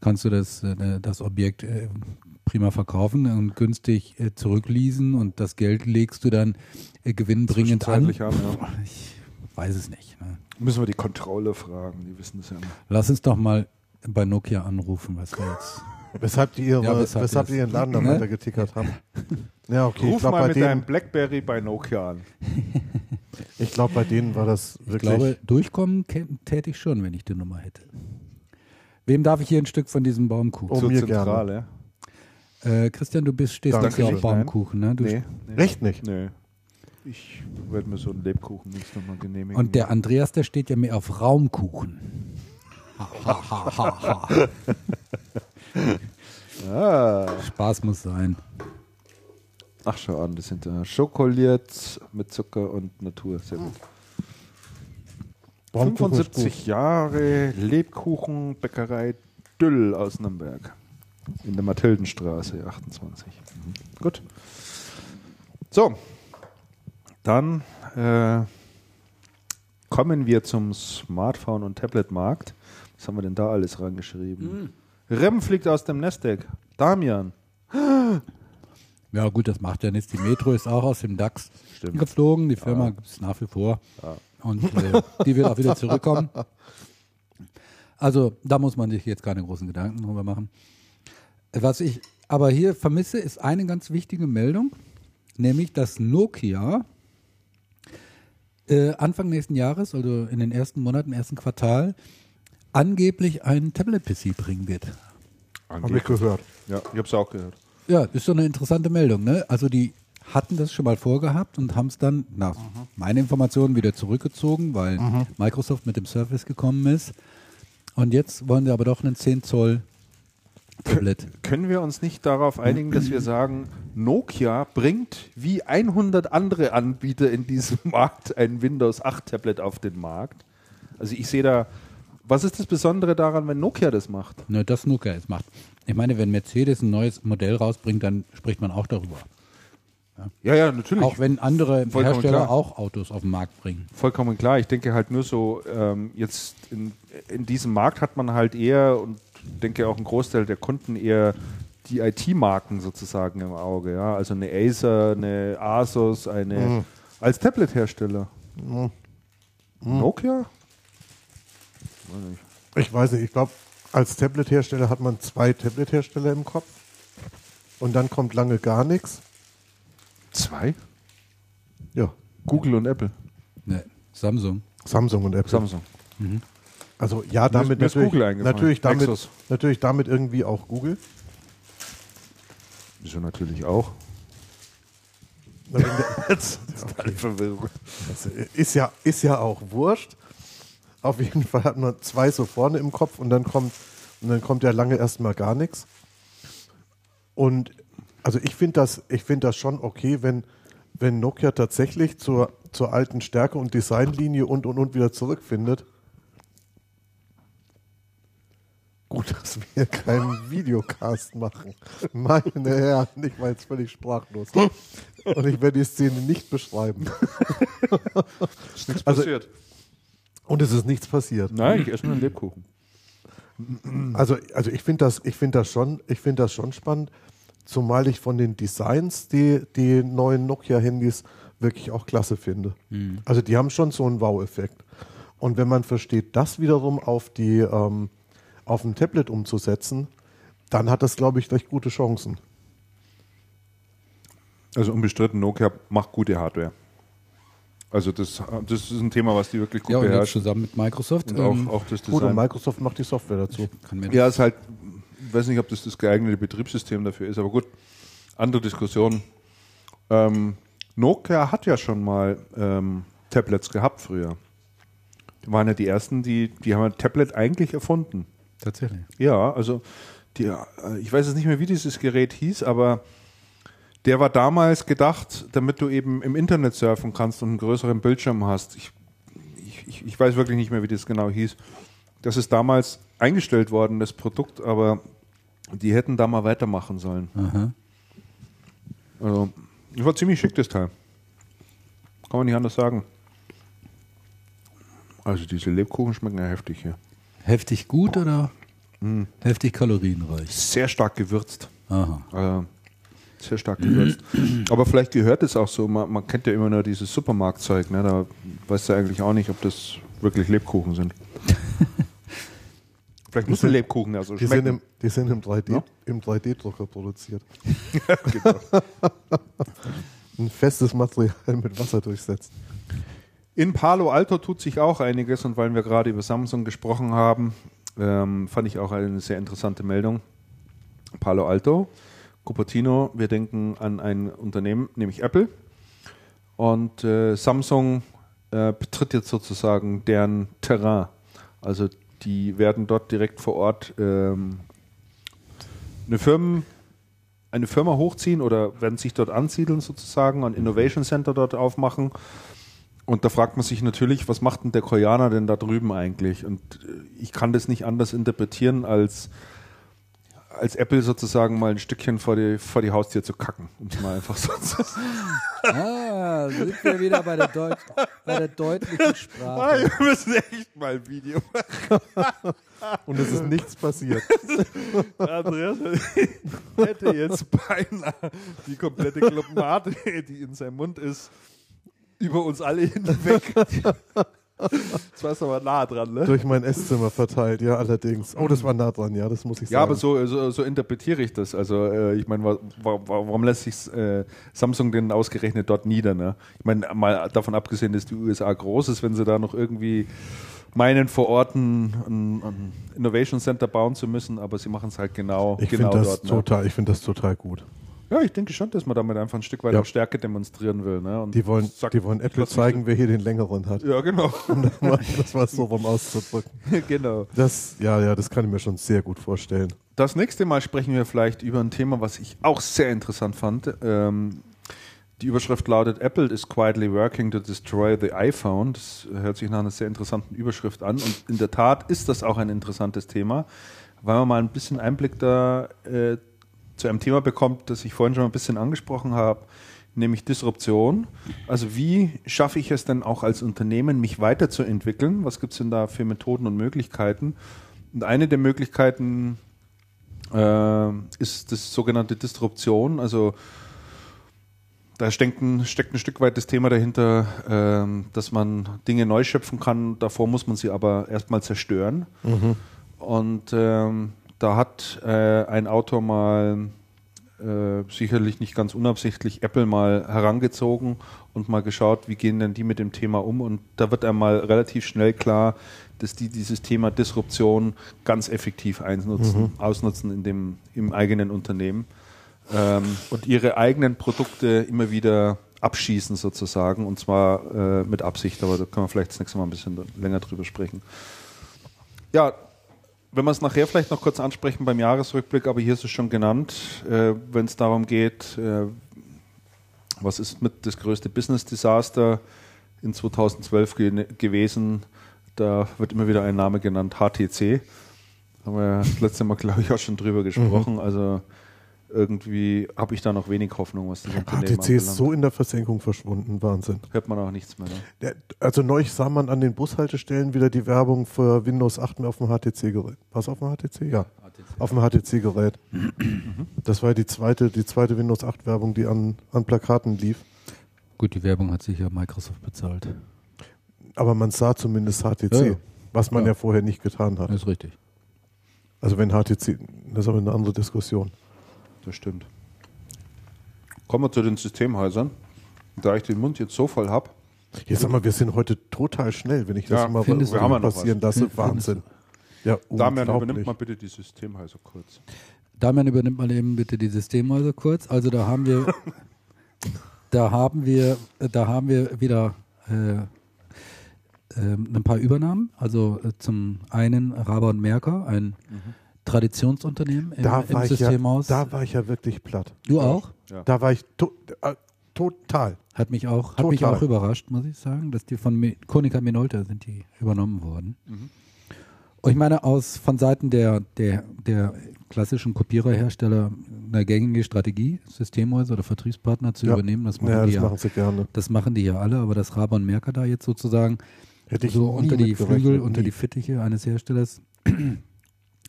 kannst du das, äh, das Objekt äh, prima verkaufen und günstig äh, zurückleasen und das Geld legst du dann äh, gewinnbringend an. An, ja. Ich weiß es nicht. Ne? Müssen wir die Kontrolle fragen, die wissen das ja nicht. Lass uns doch mal bei Nokia anrufen, was wir jetzt. Weshalb die, ihre, Ja, weshalb weshalb die ihren Laden dann Ne? weiter getickert haben. Ja, okay. Ich Ruf glaube, mal mit deinem Blackberry bei Nokia an. ich glaub, bei denen war das Ich wirklich. glaube, durchkommen täte ich schon, wenn ich die Nummer hätte. Wem darf ich hier ein Stück von diesem Baumkuchen? Oh, Zur mir Zentrale. Äh, Christian, du bist, stehst Danke nicht auf. Baumkuchen, ne? Du Nee, nee. Echt nicht? Nee. Ich werde mir so einen Lebkuchen jetzt nochmal genehmigen. Und der Andreas, der steht ja mehr auf Raumkuchen. Ha, ha, ha, ha, ha. ah. Spaß muss sein. Ach, schau an, das sind ja schokoliert mit Zucker und Natur. Sehr gut. Baumkuchen ist 75 Jahre Lebkuchenbäckerei Düll aus Nürnberg. In der Mathildenstraße 28. Mhm. Gut. So, dann äh, kommen wir zum Smartphone- und Tablet-Markt. Was haben wir denn da alles rangeschrieben? Rem fliegt aus dem Nestdeck. Damian. Ja, gut, das macht ja nichts. Die Metro ist auch aus dem DAX Stimmt. geflogen. Die Firma gibt es nach wie vor. Und äh, die wird auch wieder zurückkommen. Also, da muss man sich jetzt keine großen Gedanken drüber machen. Was ich aber hier vermisse, ist eine ganz wichtige Meldung, nämlich dass Nokia äh, Anfang nächsten Jahres, also in den ersten Monaten, im ersten Quartal, angeblich einen Tablet-PC bringen wird. Habe ich gehört. Ja, ich habe es auch gehört. Ja, ist so eine interessante Meldung. Ne? Also die hatten das schon mal vorgehabt und haben es dann nach meinen Informationen wieder zurückgezogen, weil Microsoft mit dem Surface gekommen ist. Und jetzt wollen sie aber doch einen 10 Zoll Tablet. Können wir uns nicht darauf einigen, dass wir sagen, Nokia bringt wie 100 andere Anbieter in diesem Markt ein Windows 8 Tablet auf den Markt? Also ich sehe da, was ist das Besondere daran, wenn Nokia das macht? Ne, das Nokia es macht. Ich meine, wenn Mercedes ein neues Modell rausbringt, dann spricht man auch darüber. Ja, ja, natürlich. Auch wenn andere Vollkommen Hersteller klar. auch Autos auf den Markt bringen. Vollkommen klar. Ich denke halt nur so, ähm, jetzt in, in diesem Markt hat man halt eher und denke auch ein Großteil der Kunden eher die IT-Marken sozusagen im Auge. Ja? Also eine Acer, eine Asus, eine als Tablet-Hersteller. Nokia? Weiß nicht. Ich weiß nicht, ich glaube, als Tablet-Hersteller hat man zwei Tablet-Hersteller im Kopf. Und dann kommt lange gar nichts. Zwei? Ja, Google und Apple. Ne, Samsung. Samsung und Apple. Samsung. Also ja, damit mir ist natürlich, Google natürlich, damit, Nexus. natürlich damit irgendwie auch Google. Wieso natürlich auch. Na, Das ist eine Verwirrung. Das ist ja, ist ja auch wurscht. Auf jeden Fall hat man zwei so vorne im Kopf und dann kommt, und dann kommt ja lange erstmal gar nichts. Und also ich finde das, ich finde das schon okay, wenn, wenn Nokia tatsächlich zur, zur alten Stärke und Designlinie und und und wieder zurückfindet. Gut, dass wir keinen Videocast machen. Meine Herren, ich war jetzt völlig sprachlos. Und ich werde die Szene nicht beschreiben. Nichts Also- passiert. Und es ist nichts passiert. Nein, ich esse nur einen Lebkuchen. Also, also ich finde das, ich finde das schon, ich finde das schon spannend, zumal ich von den Designs die, die neuen Nokia-Handys wirklich auch klasse finde. Also die haben schon so einen Wow-Effekt. Und wenn man versteht, das wiederum auf die, ähm, auf ein Tablet umzusetzen, dann hat das, glaube ich, recht gute Chancen. Also unbestritten, Nokia macht gute Hardware. Also das, das ist ein Thema, was die wirklich gut Ja, und jetzt beherrschen. zusammen mit Microsoft. Und ähm, auch, auch das Gut, und Design. Microsoft macht die Software dazu. kann mir Ja, ist halt, ich weiß nicht, ob das das geeignete Betriebssystem dafür ist, aber gut, andere Diskussion. Ähm, Nokia hat ja schon mal ähm, Tablets gehabt früher. Die waren ja die ersten, die, die haben ein Tablet eigentlich erfunden. Tatsächlich. Ja, also die, äh, ich weiß jetzt nicht mehr, wie dieses Gerät hieß, aber der war damals gedacht, damit du eben im Internet surfen kannst und einen größeren Bildschirm hast. Ich, ich, ich- ich weiß wirklich nicht mehr, wie das genau hieß. Das ist damals eingestellt worden, das Produkt, aber die hätten da mal weitermachen sollen. Aha. Also, das war ziemlich schick, das Teil. Kann man nicht anders sagen. Also diese Lebkuchen schmecken ja heftig hier. Heftig gut oder heftig kalorienreich? Sehr stark gewürzt. Aha. Äh, sehr stark gewürzt. Aber vielleicht gehört es auch so. Man, man kennt ja immer nur dieses Supermarktzeug. Ne? Da weißt du eigentlich auch nicht, ob das wirklich Lebkuchen sind. vielleicht muss ein Lebkuchen ja so Die sind schmecken. im, die sind im 3D, Ja? im 3D-Drucker produziert. genau. Ein festes Material mit Wasser durchsetzt. In Palo Alto tut sich auch einiges und weil wir gerade über Samsung gesprochen haben, ähm, fand ich auch eine sehr interessante Meldung. Palo Alto, Cupertino, wir denken an ein Unternehmen, nämlich Apple. Und äh, Samsung äh, betritt jetzt sozusagen deren Terrain. Also die werden dort direkt vor Ort ähm, eine, Firmen, eine Firma hochziehen oder werden sich dort ansiedeln sozusagen, ein Innovation Center dort aufmachen. Und da fragt man sich natürlich, was macht denn der Koreaner denn da drüben eigentlich? Und äh, ich kann das nicht anders interpretieren als, als Apple sozusagen mal ein Stückchen vor die, vor die Haustür zu kacken, um es mal einfach so zu Ah, sind wir wieder bei der, Deut bei der deutlichen Sprache. Wir müssen echt mal ein Video machen. Und es ist nichts passiert. Andreas hätte jetzt beinahe die komplette Clubmate, die in seinem Mund ist, über uns alle hinweg. Das war es aber nah dran, ne? Durch mein Esszimmer verteilt, ja, allerdings. Oh, das war nah dran, ja, das muss ich sagen. Ja, aber so, so, so interpretiere ich das. Also äh, ich meine, wa wa warum lässt sich äh, Samsung denn ausgerechnet dort nieder? Ne? Ich meine, mal davon abgesehen, dass die USA groß ist, wenn sie da noch irgendwie meinen, vor Ort ein, ein, ein Innovation Center bauen zu müssen, aber sie machen es halt genau, ich genau finde das, dort. Ne? total, ich find das total gut. Ja, ich denke schon, dass man damit einfach ein Stück weit Ja. Stärke demonstrieren will. Ne? Und Die wollen, sagt, die wollen Apple zeigen, wer hier den längeren hat. Ja, genau. Um das mal, das mal so rum auszudrücken. genau. Das, ja, ja, das kann ich mir schon sehr gut vorstellen. Das nächste Mal sprechen wir vielleicht über ein Thema, was ich auch sehr interessant fand. Ähm, die Überschrift lautet Apple is quietly working to destroy the iPhone. Das hört sich nach einer sehr interessanten Überschrift an. Und in der Tat ist das auch ein interessantes Thema, weil man mal ein bisschen Einblick da äh, zu einem Thema bekommt, das ich vorhin schon ein bisschen angesprochen habe, nämlich Disruption. Also wie schaffe ich es denn auch als Unternehmen, mich weiterzuentwickeln? Was gibt es denn da für Methoden und Möglichkeiten? Und eine der Möglichkeiten äh, ist das sogenannte Disruption. Also da steckt ein, steckt ein Stück weit das Thema dahinter, ähm, dass man Dinge neu schöpfen kann. Davor muss man sie aber erstmal zerstören. Und ähm, da hat äh, ein Autor mal äh, sicherlich nicht ganz unabsichtlich Apple mal herangezogen und mal geschaut, wie gehen denn die mit dem Thema um. Und da wird einmal relativ schnell klar, dass die dieses Thema Disruption ganz effektiv einnutzen, ausnutzen in dem, im eigenen Unternehmen ähm, und ihre eigenen Produkte immer wieder abschießen sozusagen und zwar äh, mit Absicht, aber da können wir vielleicht das nächste Mal ein bisschen länger drüber sprechen. Ja, wenn wir es nachher vielleicht noch kurz ansprechen beim Jahresrückblick, aber hier ist es schon genannt, äh, wenn es darum geht, äh, was ist mit das größte Business-Desaster in 2012 ge gewesen, da wird immer wieder ein Name genannt, HTC. Haben wir das letzte Mal, glaube ich, auch schon drüber gesprochen. Also irgendwie habe ich da noch wenig Hoffnung, was das Unternehmen HTC ist so in der Versenkung verschwunden, Wahnsinn. Hört man auch nichts mehr. Ne? Der, also neulich sah man an den Bushaltestellen wieder die Werbung für Windows 8 mehr auf dem HTC-Gerät. Was auf dem HTC? Ja. Auf dem HTC-Gerät. Das war die zweite, die zweite Windows 8 Werbung, die an, an Plakaten lief. Gut, die Werbung hat sich ja Microsoft bezahlt. Aber man sah zumindest HTC, Ja, ja. was man ja. Ja. vorher nicht getan hat. Das ist richtig. Also wenn HTC, das ist aber eine andere Diskussion. Das stimmt. Kommen wir zu den Systemhäusern. Da ich den Mund jetzt so voll habe, Jetzt sag mal, wir sind heute total schnell, wenn ich das Ja, mal findest wir haben passieren lasse. Wahnsinn. Ja, Damian, übernimmt mal bitte die Systemhäuser kurz. Damian übernimmt mal eben bitte die Systemhäuser kurz. Also da haben wir, da haben wir, da haben wir wieder äh, ähm, ein paar Übernahmen. Also äh, zum einen Raber und Merker, ein Traditionsunternehmen im, da, im war ich ja, Systemhaus. da war ich ja wirklich platt. du auch? Ja. Da war ich to äh, total. Hat mich auch, hat mich Total. auch überrascht, muss ich sagen, dass die von Konica Minolta sind die übernommen worden. Und ich meine, aus von Seiten der, der, der klassischen Kopiererhersteller eine gängige Strategie, Systemhäuser oder Vertriebspartner zu Ja. übernehmen. Das machen, Ja, die das ja, machen sie gerne. das machen die ja alle, aber dass Raber und Merker da jetzt sozusagen Hätte ich so unter die Flügel, unter nie. die Fittiche eines Herstellers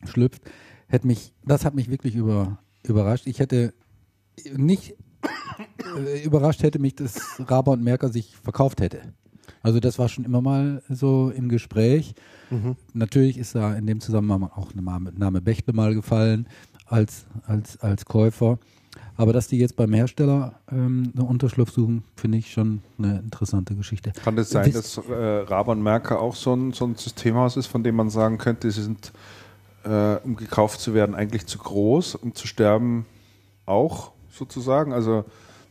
schlüpft, hätte mich, das hat mich wirklich über, überrascht. Ich hätte nicht äh, überrascht hätte mich, dass Raber und Merker sich verkauft hätte. Also das war schon immer mal so im Gespräch. Mhm. Natürlich ist da in dem Zusammenhang auch der Name, Name Bechtle mal gefallen als, als, als Käufer. Aber dass die jetzt beim Hersteller ähm, eine Unterschlupf suchen, finde ich schon eine interessante Geschichte. Kann das sein, Wisst- dass äh, Raber und Merker auch so ein, so ein Systemhaus ist, von dem man sagen könnte, sie sind, äh, um gekauft zu werden, eigentlich zu groß, um zu sterben auch sozusagen? Also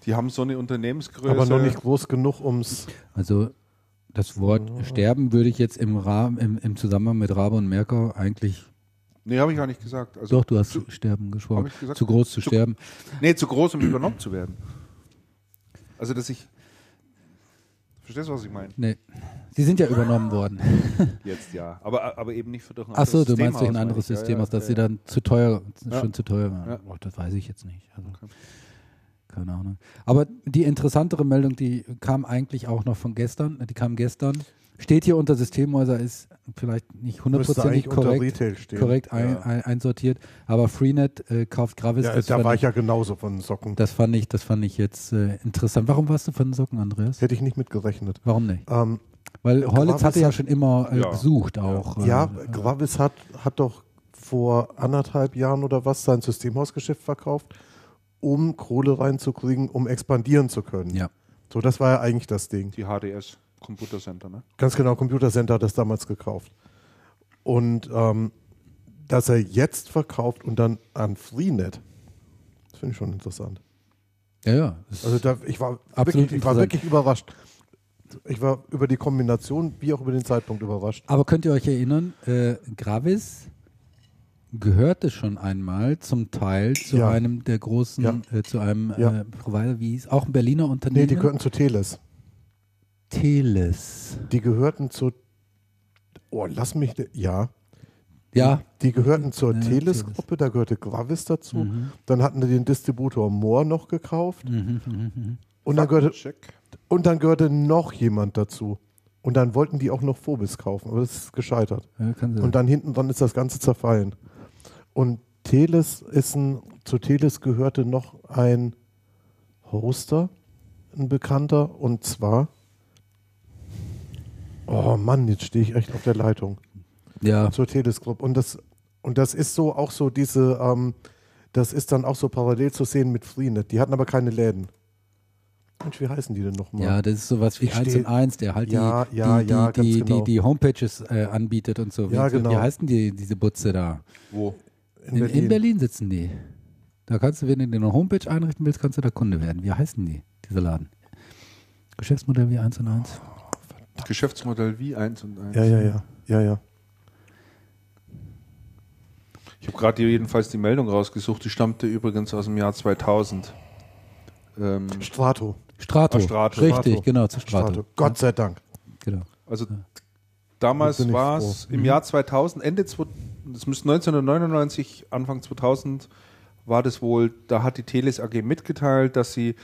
die haben so eine Unternehmensgröße. Aber noch nicht groß genug, ums. Also das Wort Sterben würde ich jetzt im, Rahmen, im, im Zusammenhang mit Rabe und Merker eigentlich. Nee, habe ich gar nicht gesagt. Also, Doch, du hast Sterben gesprochen. Gesagt? Zu groß zu Zu- sterben. Nee, zu groß, um übernommen zu werden. Also, dass ich Verstehst du, was ich meine? Nee. Sie sind ja übernommen worden. Jetzt ja. Aber, aber eben nicht für durch ein Achso, anderes du meinst durch ein anderes. System, ja, aus dass ja, sie ja. dann zu teuer, Ja. schon zu teuer waren. Ja. Oh, das weiß ich jetzt nicht. Also, Keine Ahnung. Aber die interessantere Meldung, die kam eigentlich auch noch von gestern. Die kam gestern. Steht hier unter Systemhäuser, ist vielleicht nicht hundertprozentig korrekt, Retail stehen. korrekt ein, Ja. ein, einsortiert. Aber Freenet äh, kauft Gravis. Ja, das, da fand war ich, ich ja genauso von Socken. das fand ich, das fand ich jetzt äh, interessant. Warum warst du von den Socken, Andreas? Hätte ich nicht mitgerechnet. Warum nicht? Ähm, Weil Horlitz hatte ja hat- schon immer äh, Ja. gesucht auch. äh, ja, äh, Gravis hat, hat doch vor anderthalb Jahren oder was sein Systemhausgeschäft verkauft, um Kohle reinzukriegen, um expandieren zu können. Ja. So, das war ja eigentlich das Ding. Die HDS Computer Center, ne? Ganz genau, Computer Center hat das damals gekauft. Und ähm, dass er jetzt verkauft und dann an Freenet, das finde ich schon interessant. ja, ja. Also da, ich war, Absolut wirklich, ich war wirklich überrascht. Ich war über die Kombination wie auch über den Zeitpunkt überrascht. Aber könnt ihr euch erinnern, äh, Gravis gehörte schon einmal zum Teil zu Ja. einem der großen, Ja. äh, zu einem Ja. äh, Provider, wie hieß, auch ein Berliner Unternehmen. Nee, die gehörten zu Teles. Teles. Die gehörten zu. Oh, lass mich. Ja. Ja. Die gehörten zur Ja, Teles-Gruppe, da gehörte Gravis dazu. Mhm. Dann hatten die den Distributor Moore noch gekauft. Mhm, mhm, mhm. Und dann, gehörte, und dann gehörte noch jemand dazu. Und dann wollten die auch noch Phobis kaufen, aber das ist gescheitert. Ja. Und dann hinten dran ist das Ganze zerfallen. Und Teles ist ein, zu Teles gehörte noch ein Hoster, ein Bekannter, und zwar, oh Mann, jetzt stehe ich echt auf der Leitung, ja. zur Teles Group. Und das, und das ist so auch so diese, ähm, das ist dann auch so parallel zu sehen mit Freenet. Die hatten aber keine Läden. Mensch, wie heißen die denn nochmal? Ja, das ist sowas wie Ich 1 steh- und 1, der halt Ja, die, ja, die, ja, die, ganz die, genau. die, die Homepages äh, anbietet und so. Ja, wie, genau. wie heißen die, diese Butze da? Wo? In, in Berlin sitzen die. Da kannst du, wenn du dir eine Homepage einrichten willst, kannst du da Kunde werden. Wie heißen die, dieser Laden? Geschäftsmodell wie 1 und 1. Geschäftsmodell wie 1 und 1. Ja, ja, ja, ja, ja. Ich habe gerade jedenfalls die Meldung rausgesucht, die stammte übrigens aus dem Jahr 2000. Ähm, Strato. Strato. Ah, Strato. Richtig, Strato. genau, zu Strato. Strato. Gott sei Dank. Genau. also damals bin ich war es im Jahr 2000, Ende, das müsste 1999, Anfang 2000 war das wohl, da hat die Teles AG mitgeteilt, dass sie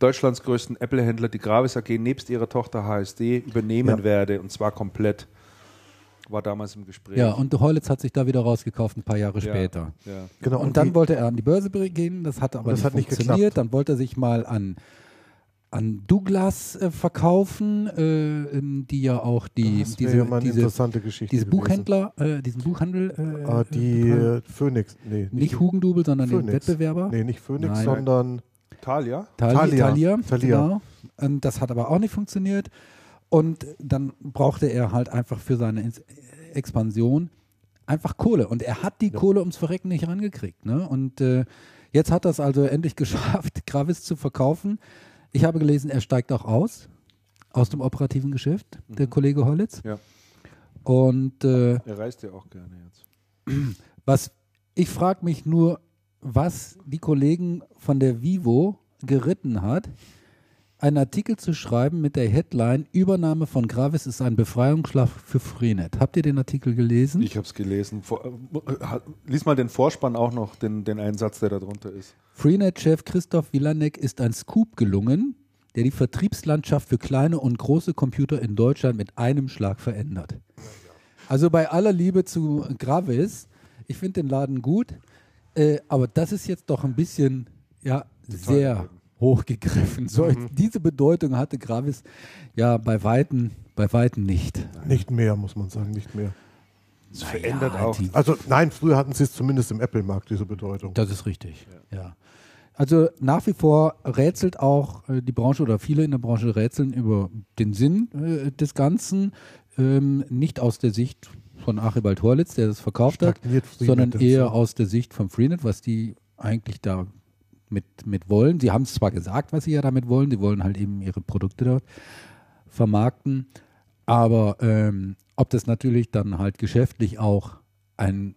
Deutschlands größten Apple-Händler, die Gravis AG, nebst ihrer Tochter HSD übernehmen Ja. werde und zwar komplett. War damals im Gespräch. Ja, und Heulitz hat sich da wieder rausgekauft, ein paar Jahre Ja, später. Ja. Genau. Und, dann die- wollte er an die Börse gehen, das hat aber Das nicht hat nicht funktioniert. geklappt. dann wollte er sich mal an, an Douglas äh, verkaufen, äh, ähm, die ja auch die, diese, ja mal eine diese, interessante Geschichte. diese. Buchhändler, äh, diesen Buchhandel, äh, Ah, die äh, Phoenix. Nee, nicht Hugendubel, sondern den Phoenix. Wettbewerber. Nee, nicht Phoenix, Nein. sondern Thalia? Thalia. Thalia. Thalia, Thalia. Genau. Und das hat aber auch nicht funktioniert. Und dann brauchte er halt einfach für seine Expansion einfach Kohle. Und er hat die Kohle ums Verrecken nicht rangekriegt. Ne? Und äh, jetzt hat er es also endlich geschafft, Gravis zu verkaufen. Ich habe gelesen, er steigt auch aus, aus dem operativen Geschäft, der Kollege Hollitz. Ja. Und äh, Er reist ja auch gerne jetzt. was ich frage mich nur, was die Kollegen von der Vivo geritten hat, einen Artikel zu schreiben mit der Headline Übernahme von Gravis ist ein Befreiungsschlag für Freenet. Habt ihr den Artikel gelesen? Ich habe es gelesen. Vor, äh, lies mal den Vorspann auch noch, den, den einen Satz, der da drunter ist. Freenet-Chef Christoph Wilanek ist ein Scoop gelungen, der die Vertriebslandschaft für kleine und große Computer in Deutschland mit einem Schlag verändert. Also bei aller Liebe zu Gravis, ich finde den Laden gut, äh, aber das ist jetzt doch ein bisschen ja, sehr daneben. hochgegriffen. So, Diese Bedeutung hatte Gravis ja bei Weitem, bei Weitem nicht. nicht mehr, muss man sagen, nicht mehr. Es verändert Ja, auch. die- Also nein, früher hatten sie es zumindest im Apple-Markt, diese Bedeutung. Das ist richtig. Ja. Also nach wie vor rätselt auch äh, die Branche oder viele in der Branche rätseln über den Sinn äh, des Ganzen. Ähm, nicht aus der Sicht von Archibald Horlitz, der das verkauft hat, sondern eher so? aus der Sicht von Freenet, was die eigentlich da mit, mit wollen. Sie haben es zwar gesagt, was sie ja damit wollen, sie wollen halt eben ihre Produkte dort vermarkten, aber ähm, ob das natürlich dann halt geschäftlich auch ein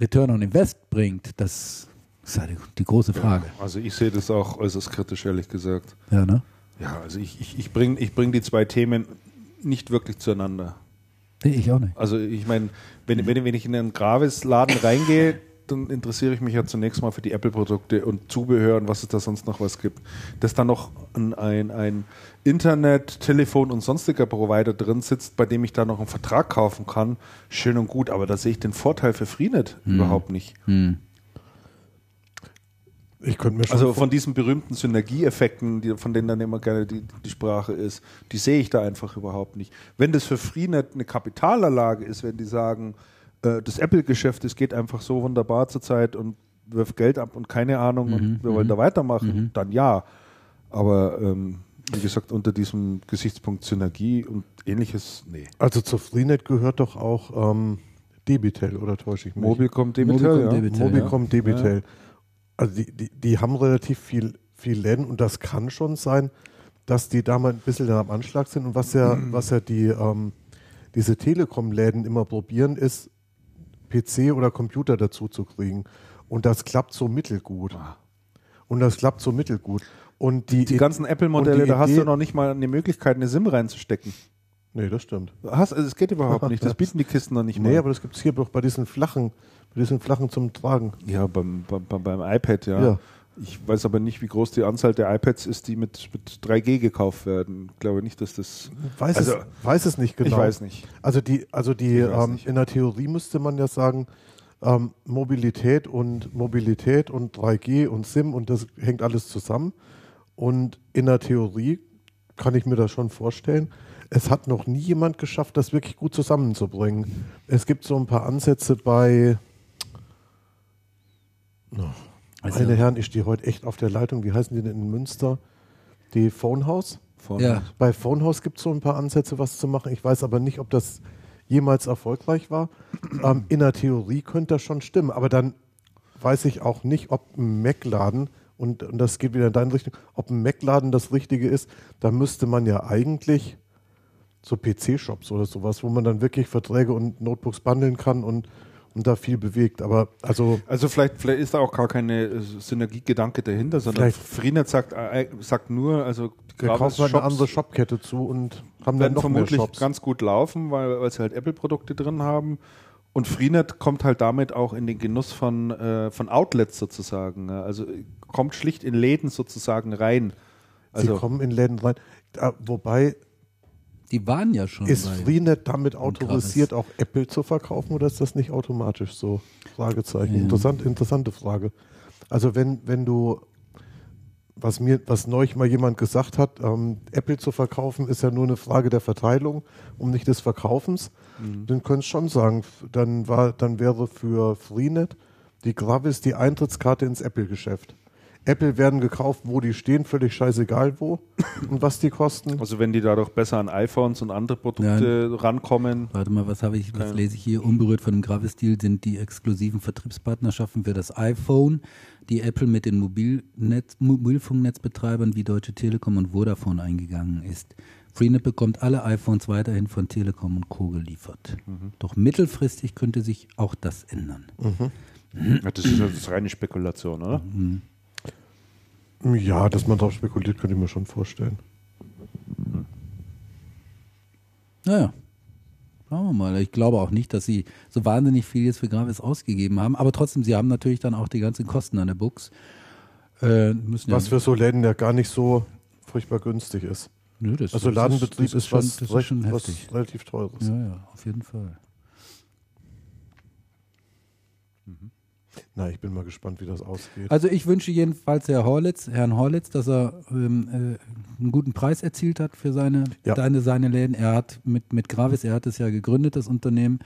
Return on Invest bringt, das ist halt die, große Frage. Also ich sehe das auch äußerst kritisch, ehrlich gesagt. Ja, ne? Ja, also ich, ich, ich bringe ich bring die zwei Themen nicht wirklich zueinander. Nee, ich auch nicht. Also ich meine, wenn, wenn, wenn ich in einen Gravis-Laden reingehe, dann interessiere ich mich ja zunächst mal für die Apple-Produkte und Zubehör und was es da sonst noch was gibt. Dass da noch ein, ein, ein Internet, Telefon und sonstiger Provider drin sitzt, bei dem ich da noch einen Vertrag kaufen kann, schön und gut, aber da sehe ich den Vorteil für Freenet überhaupt nicht. Hm. Ich könnte mir schon Also von diesen berühmten Synergieeffekten, die, von denen dann immer gerne die, die Sprache ist, die sehe ich da einfach überhaupt nicht. Wenn das für Freenet eine Kapitalanlage ist, wenn die sagen, äh, das Apple-Geschäft, geht einfach so wunderbar zurzeit und wirft Geld ab und keine Ahnung und wir wollen da weitermachen, dann ja. Aber ähm, wie gesagt, unter diesem Gesichtspunkt Synergie und ähnliches, nee. Also zu Freenet gehört doch auch ähm, Debitel, oder täusche ich mich? Mobilcom, Debitel, Mobilcom, ja. Debitel. Mobicom, Debitel. Also die, die, die haben relativ viel, viel Läden und das kann schon sein, dass die da mal ein bisschen am Anschlag sind. Und was ja, was ja die, ähm, diese Telekom-Läden immer probieren, ist, PC oder Computer dazu zu kriegen. Und das klappt so mittelgut. Und das klappt so mittelgut. Und die, Die ganzen Apple-Modelle, die da hast Idee- du noch nicht mal eine Möglichkeit, eine SIM reinzustecken. Nee, das stimmt. Hast, also es geht überhaupt nicht. Das bieten die Kisten noch nicht mal. Nee, aber das gibt es hier doch bei diesen flachen, bei diesen flachen zum Tragen. Ja, beim, beim, beim- iPad, ja. Ja. Ich weiß aber nicht, wie groß die Anzahl der iPads ist, die mit, mit 3G gekauft werden. Ich glaube nicht, dass das. Weiß, Also, es, weiß es nicht genau. Ich weiß nicht. Also die, also die ähm, in der Theorie müsste man ja sagen, ähm, Mobilität und Mobilität und 3G und SIM und das hängt alles zusammen. Und in der Theorie kann ich mir das schon vorstellen. Es hat noch nie jemand geschafft, das wirklich gut zusammenzubringen. Es gibt so ein paar Ansätze bei, Also, meine Herren, ich stehe heute echt auf der Leitung. Wie heißen die denn in Münster? Die Phonehouse? Von, ja, Bei Phonehouse gibt es so ein paar Ansätze, was zu machen. Ich weiß aber nicht, ob das jemals erfolgreich war. Ähm, in der Theorie könnte das schon stimmen, aber dann weiß ich auch nicht, ob ein Mac-Laden, und, und das geht wieder in deine Richtung, ob ein Mac-Laden das Richtige ist. Da müsste man ja eigentlich so PC-Shops oder sowas, wo man dann wirklich Verträge und Notebooks bundeln kann und, und da viel bewegt. Aber also Also vielleicht, vielleicht ist da auch gar keine äh, Synergiegedanke dahinter, sondern Freenet sagt, äh, sagt nur, also die wir kaufen halt eine andere Shopkette zu und haben dann noch mehr vermutlich Shops. ganz gut laufen, weil, weil sie halt Apple-Produkte drin haben. Und Freenet kommt halt damit auch in den Genuss von, äh, von Outlets sozusagen. Also kommt schlicht in Läden sozusagen rein. Sie Also kommen in Läden rein. Da, wobei, die waren ja schon ist. Freenet damit autorisiert, auch Apple zu verkaufen oder ist das nicht automatisch so? Fragezeichen. Ja. Interessant, interessante Frage. Also wenn, wenn du, was mir, was neulich mal jemand gesagt hat, ähm, Apple zu verkaufen ist ja nur eine Frage der Verteilung und nicht des Verkaufens, dann könntest du schon sagen, dann war, dann wäre für Freenet die Gravis die Eintrittkarte ins Apple-Geschäft. Apple werden gekauft, wo die stehen, völlig scheißegal wo und was die kosten. Also wenn die dadurch besser an iPhones und andere Produkte rankommen, Warte mal, was habe ich, was lese ich hier? Unberührt von dem Gravis-Deal sind die exklusiven Vertriebspartnerschaften für das iPhone, die Apple mit den Mobilnetz, Mobilfunknetzbetreibern wie Deutsche Telekom und Vodafone eingegangen ist. Freenet bekommt alle iPhones weiterhin von Telekom und Co. geliefert. Doch mittelfristig könnte sich auch das ändern. ja, das ist ja das reine Spekulation, oder? Ja, dass man darauf spekuliert, könnte ich mir schon vorstellen. Naja, schauen wir mal. Ich glaube auch nicht, dass sie so wahnsinnig viel jetzt für Gravis ausgegeben haben, aber trotzdem, sie haben natürlich dann auch die ganzen Kosten an der Books. Äh, müssen ja, Was für so Läden ja gar nicht so furchtbar günstig ist. Nö, das, Also das Ladenbetrieb ist, ist, schon, was, das ist schon was relativ teures. Ja, ja, auf jeden Fall. Na, ich bin mal gespannt, wie das ausgeht. Also ich wünsche jedenfalls Herr Horlitz, Herrn Horlitz, dass er ähm, äh, einen guten Preis erzielt hat für seine, Ja. seine, seine Läden. Er hat mit, mit Gravis, er hat es ja gegründet, das Unternehmen.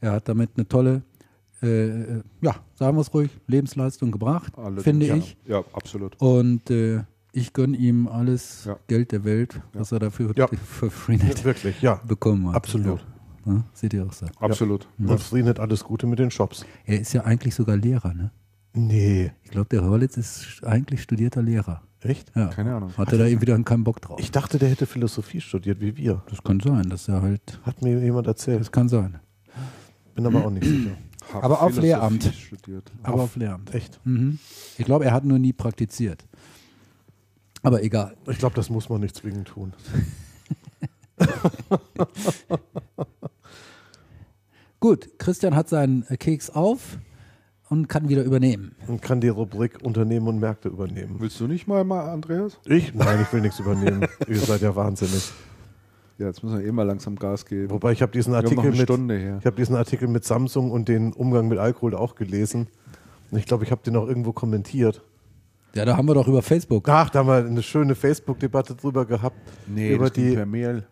Er hat damit eine tolle, äh, äh, ja, sagen wir es ruhig, Lebensleistung gebracht, Allerdings, finde ja. ich. Ja, absolut. Und äh, ich gönne ihm alles Ja. Geld der Welt, was er dafür für Freenet Wirklich, ja. bekommen hat. Absolut. Ja. Ja, seht ihr auch so. Absolut. Und Freenet alles Gute mit den Shops. Er ist ja eigentlich sogar Lehrer, ne? Nee. Ich glaube, der Horlitz ist eigentlich studierter Lehrer. Echt? Ja. Keine Ahnung. Hatte da irgendwie dann keinen Bock drauf. Ich dachte, der hätte Philosophie studiert, wie wir. Das kann sein, dass er halt. Hat mir jemand erzählt. Das kann sein. Bin aber auch nicht sicher. Hab Aber auf Lehramt. Studiert. Aber auf Lehramt. Echt? Mhm. Ich glaube, er hat nur nie praktiziert. Aber egal. Ich glaube, das muss man nicht zwingend tun. Gut, Christian hat seinen äh, Keks auf und kann wieder übernehmen. Und kann die Rubrik Unternehmen und Märkte übernehmen. Willst du nicht mal, mal Andreas? Ich? Nein, ich will nichts übernehmen. Ihr seid ja wahnsinnig. Ja, jetzt müssen wir eh mal langsam Gas geben. Wobei ich habe diesen Artikel mit Stunde her. ich habe diesen Artikel mit Samsung und den Umgang mit Alkohol auch gelesen. Und ich glaube, ich habe den auch irgendwo kommentiert. Ja, da haben wir doch über Facebook. Ach, da haben wir eine schöne Facebook-Debatte drüber gehabt. Nee, über das ging die per Mail.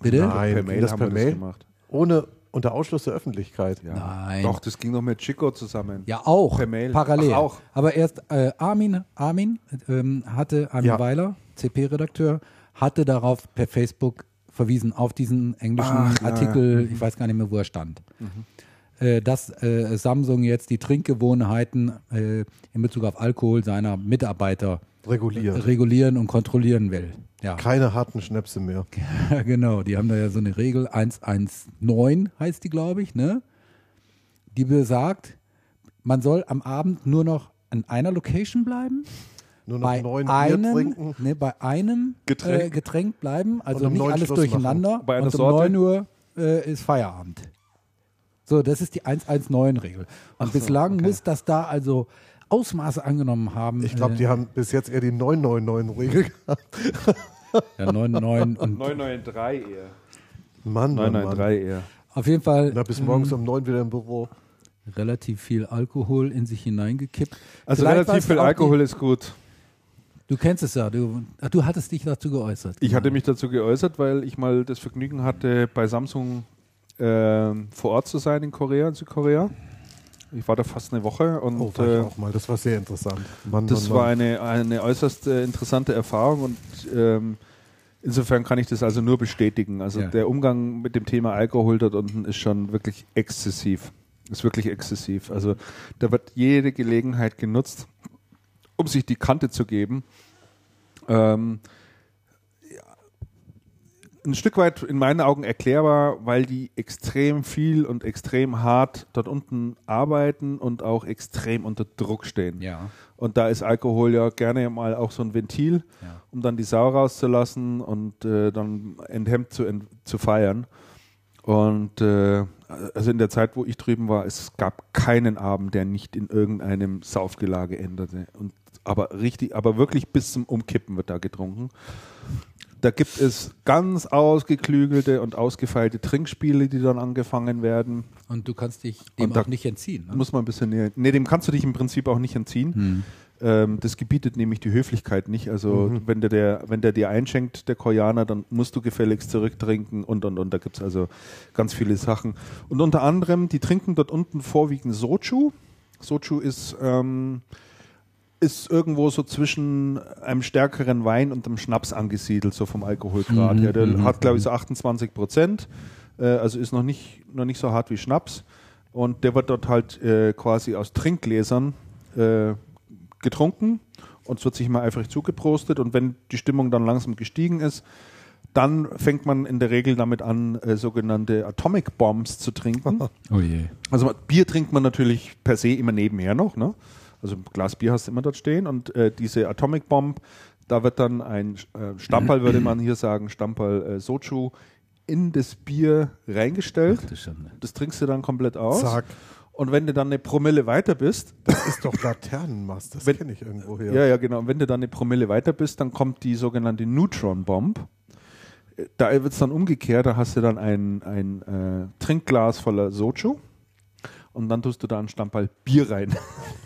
Bitte? Nein, per Mail das haben per wir Mail? das gemacht. ohne unter Ausschluss der Öffentlichkeit. Ja. Nein. Doch, das ging doch mit Chico zusammen. Ja, auch. Per Mail. Parallel. Ach, auch. Aber erst äh, Armin, Armin ähm, hatte, Armin Ja. Weiler, CP-Redakteur, hatte darauf per Facebook verwiesen auf diesen englischen Ach, ja, Artikel, ich weiß gar nicht mehr, wo er stand. Äh, dass äh, Samsung jetzt die Trinkgewohnheiten äh, in Bezug auf Alkohol seiner Mitarbeiter Reguliert. regulieren und kontrollieren will. Ja, Keine harten Schnäpse mehr. genau. Die haben da ja so eine Regel 119 heißt die, glaube ich, ne? Die besagt, man soll am Abend nur noch an einer Location bleiben, Nur noch bei neun einem, trinken. ne, bei einem Getränk. Äh, Getränk bleiben, also um nicht alles Schluss durcheinander. Bei einer und um Sorte? 9 Uhr äh, ist Feierabend. So, das ist die 119-Regel. Und bislang muss das da also Ausmaße angenommen haben. Ich glaube, äh, die haben bis jetzt eher die 999-Regel gehabt. ja, 99 und 993 eher. Mann, Mann, Mann. 993 eher. auf jeden Fall Na, bis morgens um neun wieder im Büro. relativ viel Alkohol in sich hineingekippt. Also Vielleicht relativ viel Alkohol ist gut. Du kennst es ja. Du, ach, du hattest dich dazu geäußert. Ich hatte mich dazu geäußert, weil ich mal das Vergnügen hatte, bei Samsung ähm, vor Ort zu sein in Korea, in Südkorea. Ich war da fast eine Woche und Oh, war äh, auch mal. Das war sehr interessant. Mann, das Mann, war eine, eine äußerst äh, interessante Erfahrung und ähm, insofern kann ich das also nur bestätigen. Also Ja. der Umgang mit dem Thema Alkohol dort unten ist schon wirklich exzessiv. Ist wirklich exzessiv. Also da wird jede Gelegenheit genutzt, um sich die Kante zu geben. Ähm, ein Stück weit in meinen Augen erklärbar, weil die extrem viel und extrem hart dort unten arbeiten und auch extrem unter Druck stehen. Ja. Und da ist Alkohol ja gerne mal auch so ein Ventil, Ja. um dann die Sau rauszulassen und äh, dann enthemmt zu, ent zu feiern. Und äh, also in der Zeit, wo ich drüben war, es gab keinen Abend, der nicht in irgendeinem Saufgelage endete. Und aber richtig, aber wirklich bis zum Umkippen wird da getrunken. Da gibt es ganz ausgeklügelte und ausgefeilte Trinkspiele, die dann angefangen werden. Und du kannst dich dem auch nicht entziehen. Ne? Muss man ein bisschen näher. Nee, dem kannst du dich im Prinzip auch nicht entziehen. Hm. Ähm, das gebietet nämlich die Höflichkeit nicht. Also wenn der, der, wenn der dir einschenkt, der Koreaner, dann musst du gefälligst zurücktrinken und und und. Da gibt es also ganz viele Sachen. Und unter anderem, die trinken dort unten vorwiegend Soju. Soju ist, ähm, ist irgendwo so zwischen einem stärkeren Wein und einem Schnaps angesiedelt, so vom Alkoholgrad her. Der hat, glaube ich, so 28 Prozent. Äh, also ist noch nicht, noch nicht so hart wie Schnaps. Und der wird dort halt äh, quasi aus Trinkgläsern äh, getrunken und es wird sich mal eifrig zugeprostet und wenn die Stimmung dann langsam gestiegen ist, dann fängt man in der Regel damit an, äh, sogenannte Atomic Bombs zu trinken. Oh je. Also Bier trinkt man natürlich per se immer nebenher noch, ne? Also ein Glas Bier hast du immer dort stehen und äh, diese Atomic Bomb, da wird dann ein äh, Stamperl, würde man hier sagen, Stamperl äh, Soju in das Bier reingestellt. Ach. Das trinkst du dann komplett aus. Zack. Und wenn du dann eine Promille weiter bist, Das ist doch Laternenmast. Das Wenn- kenne ich irgendwo her. Ja, ja, genau. Und wenn du dann eine Promille weiter bist, dann kommt die sogenannte Neutron Bomb. Da wird es dann umgekehrt, da hast du dann ein, ein äh, Trinkglas voller Soju und dann tust du da einen Stammball Bier rein,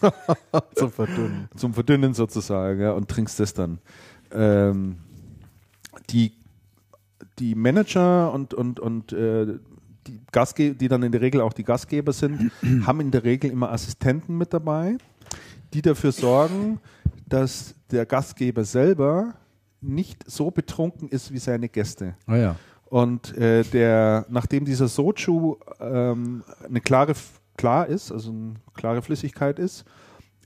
Zum Verdünnen. zum Verdünnen sozusagen, ja, und trinkst das dann. Ähm, die, die Manager und, und, und äh, die, Gastge die dann in der Regel auch die Gastgeber sind, haben in der Regel immer Assistenten mit dabei, die dafür sorgen, dass der Gastgeber selber nicht so betrunken ist wie seine Gäste. Ah ja. Und äh, der, nachdem dieser Soju ähm, eine klare, klar ist, also eine klare Flüssigkeit ist,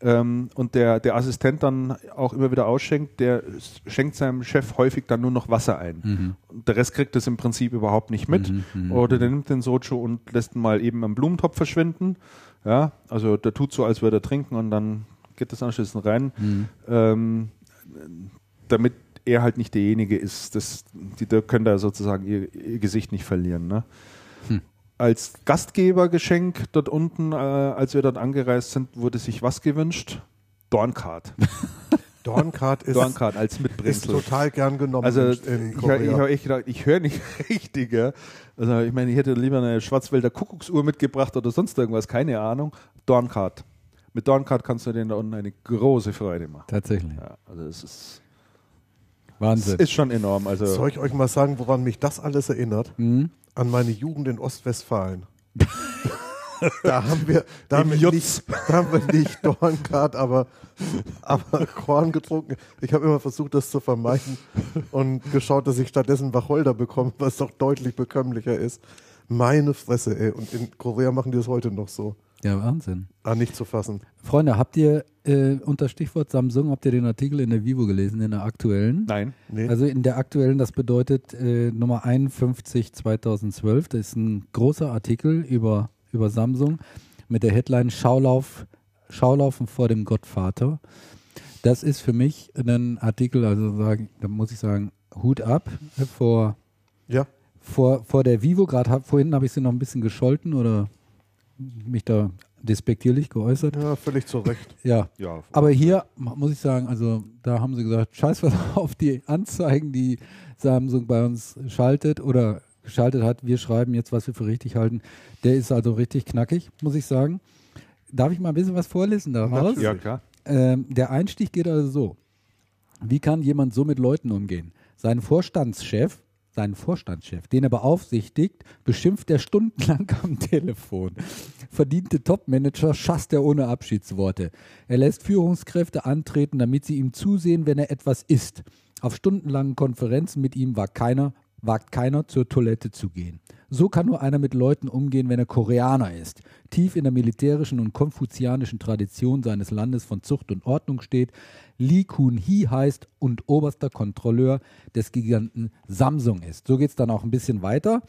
ähm, und der, der Assistent dann auch immer wieder ausschenkt, der schenkt seinem Chef häufig dann nur noch Wasser ein. Und der Rest kriegt das im Prinzip überhaupt nicht mit. Oder der nimmt den Soju und lässt ihn mal eben am Blumentopf verschwinden. Ja, also der tut so, als würde er trinken und dann geht das anschließend rein. Ähm, damit er halt nicht derjenige ist, das, die da können da sozusagen ihr, ihr Gesicht nicht verlieren. Ne? Als Gastgebergeschenk dort unten, äh, als wir dort angereist sind, wurde sich was gewünscht? Dorncard. Dorncard ist, Dorncard als ist Mitbringsel. total gern genommen Also in, ich, ich, habe echt gedacht, ich höre nicht richtig. Ja. Also ich meine, ich hätte lieber eine Schwarzwälder Kuckucksuhr mitgebracht oder sonst irgendwas, keine Ahnung. Dorncard. Mit Dorncard kannst du denen da unten eine große Freude machen. Tatsächlich. Ja, also es ist, es Wahnsinn. ist schon enorm. Also Soll ich euch mal sagen, woran mich das alles erinnert? Mhm. An meine Jugend in Ostwestfalen. da haben wir, da haben wir, nicht, da haben wir nicht Dorncard, aber, aber Korn getrunken. Ich habe immer versucht, das zu vermeiden und geschaut, dass ich stattdessen Wacholder bekomme, was doch deutlich bekömmlicher ist. Meine Fresse, ey. Und in Korea machen die das heute noch so. Ja, Wahnsinn. Ah, nicht zu fassen. Freunde, habt ihr äh, unter Stichwort Samsung, habt ihr den Artikel in der Vivo gelesen, in der aktuellen? nein. Nee. Also in der aktuellen, das bedeutet äh, Nummer 51 2012. Das ist ein großer Artikel über, über Samsung mit der Headline Schaulauf, Schaulaufen vor dem Gottvater. Das ist für mich ein Artikel, also sagen, da muss ich sagen, Hut ab äh, vor, ja. vor, vor der Vivo. Gerade hab, vorhin habe ich sie noch ein bisschen gescholten oder mich da despektierlich geäußert. ja, völlig zu Recht. Ja, Ja, aber hier mu- muss ich sagen, also da haben sie gesagt, scheiß was auf die Anzeigen, die Samsung bei uns schaltet oder geschaltet hat. Wir schreiben jetzt, was wir für richtig halten. Der ist also richtig knackig, muss ich sagen. Darf ich mal ein bisschen was vorlesen daraus? Ja klar. Ähm, der Einstieg geht also so. Wie kann jemand so mit Leuten umgehen? Sein Vorstandschef, seinen Vorstandschef, den er beaufsichtigt, beschimpft er stundenlang am Telefon. Verdiente Topmanager schasst er ohne Abschiedsworte. Er lässt Führungskräfte antreten, damit sie ihm zusehen, wenn er etwas isst. Auf stundenlangen Konferenzen mit ihm war keiner, wagt keiner zur Toilette zu gehen. So kann nur einer mit Leuten umgehen, wenn er Koreaner ist, tief in der militärischen und konfuzianischen Tradition seines Landes von Zucht und Ordnung steht, Lee Kun-hee heißt und oberster Kontrolleur des Giganten Samsung ist. So geht es dann auch ein bisschen weiter.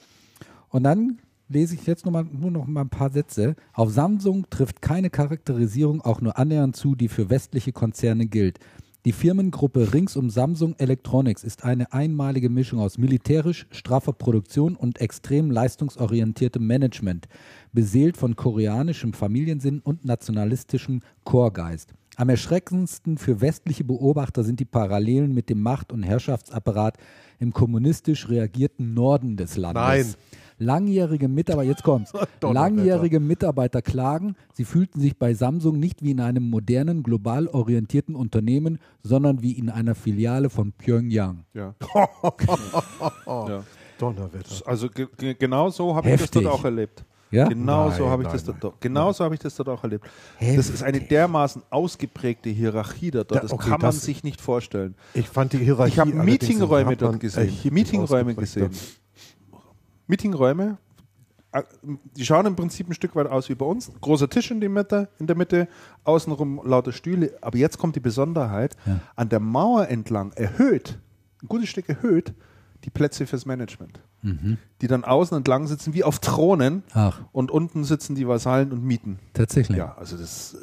Und dann lese ich jetzt noch mal, nur noch mal ein paar Sätze. Auf Samsung trifft keine Charakterisierung auch nur annähernd zu, die für westliche Konzerne gilt. Die Firmengruppe rings um Samsung Electronics ist eine einmalige Mischung aus militärisch straffer Produktion und extrem leistungsorientiertem Management, beseelt von koreanischem Familiensinn und nationalistischem Chorgeist. Am erschreckendsten für westliche Beobachter sind die Parallelen mit dem Macht- und Herrschaftsapparat im kommunistisch reagierten Norden des Landes. Nein. Langjährige Mitarbeiter, jetzt kommt's. Langjährige Mitarbeiter klagen, sie fühlten sich bei Samsung nicht wie in einem modernen, global orientierten Unternehmen, sondern wie in einer Filiale von Pyongyang. Ja. ja. Donnerwetter. Also ge ge genau so habe ich das Heftig. dort auch erlebt. Ja? Genau so Nein, habe ich nein, das nein. dort, genau so habe ich das dort auch erlebt. Das ist eine dermaßen ausgeprägte Hierarchie dort. Das okay, kann man das- sich nicht vorstellen. Ich fand die Hierarchie Ich habe Meetingräume dort gesehen. Meetingräume gesehen. Meetingräume. äh, Die schauen im Prinzip ein Stück weit aus wie bei uns. Großer Tisch in, die Mitte, in der Mitte, außenrum lauter Stühle. Aber jetzt kommt die Besonderheit. An der Mauer entlang erhöht, ein gutes Stück erhöht, die Plätze fürs Management. Die dann außen entlang sitzen wie auf Thronen Ach, und unten sitzen die Vasallen und mieten. tatsächlich. Ja, also das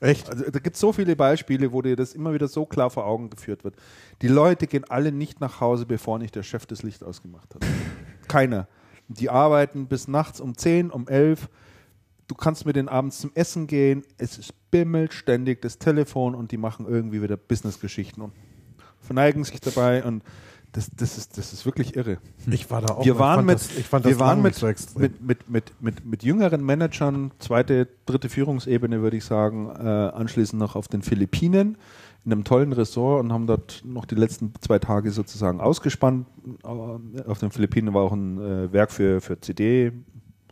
Echt? also da gibt es so viele Beispiele, wo dir das immer wieder so klar vor Augen geführt wird. Die Leute gehen alle nicht nach Hause, bevor nicht der Chef das Licht ausgemacht hat. Keiner. Die arbeiten bis nachts um 10, um 11. Du kannst mit denen abends zum Essen gehen. Es ist bimmelt ständig das Telefon und die machen irgendwie wieder Businessgeschichten und verneigen sich dabei und das, das, ist, das ist wirklich irre. Ich war da auch. Wir waren mit, das, wir waren mit, so mit, mit, mit, mit, mit jüngeren Managern, zweite, dritte Führungsebene würde ich sagen, äh, anschließend noch auf den Philippinen in einem tollen Ressort und haben dort noch die letzten zwei Tage sozusagen ausgespannt. Äh, Auf den Philippinen war auch ein äh, Werk für, für CD.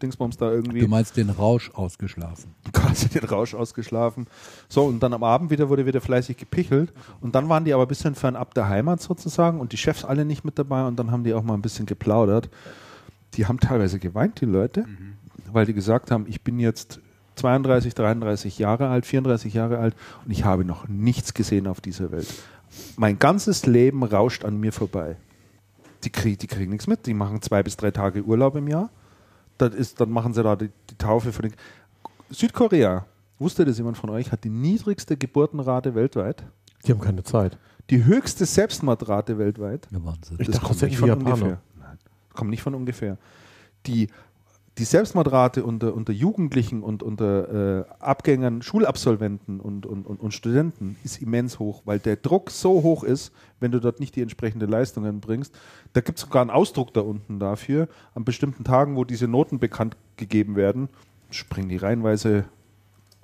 Dingsbums da irgendwie Du meinst den Rausch ausgeschlafen. quasi den Rausch ausgeschlafen. So, und dann am Abend wieder wurde wieder fleißig gepichelt. Und dann waren die aber ein bisschen fernab der Heimat sozusagen und die Chefs alle nicht mit dabei und dann haben die auch mal ein bisschen geplaudert. Die haben teilweise geweint, die Leute, weil die gesagt haben, ich bin jetzt 32, 33 Jahre alt, 34 Jahre alt und ich habe noch nichts gesehen auf dieser Welt. Mein ganzes Leben rauscht an mir vorbei. Die, krieg, die kriegen nichts mit, die machen zwei bis drei Tage Urlaub im Jahr. Das ist, dann machen sie da die, die Taufe für den. Südkorea, wusste das jemand von euch, hat die niedrigste Geburtenrate weltweit. Die haben keine Zeit. Die höchste Selbstmordrate weltweit. Ja, Wahnsinn. Ich Das dachte, kommt das nicht von Japaner. ungefähr. Nein, das kommt nicht von ungefähr. Die, die Selbstmordrate unter, unter Jugendlichen und unter äh, Abgängern, Schulabsolventen und, und, und, und Studenten ist immens hoch, weil der Druck so hoch ist, wenn du dort nicht die entsprechende Leistungen bringst. Da gibt es sogar einen Ausdruck da unten dafür. An bestimmten Tagen, wo diese Noten bekannt gegeben werden, springen die reihenweise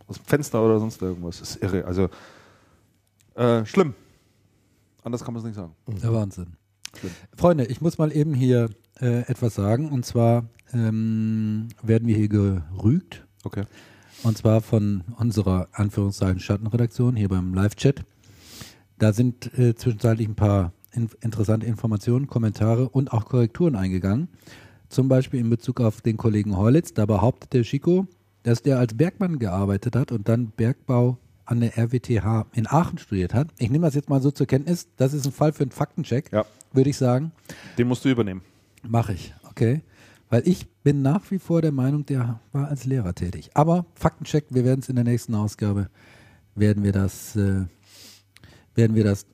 aus dem Fenster oder sonst irgendwas. Das ist irre. Also äh, schlimm. Anders kann man es nicht sagen. Der Wahnsinn. Schlimm. Freunde, ich muss mal eben hier äh, etwas sagen. Und zwar ähm, werden wir hier gerügt. Okay. Und zwar von unserer Anführungszeichen Schattenredaktion hier beim Live-Chat. Da sind äh, zwischenzeitlich ein paar in interessante Informationen, Kommentare und auch Korrekturen eingegangen. Zum Beispiel in Bezug auf den Kollegen Heulitz. Da behauptet der Chico, dass der als Bergmann gearbeitet hat und dann Bergbau an der RWTH in Aachen studiert hat. Ich nehme das jetzt mal so zur Kenntnis. Das ist ein Fall für einen Faktencheck, Ja. würde ich sagen. Den musst du übernehmen. Mache ich, okay. Weil ich bin nach wie vor der Meinung, der war als Lehrer tätig. Aber Faktencheck, wir werden es in der nächsten Ausgabe, werden wir das, äh, werden wir das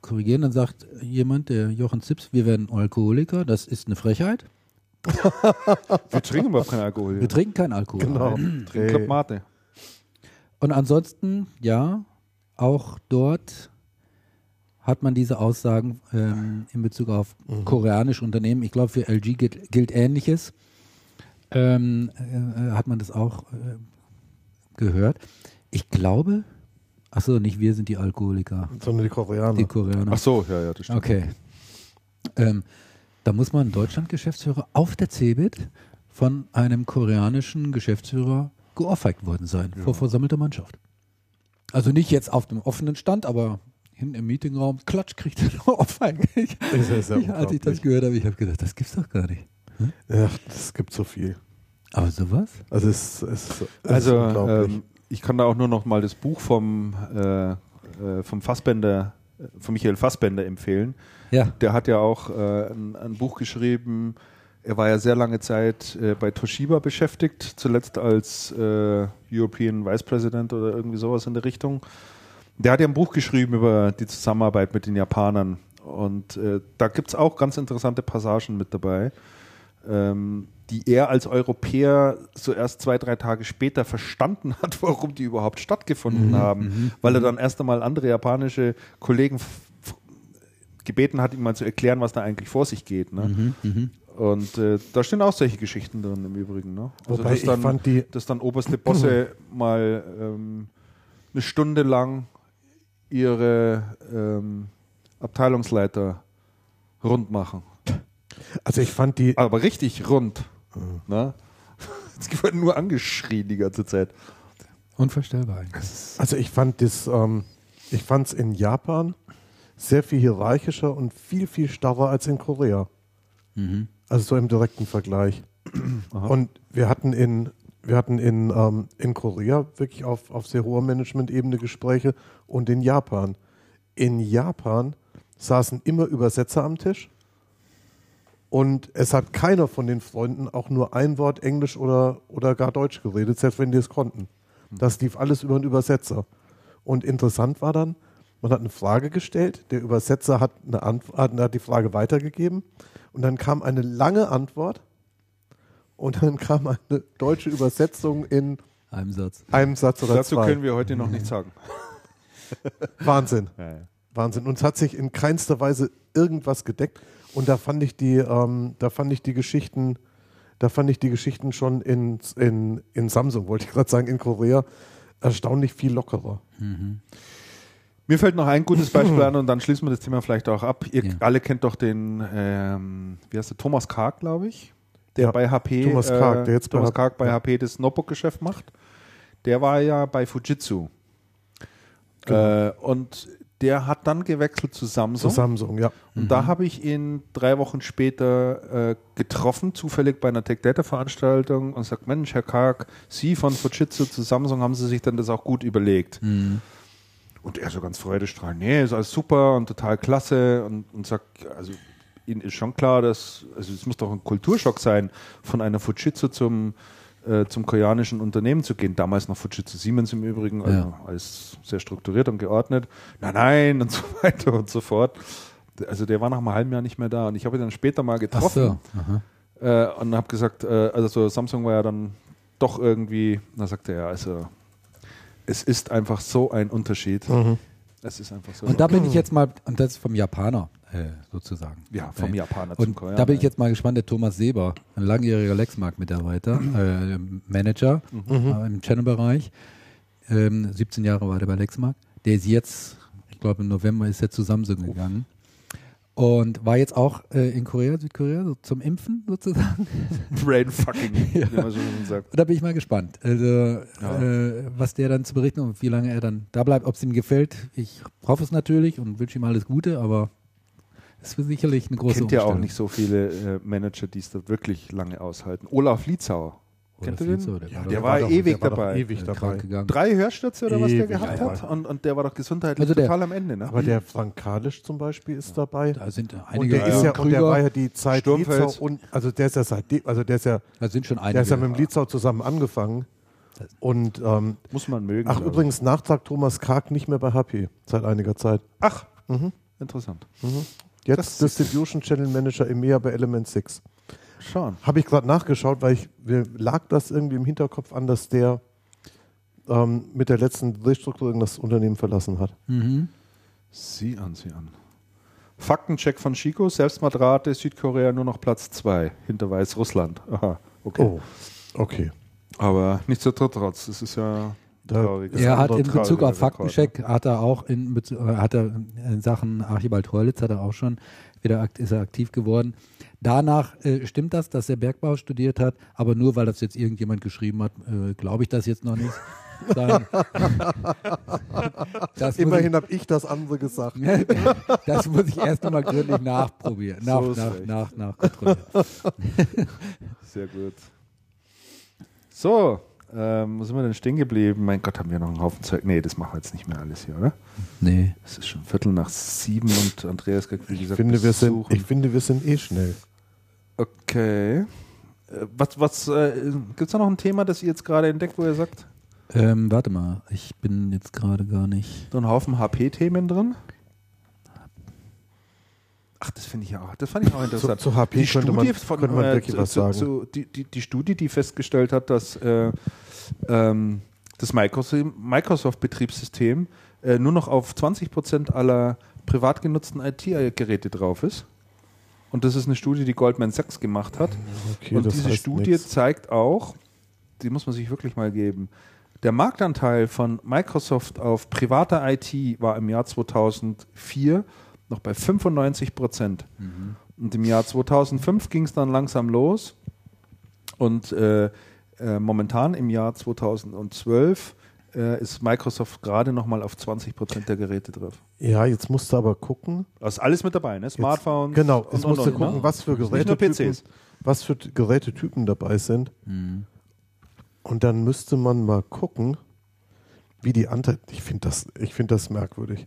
korrigieren. Dann sagt jemand, der Jochen Zips, wir werden Alkoholiker, das ist eine Frechheit. Wir trinken überhaupt keinen Alkohol. Wir trinken keinen Alkohol. Genau. trinken Club Mate. Und ansonsten, ja, auch dort hat man diese Aussagen ähm, in Bezug auf koreanische Unternehmen. Ich glaube, für LG gilt, gilt Ähnliches. Ähm, äh, hat man das auch äh, gehört. Ich glaube, achso, nicht wir sind die Alkoholiker, Sondern die Koreaner. die Koreaner. Ach so, ja, ja, das stimmt. Okay. Ähm, da muss man Deutschland-Geschäftsführer auf der CeBIT von einem koreanischen Geschäftsführer geohrfeigt worden sein, vor versammelter Mannschaft. Also nicht jetzt auf dem offenen Stand, aber hinten im Meetingraum, klatsch, kriegt er eine Ohrfeige. Ich, Das ist ja ich, als ich das gehört habe, ich habe gedacht, das gibt's doch gar nicht. Ja, es gibt so viel. Aber sowas? Also es, es, es ist Also, unglaublich. ähm, ich kann da auch nur noch mal das Buch vom, äh, äh, vom Fassbender, äh, von Michael Fassbender empfehlen. Ja. Der hat ja auch äh, ein, ein Buch geschrieben. Er war ja sehr lange Zeit äh, bei Toshiba beschäftigt, zuletzt als äh, European Vice President oder irgendwie sowas in der Richtung. Der hat ja ein Buch geschrieben über die Zusammenarbeit mit den Japanern. Und äh, da gibt es auch ganz interessante Passagen mit dabei, ähm, die er als Europäer so erst zwei, drei Tage später verstanden hat, warum die überhaupt stattgefunden haben. Weil er dann erst einmal andere japanische Kollegen gebeten hat, ihm mal zu erklären, was da eigentlich vor sich geht. Ne? Und äh, da stehen auch solche Geschichten drin im Übrigen. Ne? Also Wobei dass ich dann, fand die- dass dann oberste Bosse mal ähm, eine Stunde lang ihre ähm, Abteilungsleiter rund machen. also ich fand die, Aber richtig rund. Ne? Die wurden nur angeschrien die ganze Zeit. Unvorstellbar eigentlich. also ich fand das, ähm, ich fand es in Japan sehr viel hierarchischer und viel, viel starrer als in Korea. Also so im direkten Vergleich. Und wir hatten in, wir hatten in, ähm, in Korea wirklich auf, auf sehr hoher Management-Ebene Gespräche und in Japan. In Japan saßen immer Übersetzer am Tisch und es hat keiner von den Freunden auch nur ein Wort Englisch oder, oder gar Deutsch geredet, selbst wenn die es konnten. Das lief alles über einen Übersetzer. Und interessant war dann, man hat eine Frage gestellt, der Übersetzer hat, eine Antwort, hat die Frage weitergegeben und dann kam eine lange Antwort und dann kam eine deutsche Übersetzung in Einem Satz. einem Satz oder Dazu zwei. können wir heute noch nichts sagen. Wahnsinn. Wahnsinn. Und es hat sich in keinster Weise irgendwas gedeckt. Und da fand ich die, ähm, da fand ich die Geschichten, da fand ich die Geschichten schon in, in, in Samsung, wollte ich gerade sagen, in Korea, erstaunlich viel lockerer. Mir fällt noch ein gutes Beispiel an und dann schließen wir das Thema vielleicht auch ab. Ihr Ja. alle kennt doch den, ähm, wie heißt der, Thomas Karg, glaube ich, der Ja, bei HP, Thomas Karg, der jetzt bei Thomas HP Karg bei ja. HP das Notebook-Geschäft macht. Der war ja bei Fujitsu. Genau. Äh, und der hat dann gewechselt zu Samsung. Zu Samsung, ja. Und da habe ich ihn drei Wochen später äh, getroffen, zufällig bei einer Tech Data Veranstaltung und sagt, Mensch, Herr Karg, Sie von Fujitsu zu Samsung, haben Sie sich dann das auch gut überlegt? Und er so ganz freudestrahlend, nee, ist alles super und total klasse und, und sagt, also Ihnen ist schon klar, dass, also es muss doch ein Kulturschock sein, von einer Fujitsu zum äh, zum koreanischen Unternehmen zu gehen. Damals noch Fujitsu Siemens im Übrigen, also Ja. alles sehr strukturiert und geordnet. Nein, nein und so weiter und so fort. Also der war nach einem halben Jahr nicht mehr da und ich habe ihn dann später mal getroffen so. Äh, und habe gesagt, äh, also so Samsung war ja dann doch irgendwie, da sagte er, also es ist einfach so ein Unterschied. Es ist einfach so. Und da bin ich jetzt mal, und das ist vom Japaner äh, sozusagen. ja, vom Äh, Japaner zum Und Koreaner. da bin ich jetzt mal gespannt, der Thomas Seber, ein langjähriger Lexmark-Mitarbeiter, äh, Manager äh, im Channel-Bereich, ähm, 17 Jahre war der bei Lexmark, der ist jetzt, ich glaube im November ist er zu Samsung gegangen und war jetzt auch äh, in Korea, Südkorea, so zum Impfen sozusagen. Brainfucking, wie man so sagt. Da bin ich mal gespannt, also, Ja. äh, was der dann zu berichten und wie lange er dann da bleibt, ob es ihm gefällt. Ich hoffe es natürlich und wünsche ihm alles Gute, aber es wird sicherlich eine große Kennt ja auch nicht so viele äh, Manager, die es da wirklich lange aushalten. Olaf Lietzauer. Kennt ihr den? so, der war der war doch- ewig der war dabei. Ewig dabei. Drei Hörstürze oder was der gehabt dabei. hat und, und der war doch gesundheitlich Also der- total am Ende. Ne? Aber der Frank Kalisch zum Beispiel ist dabei. Da sind Und einige der, ist ja, und der Krüger, war ja die Zeit Sturmfels. Liezau und also der ist ja seit de- also der ist ja da sind schon der einige. ist ja mit dem Liezau zusammen angefangen. Und ähm, Muss man mögen. ach übrigens Nachtrag Thomas Karg nicht mehr bei HP seit einiger Zeit. Ach, interessant. Jetzt Das- Distribution Channel Manager EMEA bei Element 6. Schauen. Habe ich gerade nachgeschaut, weil ich mir lag das irgendwie im Hinterkopf an, dass der ähm, mit der letzten Restrukturierung das Unternehmen verlassen hat. Mhm. Sieh an, sieh an. Faktencheck von Chico, Selbstmordrate, Südkorea nur noch Platz 2, hinter Weißrussland. Aha, okay. Oh, okay. Aber nichtsdestotrotz, das ist ja traurig. Er hat in Bezug auf Faktencheck, hat er auch in, Bezug, äh, hat er in Sachen Archibald Horlitz hat er auch schon wieder akt, ist er aktiv geworden. Danach äh, stimmt das, dass er Bergbau studiert hat, aber nur weil das jetzt irgendjemand geschrieben hat, äh, glaube ich das jetzt noch nicht. Muss Immerhin habe ich das andere gesagt. ich, das muss ich erst nochmal gründlich nachprobieren. Nach, So nach, nach, nach. Sehr gut. So, ähm, wo sind wir denn stehen geblieben? Mein Gott, haben wir noch einen Haufen Zeug? Nee, das machen wir jetzt nicht mehr alles hier, oder? Nee. Es ist schon Viertel nach sieben und Andreas kriegt, wie Ich gesagt, finde, wir sind, ich finde, wir sind eh schnell. Okay. Äh, Was, was, äh, gibt es da noch ein Thema, das ihr jetzt gerade entdeckt, wo ihr sagt, Ähm, warte mal, ich bin jetzt gerade gar nicht. so ein Haufen HP-Themen drin? Ach, das finde ich ja auch, das fand ich auch Zu, interessant. zu HP die könnte Studie man, von, könnte man äh, wirklich zu, was zu, sagen. Zu, die, die, die Studie, die festgestellt hat, dass äh, ähm, das Microsoft- Microsoft-Betriebssystem äh, nur noch auf 20% aller privat genutzten IT-Geräte drauf ist. Und das ist eine Studie, die Goldman Sachs gemacht hat. Okay, Und diese Studie nix. zeigt auch, die muss man sich wirklich mal geben, der Marktanteil von Microsoft auf privater IT war im Jahr 2004 noch bei 95 Prozent. Und im Jahr 2005 ging es dann langsam los. Und äh, äh, momentan im Jahr 2012 äh, ist Microsoft gerade noch mal auf 20 Prozent der Geräte drauf. Ja, jetzt musst du aber gucken. Das ist alles mit dabei, ne? Smartphones. Genau, und, jetzt und, musst du und, gucken, ne? was für Gerätetypen, was für Gerätetypen dabei sind. Und dann müsste man mal gucken, wie die Anteile. Ich finde das, ich finde das merkwürdig.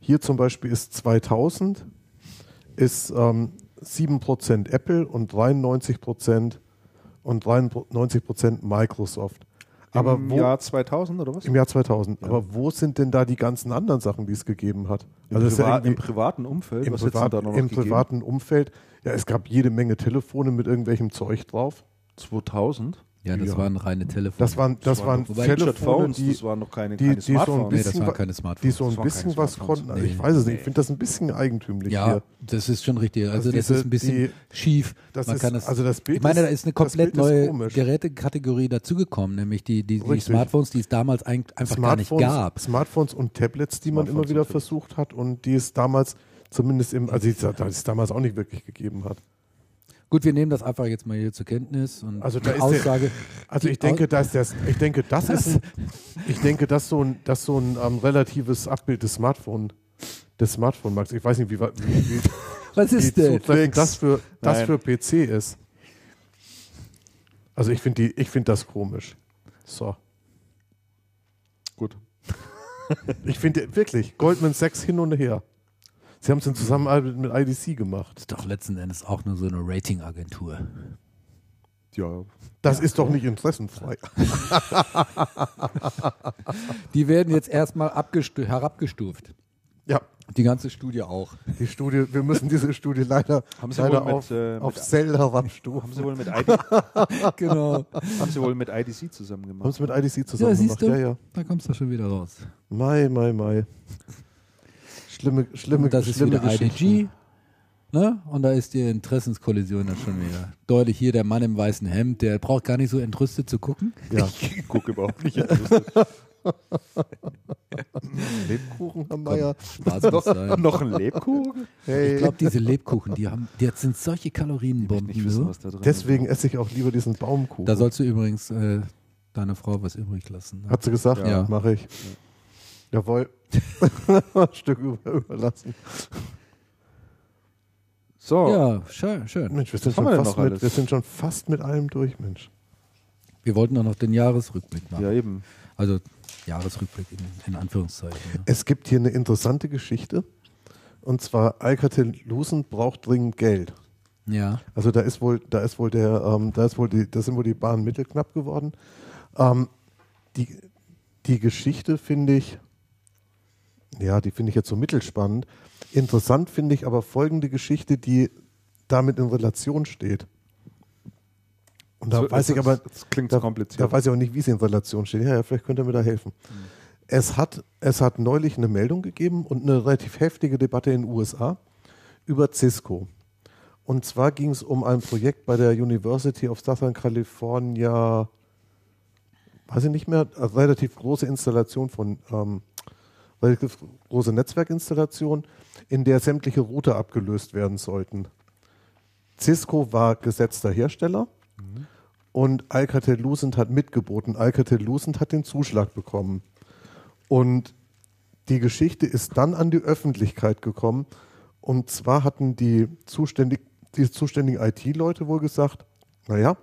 Hier zum Beispiel ist 2000 ist ähm, 7% Apple und 93% und 93% Microsoft. Aber Im wo, Jahr 2000 oder was? im Jahr 2000. Aber wo sind denn da die ganzen anderen Sachen, die es gegeben hat? Im, Also ist ja Im privaten Umfeld? im, Privat, da noch im privaten Umfeld. Ja, es gab jede Menge Telefone mit irgendwelchem Zeug drauf. 2000? Ja, das Ja. waren reine Telefone. Das waren, das waren Wobei Telefone, die, das waren noch keine, die- keine die so ein Smartphones. nee, das bisschen waren wa- keine Smartphones. die so ein Das waren bisschen keine was Smartphones. konnten. Also Nee. ich weiß es nicht. Ich finde das ein bisschen eigentümlich Ja, hier. das ist schon richtig. Also, das diese- ist ein bisschen die- schief. das Man ist- kann das, also das Bild ich meine, da ist eine das komplett neue komisch. Gerätekategorie dazugekommen, nämlich die, die, die. Smartphones, die es damals eigentlich einfach gar nicht Smartphones, gab. Smartphones und Tablets, die man Smartphones immer wieder versucht hat und die es damals zumindest im, also die es damals auch nicht wirklich gegeben hat. Gut, wir nehmen das einfach jetzt mal hier zur Kenntnis und Also da die ist der- Aussage. Also die ich denke, dass das, ich denke, das ist, ein, ich denke, dass so ein, dass so ein ähm, relatives Abbild des Smartphone, des Smartphone-Markts. Ich weiß nicht, wie, wie, wie, was wie ist denn? das für, das Nein. für PC ist. Also ich finde die, ich finde das komisch. So. Gut. Ich finde wirklich, Goldman Sachs hin und her. Sie haben es in Zusammenarbeit mit IDC gemacht. Das ist doch letzten Endes auch nur so eine Ratingagentur. Ja, Das ist doch nicht interessenfrei. Die werden jetzt erstmal abgestu- herabgestuft. Ja, Die ganze Studie auch. die Studie, wir müssen diese Studie leider, Haben Sie leider wohl mit, auf, äh, auf herabstufen. haben Sie wohl mit, ID, Genau. haben Sie wohl mit IDC zusammen Haben gemacht? es mit IDC zusammen Ja, siehst gemacht. du? Ja, ja. Da kommst du schon wieder raus. Mai, mai, mai. Schlimme, schlimme, Und das ist schlimme wieder Geschichten. IDG. Ne? Und da ist die Interessenskollision dann schon wieder. Deutlich hier der Mann im weißen Hemd, der braucht gar nicht so entrüstet zu gucken. Ja. Ich gucke überhaupt nicht. Lebkuchen haben wir ja. Sein. Noch ein Lebkuchen? Hey. Ich glaube, diese Lebkuchen, die haben, die sind solche Kalorienbomben. Nicht wissen, so. was da drin Deswegen esse ich auch lieber diesen Baumkuchen. Da sollst du übrigens äh, deiner Frau was übrig lassen. Ne? Hat sie gesagt? Ja. Mache ich. Jawohl. Stück über, überlassen. So, Ja, schön, schön. Mensch, wir sind, schon fast mit, alles? wir sind schon fast mit allem durch, Mensch. Wir wollten doch noch den Jahresrückblick machen. ja eben. Also Jahresrückblick in, in Anführungszeichen. Ne? Es gibt hier eine interessante Geschichte. Und zwar Alcatel-Lucent braucht dringend Geld. Ja. Also da ist wohl, da ist wohl der, ähm, da ist wohl die, da sind wohl die Bahnen mittelknapp geworden. Ähm, die, die Geschichte finde ich, ja, die finde ich jetzt so mittelspannend. Interessant finde ich aber folgende Geschichte, die damit in Relation steht. Und da So, weiß ich aber, Das klingt da, kompliziert. da weiß ich auch nicht, wie sie in Relation steht. Ja, ja, vielleicht könnt ihr mir da helfen. Es, hat, es hat neulich eine Meldung gegeben und eine relativ heftige Debatte in den USA über Cisco. Und zwar ging es um ein Projekt bei der University of Southern California, weiß ich nicht mehr, eine relativ große Installation von, ähm, relativ große Netzwerkinstallation, in der sämtliche Router abgelöst werden sollten. Cisco war gesetzter Hersteller und Alcatel-Lucent hat mitgeboten. Alcatel-Lucent hat den Zuschlag bekommen. Und die Geschichte ist dann an die Öffentlichkeit gekommen. Und zwar hatten die, zuständig, die zuständigen IT-Leute wohl gesagt, naja,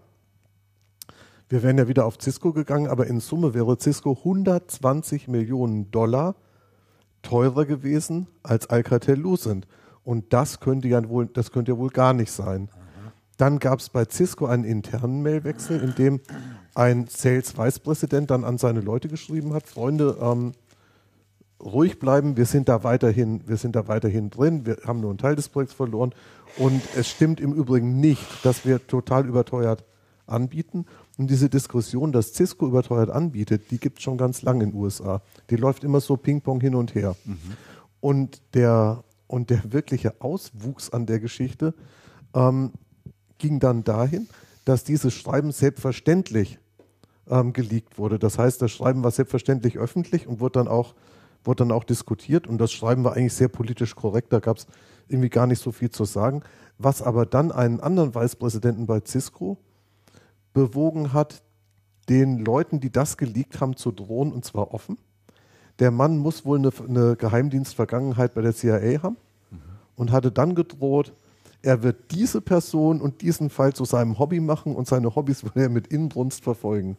wir wären ja wieder auf Cisco gegangen, aber in Summe wäre Cisco 120 Millionen Dollar teurer gewesen als Alcatel-Lucent. Und das könnte ja wohl, das könnte ja wohl gar nicht sein. Dann gab es bei Cisco einen internen Mailwechsel, in dem ein Sales Vice Präsident dann an seine Leute geschrieben hat: Freunde, ähm, ruhig bleiben, wir sind da weiterhin, wir sind da weiterhin drin, wir haben nur einen Teil des Projekts verloren. Und es stimmt im Übrigen nicht, dass wir total überteuert anbieten. Und diese Diskussion, dass Cisco überteuert anbietet, die gibt es schon ganz lange in den USA. Die läuft immer so Ping-Pong hin und her. Und, der, und der wirkliche Auswuchs an der Geschichte ähm, ging dann dahin, dass dieses Schreiben selbstverständlich ähm, geleakt wurde. Das heißt, das Schreiben war selbstverständlich öffentlich und wurde dann auch, wurde dann auch diskutiert. Und das Schreiben war eigentlich sehr politisch korrekt. Da gab es irgendwie gar nicht so viel zu sagen. Was aber dann einen anderen Vicepräsidenten bei Cisco bewogen hat, den Leuten, die das geleakt haben, zu drohen, und zwar offen. Der Mann muss wohl eine, eine Geheimdienstvergangenheit bei der CIA haben und hatte dann gedroht, er wird diese Person und diesen Fall zu seinem Hobby machen und seine Hobbys würde er mit Inbrunst verfolgen.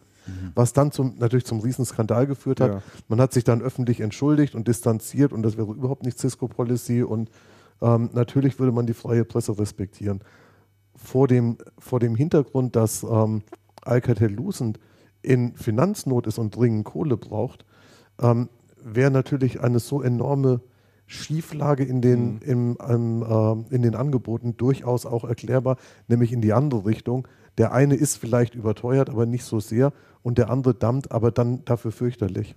Was dann zum, natürlich zum Riesenskandal geführt hat. Ja. Man hat sich dann öffentlich entschuldigt und distanziert und das wäre überhaupt nicht Cisco-Policy und ähm, natürlich würde man die freie Presse respektieren. Vor dem, vor dem Hintergrund, dass ähm, Alcatel-Lucent in Finanznot ist und dringend Kohle braucht, ähm, wäre natürlich eine so enorme Schieflage in den, im, im, äh, in den Angeboten durchaus auch erklärbar, nämlich in die andere Richtung. Der eine ist vielleicht überteuert, aber nicht so sehr und der andere dammt, aber dann dafür fürchterlich.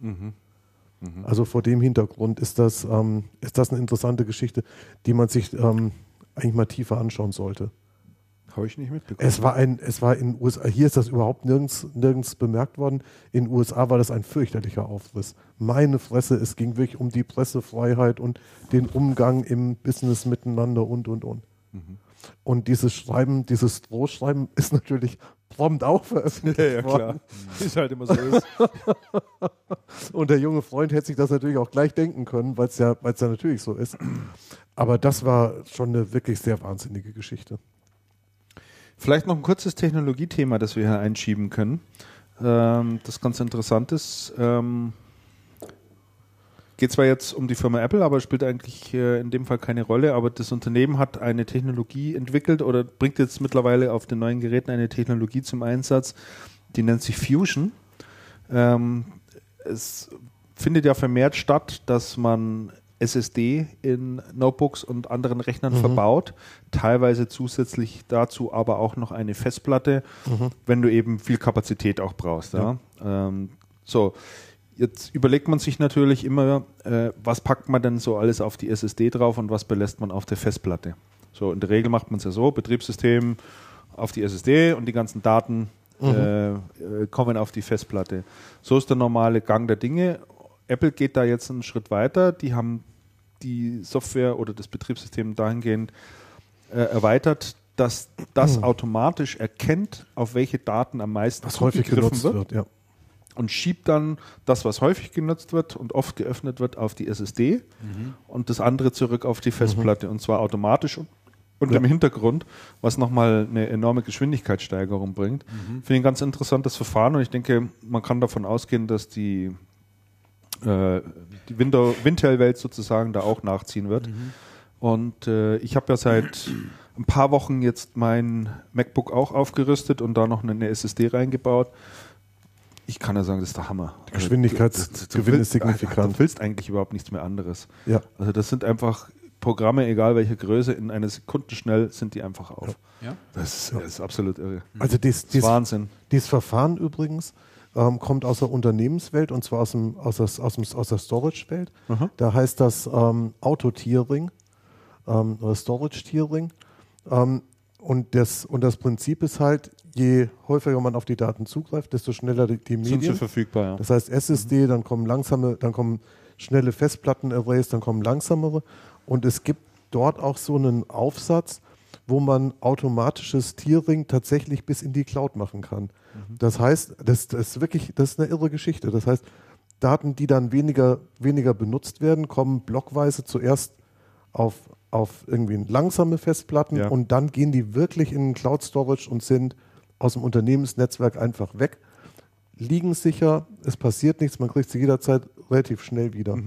Also vor dem Hintergrund ist das, ähm, ist das eine interessante Geschichte, die man sich ähm, eigentlich mal tiefer anschauen sollte. Habe ich nicht mitbekommen. Es war ein, es war in den USA, hier ist das überhaupt nirgends, nirgends bemerkt worden. In den USA war das ein fürchterlicher Aufriss. Meine Fresse, es ging wirklich um die Pressefreiheit und den Umgang im Business miteinander und, und, und. Und dieses Schreiben, dieses Drohschreiben ist natürlich prompt auch veröffentlicht ja, ja, worden. klar. Ist halt immer so ist. Und der junge Freund hätte sich das natürlich auch gleich denken können, weil es ja, weil's ja natürlich so ist. Aber das war schon eine wirklich sehr wahnsinnige Geschichte. Vielleicht noch ein kurzes Technologiethema, das wir hier einschieben können. Ähm, das ganz interessant ist. Ähm, geht zwar jetzt um die Firma Apple, aber spielt eigentlich äh, in dem Fall keine Rolle. Aber das Unternehmen hat eine Technologie entwickelt oder bringt jetzt mittlerweile auf den neuen Geräten eine Technologie zum Einsatz, die nennt sich Fusion. Ähm, es findet ja vermehrt statt, dass man SSD in Notebooks und anderen Rechnern Mhm. verbaut, teilweise zusätzlich dazu aber auch noch eine Festplatte, wenn du eben viel Kapazität auch brauchst. Ja. Ähm, so, jetzt überlegt man sich natürlich immer, äh, was packt man denn so alles auf die SSD drauf und was belässt man auf der Festplatte. So, in der Regel macht man es ja so, Betriebssystem auf die SSD und die ganzen Daten äh, äh, kommen auf die Festplatte. So ist der normale Gang der Dinge. Apple geht da jetzt einen Schritt weiter. Die haben die Software oder das Betriebssystem dahingehend äh, erweitert, dass das automatisch erkennt, auf welche Daten am meisten Was häufig genutzt wird, ja. und schiebt dann das, was häufig genutzt wird und oft geöffnet wird, auf die SSD und das andere zurück auf die Festplatte und zwar automatisch und, und im Hintergrund, was nochmal eine enorme Geschwindigkeitssteigerung bringt. Finde ich ein ganz interessantes Verfahren und ich denke, man kann davon ausgehen, dass die, äh, die Window- Wintel-Welt sozusagen da auch nachziehen wird. Und äh, ich habe ja seit ein paar Wochen jetzt mein MacBook auch aufgerüstet und da noch eine SSD reingebaut. Ich kann ja sagen, das ist der Hammer. Der Geschwindigkeitsgewinn willst- ist signifikant. Du willst eigentlich überhaupt nichts mehr anderes. Ja. Also das sind einfach Programme, egal welcher Größe, in einer Sekunde schnell sind die einfach auf. Ja. Das, ist, das ist absolut irre. Also dies, Das ist dies, Wahnsinn. dieses Verfahren übrigens ähm, kommt aus der Unternehmenswelt und zwar aus, dem, aus, das, aus, dem, aus der Storage-Welt. Da heißt das ähm, Auto-Tiering ähm, oder Storage-Tiering. Ähm, und, das, und das Prinzip ist halt, je häufiger man auf die Daten zugreift, desto schneller die, die Sind sie Medien. verfügbar, ja. Das heißt SSD, dann kommen langsame, dann kommen schnelle Festplatten-Arrays, dann kommen langsamere. Und es gibt dort auch so einen Aufsatz, wo man automatisches Tiering tatsächlich bis in die Cloud machen kann. Das heißt, das, das ist wirklich, das ist eine irre Geschichte. Das heißt, Daten, die dann weniger, weniger benutzt werden, kommen blockweise zuerst auf, auf irgendwie langsame Festplatten Ja. und dann gehen die wirklich in Cloud Storage und sind aus dem Unternehmensnetzwerk einfach weg liegen sicher, es passiert nichts, man kriegt sie jederzeit relativ schnell wieder.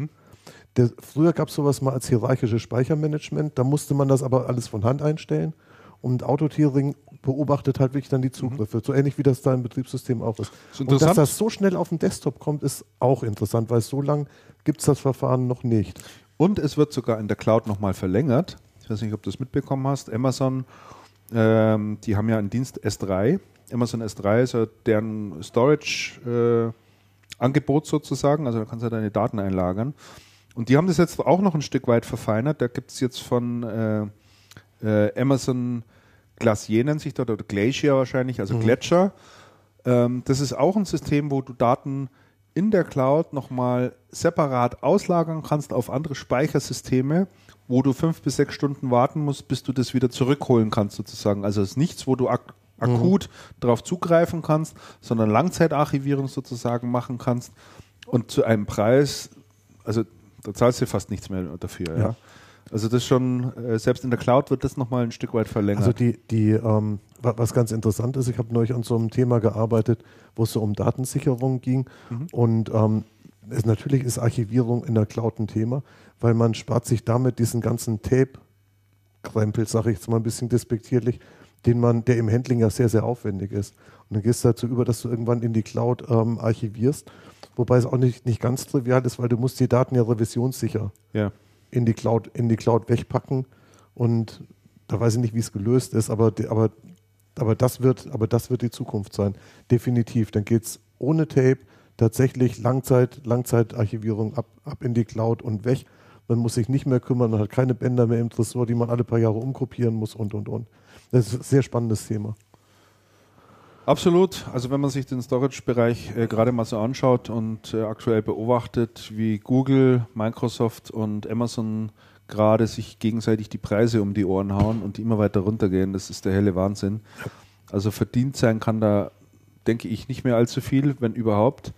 Der, früher gab es sowas mal als hierarchisches Speichermanagement, da musste man das aber alles von Hand einstellen und Autotiering beobachtet halt wirklich dann die Zugriffe, so ähnlich wie das da im Betriebssystem auch ist. Ist und dass das so schnell auf den Desktop kommt, ist auch interessant, weil so lange gibt es das Verfahren noch nicht. Und es wird sogar in der Cloud nochmal verlängert. Ich weiß nicht, ob du das mitbekommen hast. Amazon, ähm, die haben ja einen Dienst S3. Amazon S3 ist ja deren Storage-Angebot sozusagen. Also da kannst du ja deine Daten einlagern. Und die haben das jetzt auch noch ein Stück weit verfeinert. Da gibt es jetzt von äh, äh, Amazon Glacier nennt sich dort, oder Glacier wahrscheinlich, also Gletscher. Ähm, das ist auch ein System, wo du Daten in der Cloud nochmal separat auslagern kannst auf andere Speichersysteme, wo du fünf bis sechs Stunden warten musst, bis du das wieder zurückholen kannst sozusagen. Also es ist nichts, wo du ak akut darauf zugreifen kannst, sondern Langzeitarchivierung sozusagen machen kannst und zu einem Preis, also da zahlst du fast nichts mehr dafür. Ja. Ja. Also das schon, äh, selbst in der Cloud wird das nochmal ein Stück weit verlängert. Also die, die ähm, wa- was ganz interessant ist, ich habe neulich an so einem Thema gearbeitet, wo es so um Datensicherung ging. Und ähm, es, natürlich ist Archivierung in der Cloud ein Thema, weil man spart sich damit diesen ganzen Tape-Krempel, sage ich jetzt mal ein bisschen despektierlich, den man, der im Handling ja sehr, sehr aufwendig ist. Und dann gehst du dazu über, dass du irgendwann in die Cloud ähm, archivierst, wobei es auch nicht, nicht ganz trivial ist, weil du musst die Daten ja revisionssicher ja. In die Cloud, in die Cloud wegpacken. Und da weiß ich nicht, wie es gelöst ist, aber, aber, aber, das wird, aber das wird die Zukunft sein. Definitiv. Dann geht es ohne Tape tatsächlich Langzeit, Langzeitarchivierung ab, ab in die Cloud und weg. Man muss sich nicht mehr kümmern, man hat keine Bänder mehr im Tresor, die man alle paar Jahre umkopieren muss und und und. Das ist ein sehr spannendes Thema. Absolut. Also wenn man sich den Storage-Bereich äh, gerade mal so anschaut und äh, aktuell beobachtet, wie Google, Microsoft und Amazon gerade sich gegenseitig die Preise um die Ohren hauen und die immer weiter runtergehen, das ist der helle Wahnsinn. Also verdient sein kann da, denke ich, nicht mehr allzu viel, wenn überhaupt.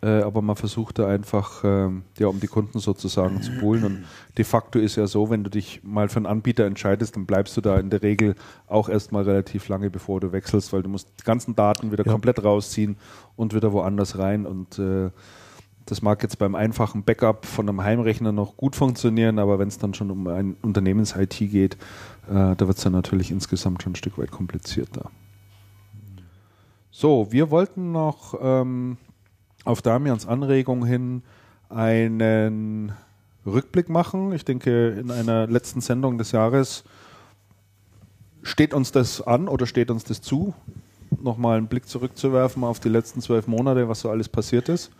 Äh, aber man versucht da einfach, ähm, ja, um die Kunden sozusagen zu holen. Und de facto ist ja so, wenn du dich mal für einen Anbieter entscheidest, dann bleibst du da in der Regel auch erstmal relativ lange, bevor du wechselst, weil du musst die ganzen Daten wieder Ja. komplett rausziehen und wieder woanders rein. Und äh, Das mag jetzt beim einfachen Backup von einem Heimrechner noch gut funktionieren, aber wenn es dann schon um ein Unternehmens-IT geht, äh, da wird es dann natürlich insgesamt schon ein Stück weit komplizierter. So, wir wollten noch ähm, auf Damians Anregung hin einen Rückblick machen. Ich denke, in einer letzten Sendung des Jahres steht uns das an oder steht uns das zu, nochmal einen Blick zurückzuwerfen auf die letzten zwölf Monate, was so alles passiert ist.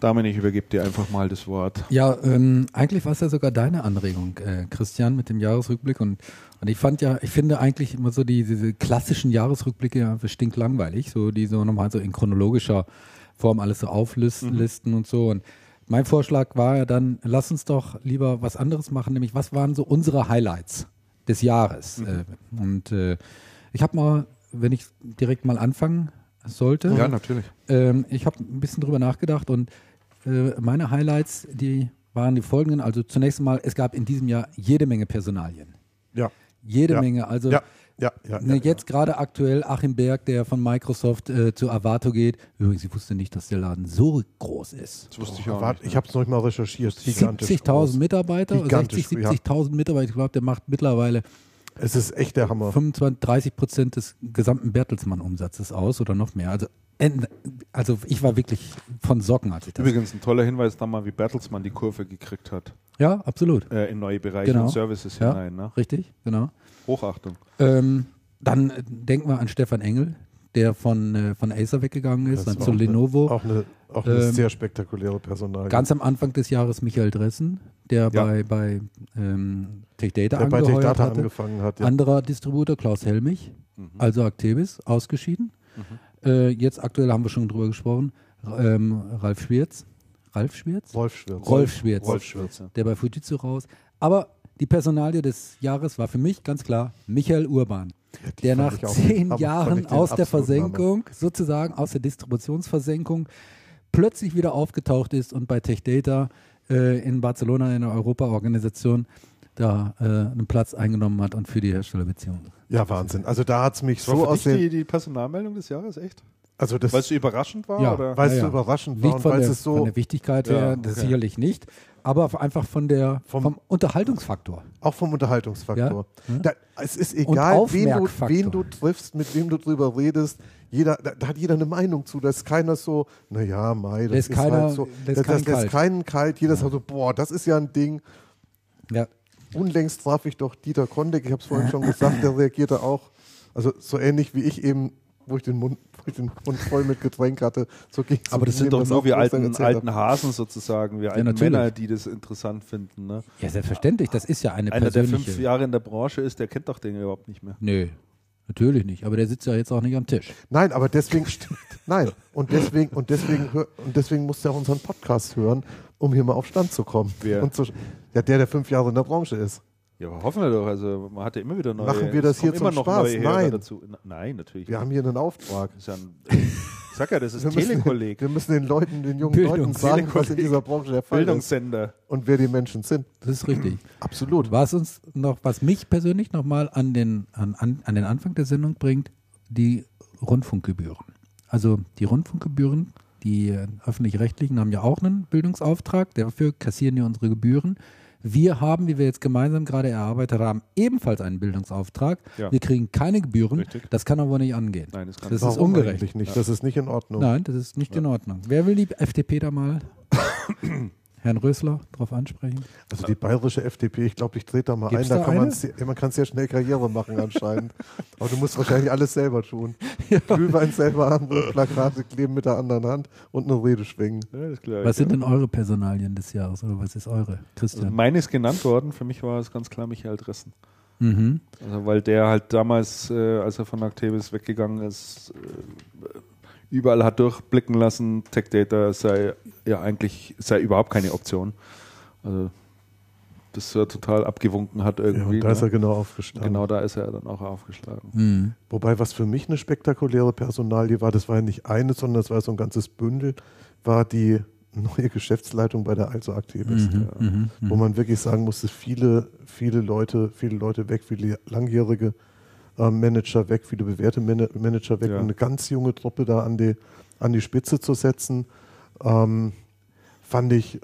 Damen, ich übergebe dir einfach mal das Wort. Ja, ähm, eigentlich war es ja sogar deine Anregung, äh, Christian, mit dem Jahresrückblick. Und, und ich fand ja, ich finde eigentlich immer so die, diese klassischen Jahresrückblicke ja stinklangweilig, so die so nochmal so in chronologischer Form alles so auflisten mhm. und so. Und mein Vorschlag war ja dann, lass uns doch lieber was anderes machen, nämlich was waren so unsere Highlights des Jahres? Mhm. Äh, und äh, ich habe mal, wenn ich direkt mal anfangen sollte. Ja, natürlich. Ähm, ich habe ein bisschen drüber nachgedacht und äh, meine Highlights, die waren die folgenden. Also zunächst einmal, es gab in diesem Jahr jede Menge Personalien. Ja. Jede ja. Menge. Also ja. Ja, ja, ne, jetzt gerade aktuell Achim Berg, der von Microsoft äh, zu Avato geht. Übrigens, ich wusste nicht, dass der Laden so groß ist. Das wusste ich auch nicht. Ich habe es noch nicht mal recherchiert. 70.000 Mitarbeiter, Gigantisch, 60, 70.000 Mitarbeiter. Ich glaube, der macht mittlerweile Es ist echt der Hammer. 25, 30 Prozent des gesamten Bertelsmann-Umsatzes aus oder noch mehr. Also, also ich war wirklich von Socken, als ich das. Übrigens ein toller Hinweis da mal, wie Bertelsmann die Kurve gekriegt hat. Ja, absolut. Äh, in neue Bereiche Genau. und Services Ja. hinein. Ne? Richtig, genau. Hochachtung. Ähm, dann äh, denken wir an Stefan Engel, der von, äh, von Acer weggegangen ist, Das dann zu auch eine- Lenovo. Auch eine, auch eine Ähm, sehr spektakuläre Personal. Ganz am Anfang des Jahres Michael Dressen, der Ja. bei, bei ähm, TechData der bei angeheuert Tech Data hatte. angefangen hat. Ja. Anderer Distributor, Klaus Helmich, Mhm. also Actevis, ausgeschieden. Äh, jetzt aktuell haben wir schon drüber gesprochen. Ähm, Ralf Schwirz. Ralf Schwirz? Rolf Schwirz. Rolf Schwirz. Rolf Schwirz, ja. Der bei Fujitsu raus. Aber die Personalie des Jahres war für mich ganz klar Michael Urban. der fand nach auch- zehn fand Jahren aus der Versenkung, sozusagen aus der Distributionsversenkung, plötzlich wieder aufgetaucht ist und bei TechData äh, in Barcelona in der Europa-Organisation da äh, einen Platz eingenommen hat und für die Herstellerbeziehungen. Ja, Wahnsinn. Also da hat es mich so für aus dich die, die Personalmeldung des Jahres, echt? Also das, Weil es so überraschend war? Ja. Oder? weil es Ja, so ja. überraschend war Nicht und von der, es von so der Wichtigkeit Ja, her, das okay. sicherlich nicht, aber einfach von der, Vom- vom, Unterhaltungsfaktor. auch vom Unterhaltungsfaktor. Ja. Da, es ist egal, wen du, wen du triffst, mit wem du drüber redest. Jeder, da, da hat jeder eine Meinung zu. Da ist keiner so, naja, Mai, das Lässt ist keiner- halt so. lässt das, keinen das lässt keinen kalt. Jeder sagt so, boah, das ist ja ein Ding. Ja. Unlängst traf ich doch Dieter Kondek, ich habe es vorhin schon gesagt, der reagierte auch, also so ähnlich wie ich eben, wo ich den Mund, wo ich den Mund voll mit Getränk hatte, so ging Aber das sind doch nur wir alten, alten Hasen. Sozusagen, wir alten natürlich. Männer, die das interessant finden. Ne? ja, selbstverständlich, das ist ja eine Einer, der persönliche... fünf Jahre in der Branche ist, der kennt doch den überhaupt nicht mehr. Nö, natürlich nicht, aber der sitzt ja jetzt auch nicht am Tisch. Nein, aber deswegen, nein, und deswegen, und deswegen, und deswegen musst du auch unseren Podcast hören, um hier mal auf Stand zu kommen. Wer? Und zu, ja, der, der fünf Jahre in der Branche ist. Ja, aber hoffen wir doch. Also man hat ja immer wieder neue. Machen wir das hier immer zum noch Spaß? Nein. dazu. Nein, natürlich. Wir nicht. haben hier einen Auftrag. Das ist ja ein, ich sag ja, das ist Wir müssen, Telekolleg, wir müssen den Leuten, den jungen Bildungs- Leuten sagen, was in dieser Branche der Fall ist Bildungssender. und wer die Menschen sind. Das ist richtig. Absolut. Was uns noch, was mich persönlich nochmal an den, an, an, an den Anfang der Sendung bringt, die Rundfunkgebühren. Also die Rundfunkgebühren, die äh, öffentlich-rechtlichen haben ja auch einen Bildungsauftrag, dafür kassieren die unsere Gebühren. Wir haben, wie wir jetzt gemeinsam gerade erarbeitet haben, ebenfalls einen Bildungsauftrag. Ja. Wir kriegen keine Gebühren. Richtig. Das kann aber nicht angehen. Nein, das kann Das nicht. ist ungerecht. nicht? Das ist nicht in Ordnung. Nein, das ist nicht in Ordnung. Wer will die FDP da mal, Herrn Rösler, drauf ansprechen? Also die bayerische FDP, ich glaube, ich trete da mal Gibt's ein. Da da kann man, man kann sehr schnell Karriere machen anscheinend. Aber du musst wahrscheinlich alles selber tun. Glühwein selber haben, Plakate kleben mit der anderen Hand und eine Rede schwingen. Ja, klar. Was sind denn eure Personalien des Jahres oder was ist eure, also Christian? meine ist genannt worden. Für mich war es ganz klar Michael Dressen. Mhm. Also weil der halt damals, äh, als er von Actavis weggegangen ist, äh, überall hat durchblicken lassen, Tech Data sei ja eigentlich sei überhaupt keine Option. Also das er total abgewunken hat Ja, irgendwie. und da ist er ne? genau aufgestanden. genau da ist er dann auch aufgeschlagen. Mhm. Wobei, was für mich eine spektakuläre Personalie war, das war ja nicht eine, sondern das war so ein ganzes Bündel, war die neue Geschäftsleitung bei der Also Activis. Mhm. Mhm. Wo man wirklich sagen musste, viele, viele Leute, viele Leute weg, viele langjährige äh, Manager weg, viele bewährte Man Manager weg Ja. und eine ganz junge Truppe da an die, an die Spitze zu setzen. Ähm, fand ich,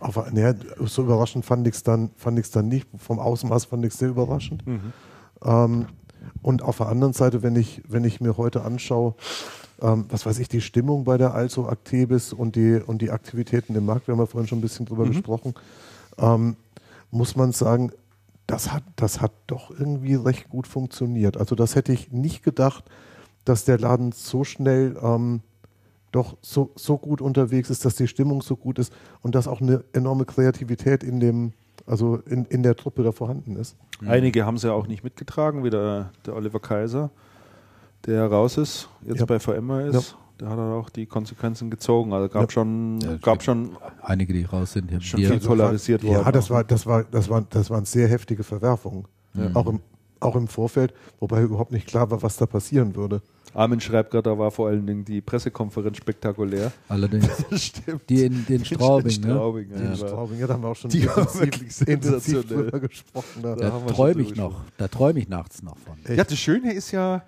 auf, naja, so überraschend fand ich es dann, fand ich's dann nicht. Vom Ausmaß fand ich es sehr überraschend. Ähm, und auf der anderen Seite, wenn ich, wenn ich mir heute anschaue, ähm, was weiß ich, die Stimmung bei der Also Actebis und die, und die Aktivitäten im Markt, wir haben ja vorhin schon ein bisschen drüber gesprochen, ähm, muss man sagen, das hat, das hat doch irgendwie recht gut funktioniert. Also das hätte ich nicht gedacht, dass der Laden so schnell ähm, doch so, so gut unterwegs ist, dass die Stimmung so gut ist und dass auch eine enorme Kreativität in dem, also in, in der Truppe da vorhanden ist. Einige haben sie ja auch nicht mitgetragen, wie der, der Oliver Kaiser, der raus ist, jetzt Ja. bei VMA ist. Der hat auch die Konsequenzen gezogen. Also gab Ja. schon, Ja, gab schon, Einige, die raus sind. Hier schon viel polarisiert worden. Ja, das war, das war, das war, das waren sehr heftige Verwerfungen. Auch im, auch im Vorfeld, wobei überhaupt nicht klar war, was da passieren würde. Armin schreibt gerade, da war vor allen Dingen die Pressekonferenz spektakulär. Allerdings. Stimmt. Die in den Straubing, ne? Straubing, ja. In war- Straubing, ja, da haben wir auch schon Die war wirklich intensiv sensationell. drüber gesprochen. Da. Da Da haben wir träume schon ich noch. Da träume ich nachts noch von. Echt? Ja, das Schöne ist ja,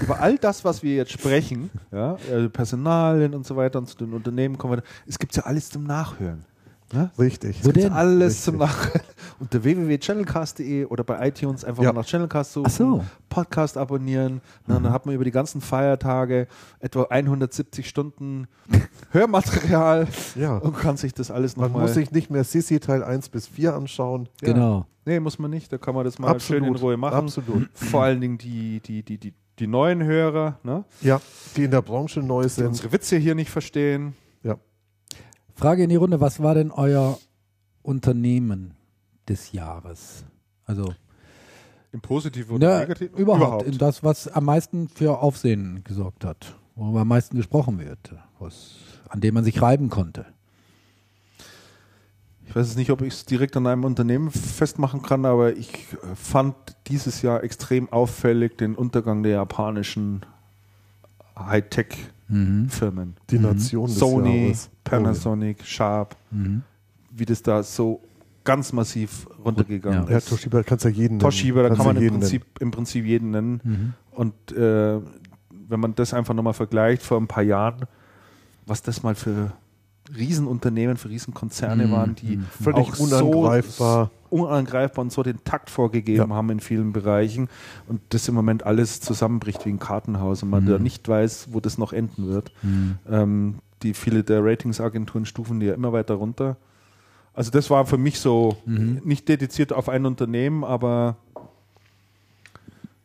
über all das, was wir jetzt sprechen, ja, äh, Personalien und so weiter und zu den Unternehmen kommen wir, es gibt ja alles zum Nachhören. Ne? Richtig. Wo Gibt's denn? alles Richtig. zum Nachhören. Unter www.channelcast.de oder bei iTunes einfach Ja. mal nach Channelcast suchen, so. Podcast abonnieren. Na, Dann hat man über die ganzen Feiertage etwa 170 Stunden Hörmaterial Ja. und kann sich das alles Man nochmal. muss sich nicht mehr Sissi Teil 1 bis 4 anschauen. Ja. Genau. Nee, muss man nicht. Da kann man das mal schön in Ruhe machen. Absolut. Vor allen Dingen die, die, die, die, die neuen Hörer, ne? Ja, die in der Branche neu die sind. unsere Witze hier nicht verstehen. Ja. Frage in die Runde: Was war denn euer Unternehmen des Jahres? Also Im Positiven oder ja, Negativen? überhaupt, in das, was am meisten für Aufsehen gesorgt hat, worüber am meisten gesprochen wird, was, an dem man sich reiben konnte. Ich weiß jetzt nicht, ob ich es direkt an einem Unternehmen festmachen kann, aber ich äh, fand dieses Jahr extrem auffällig den Untergang der japanischen Hightech-Firmen. Die Nation des Sony, Jahres. Panasonic, Sharp, Mhm. wie das da so ganz massiv runtergegangen Oh, ja, ist. Toshiba kannst ja jeden nennen. Toshiba, da Kannst kann man ja im Prinzip, im Prinzip jeden nennen. Mhm. Und äh, wenn man das einfach nochmal vergleicht vor ein paar Jahren, was das mal für Riesenunternehmen, für Riesenkonzerne Mhm. waren, die Mhm. Völlig auch unangreifbar. So, unangreifbar und so den Takt vorgegeben Ja. haben in vielen Bereichen und das im Moment alles zusammenbricht wie ein Kartenhaus und man Mhm. da nicht weiß, wo das noch enden wird. Mhm. Ähm, die viele der Ratingsagenturen stufen die ja immer weiter runter. Also das war für mich so Mhm. nicht dediziert auf ein Unternehmen, aber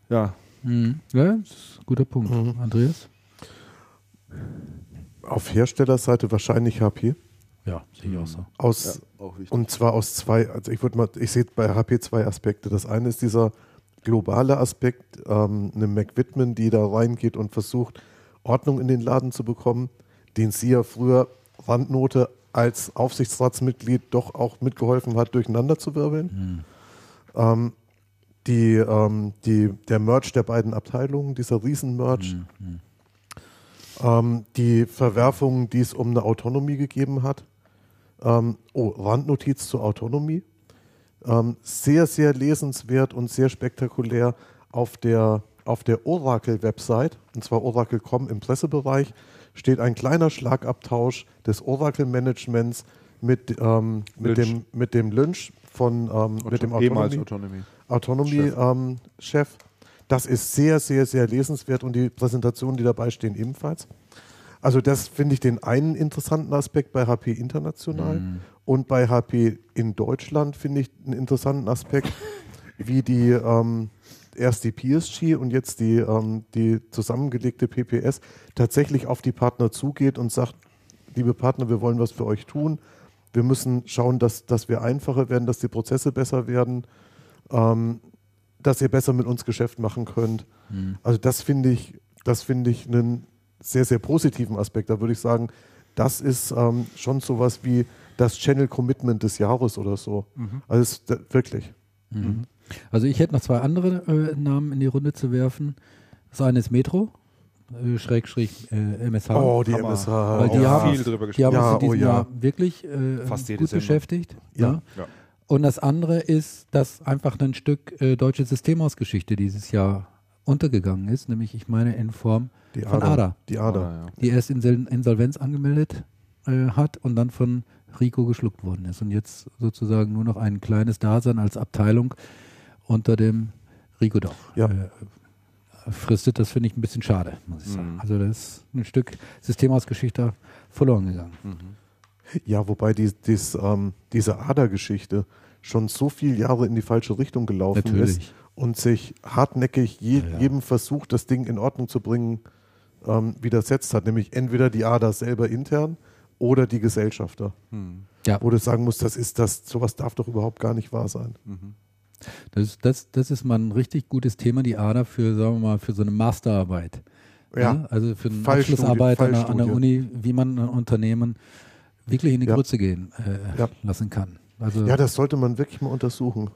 ja, Mhm. Ja, das ist ein guter Punkt. Mhm. Andreas? Auf Herstellerseite wahrscheinlich HP. Ja, sehe ich auch so. Aus, auch wichtig. Und zwar aus zwei, also ich würde mal, ich sehe bei HP zwei Aspekte. Das eine ist dieser globale Aspekt, ähm, eine McWhitman, die da reingeht und versucht, Ordnung in den Laden zu bekommen, den sie ja früher Randnote als Aufsichtsratsmitglied doch auch mitgeholfen hat, durcheinander zu wirbeln. Ähm, die, ähm, die, der Merch der beiden Abteilungen, dieser Riesen-Merch, ähm, die Verwerfungen, die es um eine Autonomie gegeben hat. Ähm, oh, Randnotiz zur Autonomie. Ähm, sehr, sehr lesenswert und sehr spektakulär auf der, auf der Oracle-Website, und zwar Oracle.com im Pressebereich, steht ein kleiner Schlagabtausch des Oracle-Managements mit, ähm, mit, Lynch. dem, mit dem Lynch von ähm, mit dem ehemals Autonomie, Autonomie. Autonomie ähm, Chef. Das ist sehr, sehr, sehr lesenswert und die Präsentationen, die dabei stehen, ebenfalls. Also das finde ich den einen interessanten Aspekt bei HP international und bei HP in Deutschland finde ich einen interessanten Aspekt, wie die ähm, erst die PSG und jetzt die, ähm, die zusammengelegte PPS tatsächlich auf die Partner zugeht und sagt, liebe Partner, wir wollen was für euch tun. Wir müssen schauen, dass, dass wir einfacher werden, dass die Prozesse besser werden, ähm, dass ihr besser mit uns Geschäft machen könnt. Also das finde ich, das finde ich einen sehr, sehr positiven Aspekt. Da würde ich sagen, das ist ähm, schon sowas wie das Channel Commitment des Jahres oder so. Also es ist, äh, wirklich. Also ich hätte noch zwei andere äh, Namen in die Runde zu werfen. Das eine ist Metro, äh, Schrägstrich äh, MSH. Oh, die Hammer. MSH. Weil die oh, haben- viel drüber Die haben Ja, uns in diesem oh ja. Jahr wirklich äh, gut Sendung. beschäftigt. Ja. Ja. Und das andere ist, dass einfach ein Stück äh, deutsche Systemhausgeschichte dieses Jahr untergegangen ist, nämlich ich meine in Form die von ADA, Die ADA. ja. die erst Insol Insolvenz angemeldet äh, hat und dann von Rico geschluckt worden ist und jetzt sozusagen nur noch ein kleines Dasein als Abteilung unter dem Rico Dach Ja. äh, fristet. Das finde ich ein bisschen schade, muss ich sagen. Mhm. Also das ist ein Stück Systemausgeschichte verloren gegangen. Ja, wobei die, dies, ähm, diese Ader-Geschichte schon so viele Jahre in die falsche Richtung gelaufen ist Natürlich. und sich hartneckig je, Ja, ja. jedem Versuch, das Ding in Ordnung zu bringen, ähm, widersetzt hat. Nämlich entweder die Ader selber intern oder die Gesellschafter. Ja. Wo du sagen musst, das ist das, sowas darf doch überhaupt gar nicht wahr sein. Das, das, das ist mal ein richtig gutes Thema, die Ader für, sagen wir mal, für so eine Masterarbeit. Ja. Also für eine Abschlussarbeit an der, an der. Uni, wie man ein Unternehmen wirklich in die Ja. Grütze gehen äh, Ja. lassen kann. Also Ja, das sollte man wirklich mal untersuchen.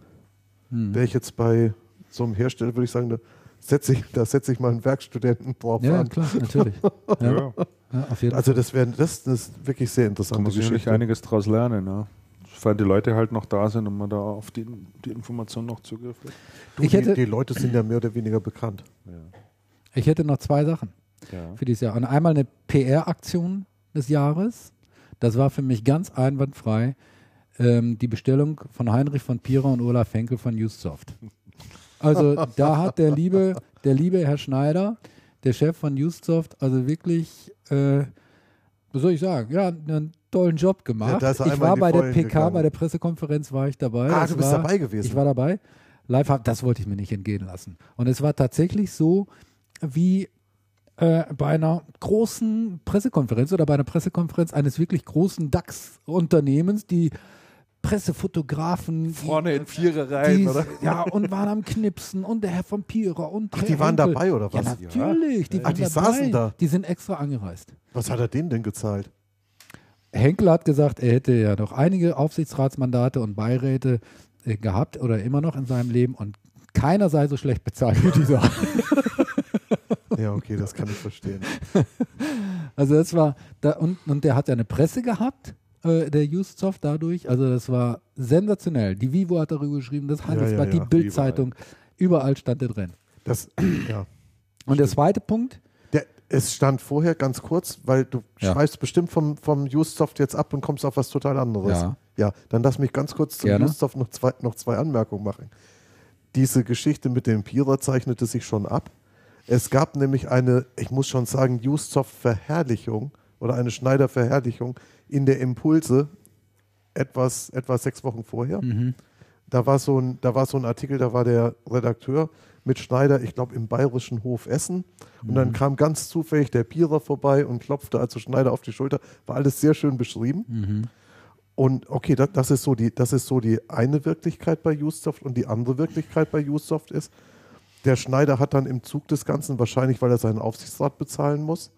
hm. Wäre ich jetzt bei so einem Hersteller, würde ich sagen, da setze ich, da setze ich mal einen Werkstudenten drauf ja, an. klar, natürlich. Ja, Ja. ja, auf jeden Also das wäre das, das ist wirklich sehr interessant. man sicherlich einiges daraus lernen. Ja. Sofern die Leute halt noch da sind und man da auf die, die Information noch Zugriff hat. Du, Ich hätte- die, die Leute sind ja mehr oder weniger bekannt. Ich hätte noch zwei Sachen Ja. für dieses Jahr. Und einmal eine PR-Aktion des Jahres. Das war für mich ganz einwandfrei. Ähm, die Bestellung von Heinrich von Pierer und Olaf Henkel von Usesoft. Also da hat der liebe, der liebe Herr Schneider, der Chef von Usesoft, also wirklich, äh, was soll ich sagen, ja, einen tollen Job gemacht. Ja, ich war bei der PK, gegangen. bei der Pressekonferenz war ich dabei. Ah, Das du bist war, dabei gewesen. Ich war dabei. Live, das wollte ich mir nicht entgehen lassen. Und es war tatsächlich so, wie äh, bei einer großen Pressekonferenz oder bei einer Pressekonferenz eines wirklich großen DAX-Unternehmens, die Pressefotografen Vorne in die, Viererreihen, oder? ja und waren am Knipsen und der Herr von Pierer und Ach, Herr die waren Henkel. dabei, oder was? Ja, natürlich. Die, Ah, waren die dabei. saßen da. Die sind extra angereist. Was hat er denen denn gezahlt? Henkel hat gesagt, er hätte ja noch einige Aufsichtsratsmandate und Beiräte äh, gehabt oder immer noch in seinem Leben und keiner sei so schlecht bezahlt wie dieser. Ja, okay, das kann ich verstehen. Also das war, da, und, und der hat ja eine Presse gehabt, äh, der Justsoft dadurch. Also das war sensationell. Die Vivo hat darüber geschrieben, das Handelsblatt, ja, die Bildzeitung, überall stand der drin. Das, ja. Und der zweite Punkt, Der, es stand vorher ganz kurz, weil du Ja. schreibst bestimmt vom, vom Usesoft jetzt ab und kommst auf was total anderes. Ja. ja dann lass mich ganz kurz zum Gerne. Usesoft noch zwei, noch zwei Anmerkungen machen. Diese Geschichte mit dem Pira zeichnete sich schon ab. Es gab nämlich eine, ich muss schon sagen, Usesoft-Verherrlichung oder eine Schneider-Verherrlichung in der Impulse etwas, etwa sechs Wochen vorher. Da war, so ein, da war so ein Artikel, da war der Redakteur mit Schneider, ich glaube, im bayerischen Hof Essen. Und dann kam ganz zufällig der Pierer vorbei und klopfte also Schneider auf die Schulter. War alles sehr schön beschrieben. Und okay, das, das, ist so die, das ist so die eine Wirklichkeit bei Usoft und die andere Wirklichkeit bei Usoft ist, der Schneider hat dann im Zug des Ganzen, wahrscheinlich weil er seinen Aufsichtsrat bezahlen muss,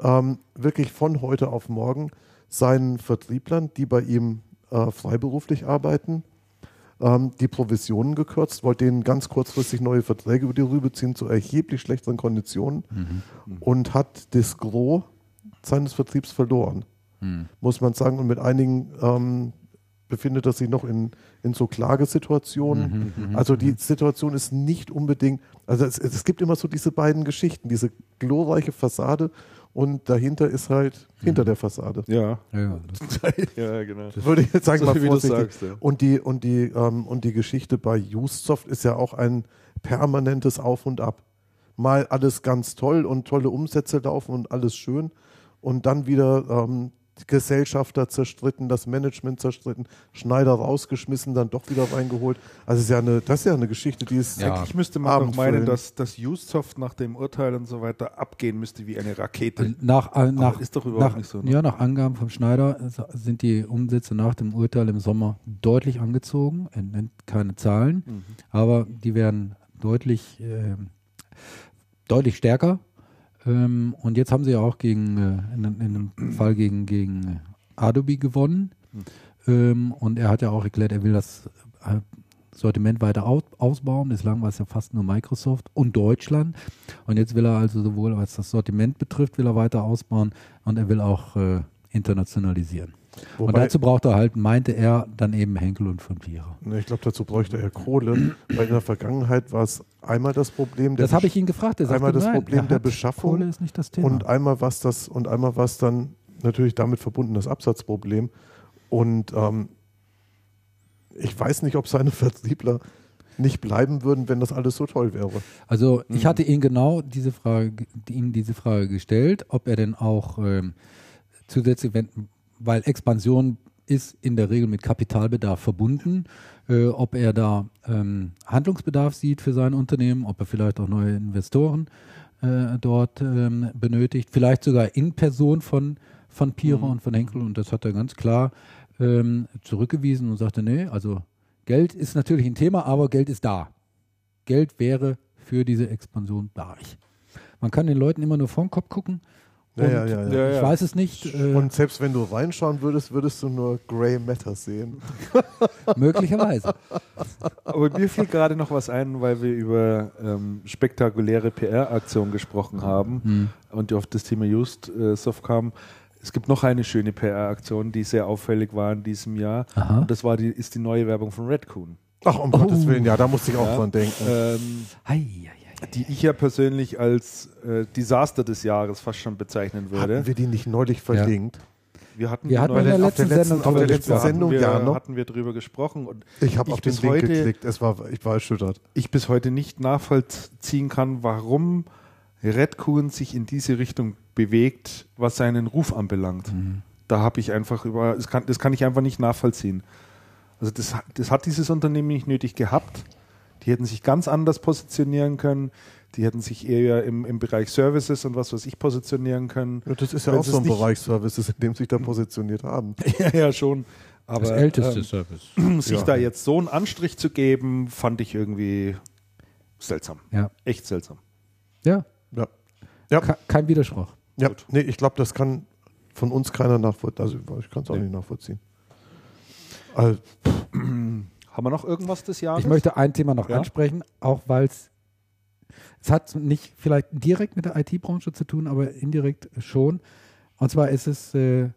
ähm, wirklich von heute auf morgen seinen Vertrieblern, die bei ihm äh, freiberuflich arbeiten, ähm, die Provisionen gekürzt, wollte denen ganz kurzfristig neue Verträge über die Rübe ziehen zu erheblich schlechteren Konditionen und hat das Gros seines Vertriebs verloren, muss man sagen. Und mit einigen ähm, befindet er sich noch in, in so Klagesituationen. Also die Situation ist nicht unbedingt, also es, es gibt immer so diese beiden Geschichten, diese glorreiche Fassade und dahinter ist halt hinter der Fassade. Ja, ja, ja, genau. Würde ich jetzt sagen, So mal wie du vorsichtig. sagst, ja. Und die, und die, ähm, und die Geschichte bei Usesoft ist ja auch ein permanentes Auf und Ab. Mal alles ganz toll und tolle Umsätze laufen und alles schön. Und dann wieder ähm, die Gesellschafter zerstritten, das Management zerstritten, Schneider rausgeschmissen, dann doch wieder reingeholt. Also es ist ja eine, das ist ja eine Geschichte, die ist Ja. Eigentlich müsste man doch meinen, dass das Usesoft nach dem Urteil und so weiter abgehen müsste wie eine Rakete. Nach, äh, nach, ist doch überhaupt nach, nicht so, ne? Ja, nach Angaben vom Schneider äh, sind die Umsätze nach dem Urteil im Sommer deutlich angezogen. Er nennt keine Zahlen, Mhm. aber die werden deutlich, ähm, deutlich stärker. Ähm, und jetzt haben sie ja auch gegen, äh, in, in einem Fall gegen, gegen Adobe gewonnen. Mhm. Ähm, und er hat ja auch erklärt, er will das äh, Sortiment weiter aus, ausbauen. Bislang war es ja fast nur Microsoft und Deutschland. Und jetzt will er also sowohl was das Sortiment betrifft, will er weiter ausbauen und er will auch äh, internationalisieren. und Wobei- dazu braucht er halt, meinte er, dann eben Henkel und von Vierer. Ne, Ich glaube, dazu bräuchte er Kohle, weil in der Vergangenheit war es einmal das Problem, der Das habe ich ihn gefragt. Er einmal das nein, Problem er der Beschaffung Kohle ist nicht das Thema. und einmal was das und einmal was dann natürlich damit verbundenes Absatzproblem. Und ähm, ich weiß nicht, ob seine Vertriebler nicht bleiben würden, wenn das alles so toll wäre. Also ich hatte ihn genau diese Frage, ihm diese Frage gestellt, ob er denn auch ähm, zusätzlich, wenn, weil Expansion ist in der Regel mit Kapitalbedarf verbunden, äh, ob er da ähm, Handlungsbedarf sieht für sein Unternehmen, ob er vielleicht auch neue Investoren äh, dort ähm, benötigt, vielleicht sogar in Person von, von Pira und von Henkel und das hat er ganz klar ähm, zurückgewiesen und sagte, nee, also Geld ist natürlich ein Thema, aber Geld ist da. Geld wäre für diese Expansion da. Man kann den Leuten immer nur vor den Kopf gucken. Ja, und ja, ja, ja. Ja, Ich ja. weiß es nicht. Äh, Und selbst wenn du reinschauen würdest, würdest du nur Grey Matter sehen. möglicherweise. Aber mir fiel gerade noch was ein, weil wir über ähm, spektakuläre PR-Aktionen gesprochen haben Hm. und auf das Thema Just äh, Soft kam. Es gibt noch eine schöne PR-Aktion, die sehr auffällig war in diesem Jahr. Aha. Und das war die, ist die neue Werbung von Redcoon. Ach, um Gottes Willen, ja, da musste ich auch Ja. dran denken. Ähm, hei, hei. Die ich ja persönlich als äh, Desaster des Jahres fast schon bezeichnen würde. Hatten wir die nicht neulich verlinkt? Wir hatten, Wir hatten in der auf der letzten letzten- Sendung auf der letzten gesprochen. Sendung, hatten wir, ja, ne? hatten wir drüber gesprochen und Ich habe auf den bis Link heute- geklickt, es war, ich war erschüttert. ich bis heute nicht nachvollziehen kann, warum Redcoon sich in diese Richtung bewegt, was seinen Ruf anbelangt. Mhm. Da habe ich einfach über, das kann, das kann ich einfach nicht nachvollziehen. Also das, das hat dieses Unternehmen nicht nötig gehabt. Die hätten sich ganz anders positionieren können. Die hätten sich eher im, im Bereich Services und was weiß ich positionieren können. Ja, das ist ja Wenn auch so ein Bereich Services, in dem sich da positioniert haben. ja, ja, schon. Aber Das älteste ähm, Service. sich Ja. da jetzt so einen Anstrich zu geben, fand ich irgendwie seltsam. Ja. Echt seltsam. Ja, Ja, ja, ke- kein Widerspruch. ja. nee, ich glaube, das kann von uns keiner nachvollziehen. Also ich kann es auch Nee. nicht nachvollziehen. Also, Haben wir noch irgendwas des Jahres? Ich möchte ein Thema noch Ja? ansprechen, auch weil es es hat nicht vielleicht direkt mit der IT-Branche zu tun, aber indirekt schon. Und zwar ist es äh,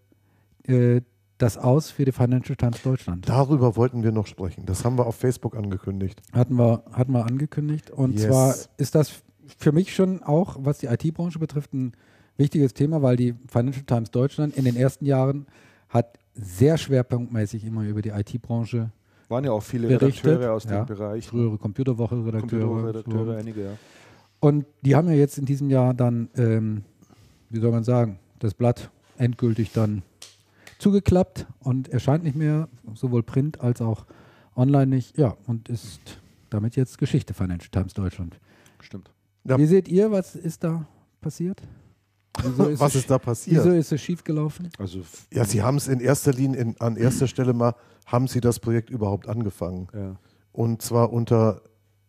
äh, das Aus für die Financial Times Deutschland. darüber wollten wir noch sprechen. Das haben wir auf Facebook angekündigt. Hatten wir, hatten wir angekündigt. Und Yes. zwar ist das für mich schon auch, was die IT-Branche betrifft, ein wichtiges Thema, weil die Financial Times Deutschland in den ersten Jahren hat sehr schwerpunktmäßig immer über die IT-Branche, Waren ja auch viele berichtet, Redakteure aus ja. dem Bereich. frühere Computerwoche-Redakteure. Computerredakteure, einige, ja. Und die haben ja jetzt in diesem Jahr dann, ähm, wie soll man sagen, das Blatt endgültig dann zugeklappt und erscheint nicht mehr, sowohl print als auch online nicht. Ja, und ist damit jetzt Geschichte Financial Times Deutschland. Stimmt. Ja. Wie seht ihr, was ist da passiert? Wieso Was ist da passiert? Wieso ist es schiefgelaufen? Also, Ja, sie haben es in erster Linie, in, an erster Stelle mal, haben sie das Projekt überhaupt angefangen. ja. Und zwar unter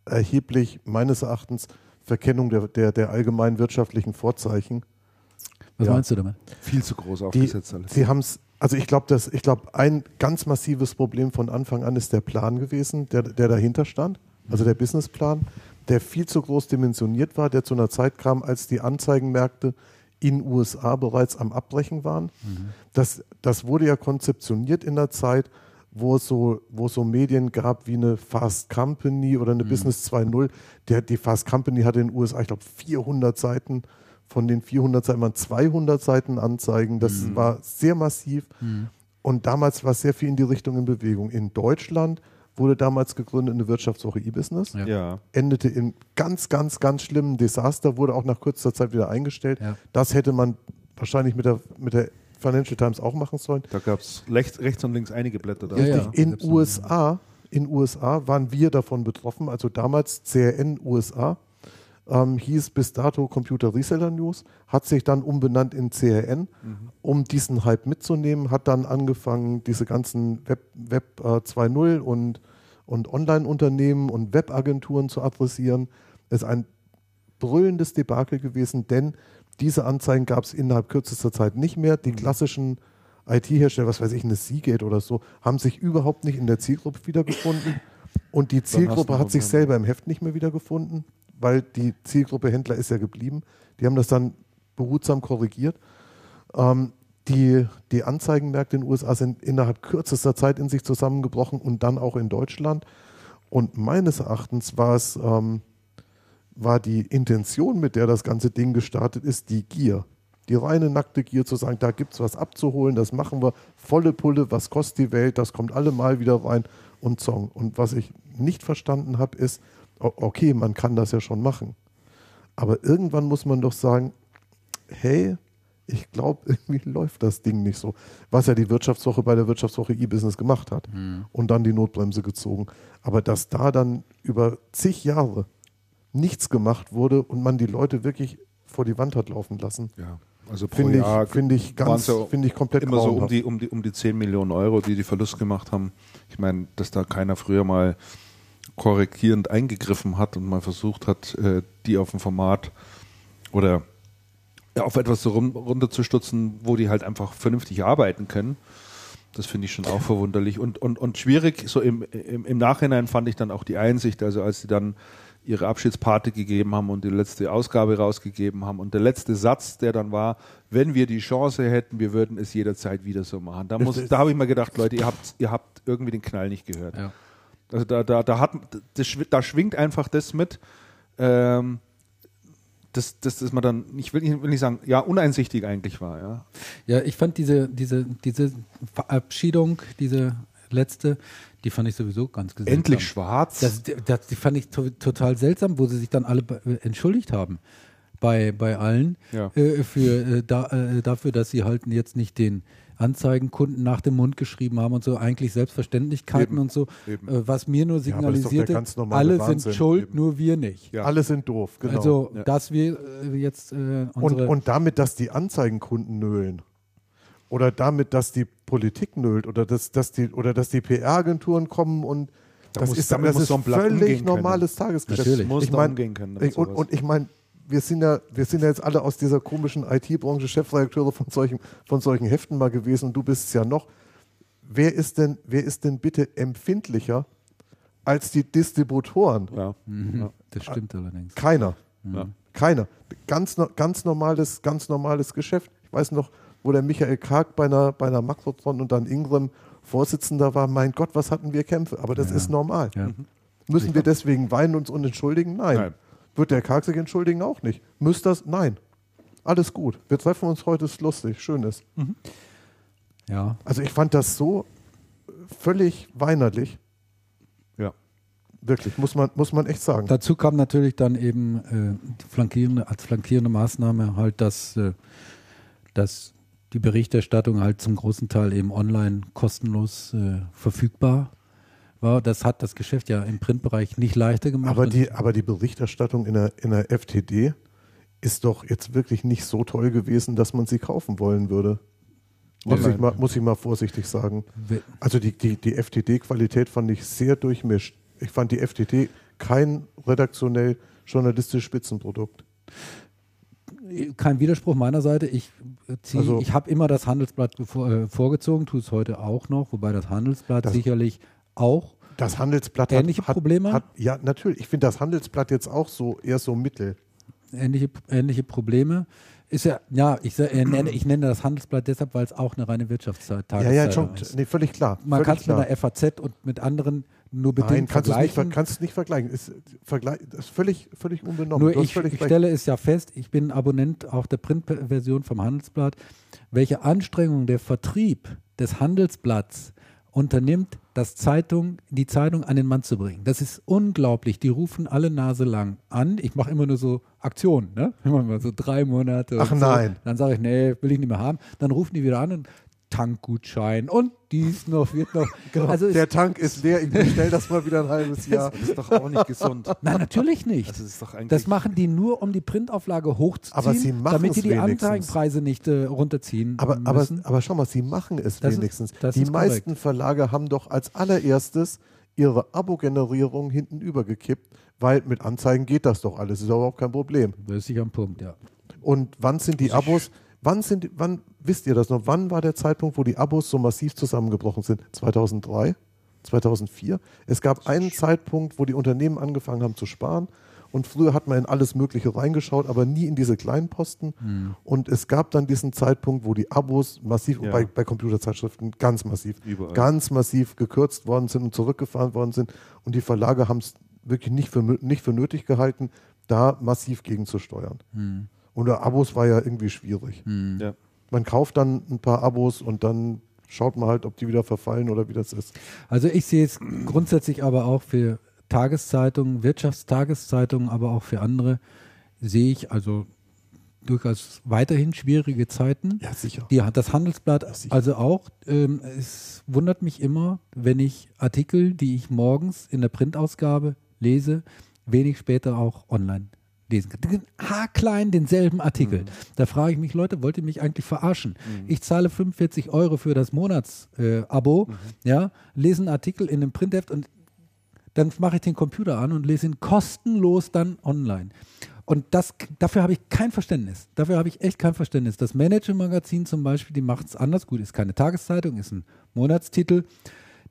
erheblich, meines Erachtens, Verkennung der, der, der allgemeinen wirtschaftlichen Vorzeichen. Was Ja. meinst du damit? viel zu groß Die, aufgesetzt alles. sie haben es, also ich glaube, glaube, ein ganz massives Problem von Anfang an ist der Plan gewesen, der, der dahinter stand, also der Businessplan, der viel zu groß dimensioniert war, der zu einer Zeit kam, als die Anzeigenmärkte in USA bereits am Abbrechen waren. Das, das wurde ja konzeptioniert in der Zeit, wo es so, wo es so Medien gab wie eine Fast Company oder eine Business 2.0. Der, die Fast Company hatte in den USA, ich glaube, 400 Seiten. Von den 400 Seiten waren 200 Seiten Anzeigen. Das war sehr massiv. Und damals war sehr viel in die Richtung in Bewegung. In Deutschland wurde damals gegründet eine Wirtschaftswoche E-Business Ja. Ja. endete in ganz, ganz, ganz schlimmen Desaster, wurde auch nach kurzer Zeit wieder eingestellt. Ja. Das hätte man wahrscheinlich mit der, mit der Financial Times auch machen sollen. Da gab es rechts, rechts und links einige Blätter da. Ja, ja. In USA, in USA waren wir davon betroffen, also damals CRN USA, ähm, hieß bis dato Computer Reseller News, hat sich dann umbenannt in CRN, um diesen Hype mitzunehmen, hat dann angefangen, diese ganzen Web, Web äh, 2.0 und, und Online-Unternehmen und Webagenturen zu adressieren. Es ist ein brüllendes Debakel gewesen, denn diese Anzeigen gab es innerhalb kürzester Zeit nicht mehr. Die klassischen IT-Hersteller, was weiß ich, eine Seagate oder so, haben sich überhaupt nicht in der Zielgruppe wiedergefunden. Und die Zielgruppe hat sich selber im Heft nicht mehr wiedergefunden, weil die Zielgruppe Händler ist ja geblieben. Die haben das dann behutsam korrigiert. Ähm, die, die Anzeigenmärkte in den USA sind innerhalb kürzester Zeit in sich zusammengebrochen und dann auch in Deutschland. Und meines Erachtens war es, ähm, war die Intention, mit der das ganze Ding gestartet ist, die Gier. die reine nackte Gier zu sagen, da gibt es was abzuholen, das machen wir, volle Pulle, was kostet die Welt, das kommt alle mal wieder rein und Song. Und was ich nicht verstanden habe, ist, okay, man kann das ja schon machen. Aber irgendwann muss man doch sagen, hey, ich glaube, irgendwie läuft das Ding nicht so. Was ja die Wirtschaftswoche bei der Wirtschaftswoche E-Business gemacht hat mhm. und dann die Notbremse gezogen. Aber dass da dann über zig Jahre nichts gemacht wurde und man die Leute wirklich vor die Wand hat laufen lassen. Ja. Also finde ich, find ich ganz, ja finde ich komplett immer so um die, um, die, um die 10 Millionen Euro, die die Verlust gemacht haben. Ich meine, dass da keiner früher mal korrigierend eingegriffen hat und mal versucht hat, äh, die auf ein Format oder auf etwas so runterzustutzen, wo die halt einfach vernünftig arbeiten können. Das finde ich schon auch verwunderlich und, und, und schwierig. So im, im, im Nachhinein fand ich dann auch die Einsicht, also als sie dann ihre Abschiedsparty gegeben haben und die letzte Ausgabe rausgegeben haben. Und der letzte Satz, der dann war, wenn wir die Chance hätten, wir würden es jederzeit wieder so machen. Da, muss, da habe ich mir gedacht, Leute, ihr habt, ihr habt irgendwie den Knall nicht gehört. Ja. Also da, da, da, hat, das, da schwingt einfach das mit, ähm, dass, dass, dass man dann, ich will, nicht, will nicht sagen, ja, uneinsichtig eigentlich war. Ja, ja ich fand diese, diese, diese Verabschiedung, diese letzte, die fand ich sowieso ganz seltsam. Endlich schwarz. Das, das, die fand ich to total seltsam, wo sie sich dann alle entschuldigt haben bei, bei allen ja. äh, für, äh, da, äh, dafür, dass sie halt jetzt nicht den Anzeigenkunden nach dem Mund geschrieben haben und so, eigentlich Selbstverständlichkeiten Eben. und so, äh, was mir nur signalisierte, ja, alle Wahnsinn. sind schuld, Eben. nur wir nicht. Ja. Alle sind doof, genau. Also, dass wir äh, jetzt äh, und, und damit, dass die Anzeigenkunden nölen oder damit, dass die Politik nölt oder dass, dass die oder dass die PR-Agenturen kommen und da das muss, ist, das ist so völlig normales Tagesgeschäft. Natürlich. Muss ich mein, umgehen können. Ich, und, und, ich meine, wir sind ja, wir sind ja jetzt alle aus dieser komischen IT-Branche Chefredakteure von solchen, von solchen Heften mal gewesen und du bist es ja noch. Wer ist denn, wer ist denn bitte empfindlicher als die Distributoren? Ja, mhm. ja. das stimmt allerdings. Keiner. Mhm. Keiner. Ganz, ganz normales, ganz normales Geschäft. Ich weiß noch, wo der Michael Karg bei einer, bei einer Makrotron und dann Ingram Vorsitzender war, mein Gott, was hatten wir Kämpfe? Aber das ja. ist normal. Ja. Müssen wir deswegen weinen uns und entschuldigen? Nein. Nein. Wird der Karg sich entschuldigen? Auch nicht. Müsst das? Nein. Alles gut. Wir treffen uns heute, ist lustig, schön ist. Mhm. Ja. Also ich fand das so völlig weinerlich. Ja. Wirklich, muss man, muss man echt sagen. Dazu kam natürlich dann eben äh, flankierende, als flankierende Maßnahme halt, dass, äh, dass die Berichterstattung halt zum großen Teil eben online kostenlos äh, verfügbar war. Das hat das Geschäft ja im Printbereich nicht leichter gemacht. Aber die, aber die Berichterstattung in der, in der FTD ist doch jetzt wirklich nicht so toll gewesen, dass man sie kaufen wollen würde. Muss ich, mal, muss ich mal vorsichtig sagen. Also die, die, die FTD-Qualität fand ich sehr durchmischt. Ich fand die FTD kein redaktionell journalistisch Spitzenprodukt kein Widerspruch meiner Seite. Ich, äh, also, ich habe immer das Handelsblatt vor, äh, vorgezogen, tue es heute auch noch, wobei das Handelsblatt das, sicherlich auch das Handelsblatt ähnliche hat, Probleme hat. Ja, natürlich. Ich finde das Handelsblatt jetzt auch so eher so mittel. Ähnliche, ähnliche Probleme. Ist ja, ja, ich, äh, nenne, ich nenne das Handelsblatt deshalb, weil es auch eine reine Wirtschaftszeitung ist. Ja, ja, schon, nee, völlig klar. Man kann es mit der FAZ und mit anderen nur bedingt Nein, kannst vergleichen. Nicht, kannst es nicht vergleichen. Ist, vergleich, ist völlig, völlig unbenommen. Nur ich, ich stelle es ja fest, ich bin Abonnent auch der Printversion vom Handelsblatt, welche Anstrengungen der Vertrieb des Handelsblatts unternimmt, das Zeitung, die Zeitung an den Mann zu bringen. Das ist unglaublich. Die rufen alle Nase lang an. Ich mache immer nur so Aktionen, ne? Immer mal so drei Monate. Ach nein. So. Dann sage ich, nee, will ich nicht mehr haben. Dann rufen die wieder an und Tankgutschein und dies noch, wird noch. Genau. Also der Tank ist leer, ich bestelle das mal wieder ein halbes Jahr. Das ist doch auch nicht gesund. Nein, natürlich nicht. Also das, das, machen die nur, um die Printauflage hochzuziehen, aber sie damit sie die Anzeigenpreise nicht äh, runterziehen aber, müssen. Aber, aber schau mal, sie machen es das wenigstens. Ist, die meisten korrekt. Verlage haben doch als allererstes ihre Abo-Generierung hinten übergekippt, weil mit Anzeigen geht das doch alles, ist überhaupt kein Problem. Das ist sicher ein Punkt, ja. Und wann sind die Abos? Wann, sind, wann wisst ihr das noch? Wann war der Zeitpunkt, wo die Abos so massiv zusammengebrochen sind? 2003? 2004? Es gab einen Zeitpunkt, wo die Unternehmen angefangen haben zu sparen. Und früher hat man in alles Mögliche reingeschaut, aber nie in diese kleinen Posten. Mhm. Und es gab dann diesen Zeitpunkt, wo die Abos massiv, ja. bei, bei Computerzeitschriften ganz massiv, Überall. ganz massiv gekürzt worden sind und zurückgefahren worden sind. Und die Verlage haben es wirklich nicht für, nicht für nötig gehalten, da massiv gegenzusteuern. Mhm. Oder Abos war ja irgendwie schwierig. Ja. Man kauft dann ein paar Abos und dann schaut man halt, ob die wieder verfallen oder wie das ist. Also ich sehe es grundsätzlich aber auch für Tageszeitungen, Wirtschaftstageszeitungen, aber auch für andere sehe ich also durchaus weiterhin schwierige Zeiten. Ja, sicher. Die hat das Handelsblatt sicher. also auch. Ähm, es wundert mich immer, wenn ich Artikel, die ich morgens in der Printausgabe lese, wenig später auch online lesen kann. Den haarklein denselben Artikel. Da frage ich mich, Leute, wollt ihr mich eigentlich verarschen? Ich zahle 45 Euro für das Monatsabo, äh, Abo, ja, lese einen Artikel in einem Printheft und dann mache ich den Computer an und lese ihn kostenlos dann online. Und das, dafür habe ich kein Verständnis. Dafür habe ich echt kein Verständnis. Das Manager-Magazin zum Beispiel, die macht es anders. Gut, ist keine Tageszeitung, ist ein Monatstitel.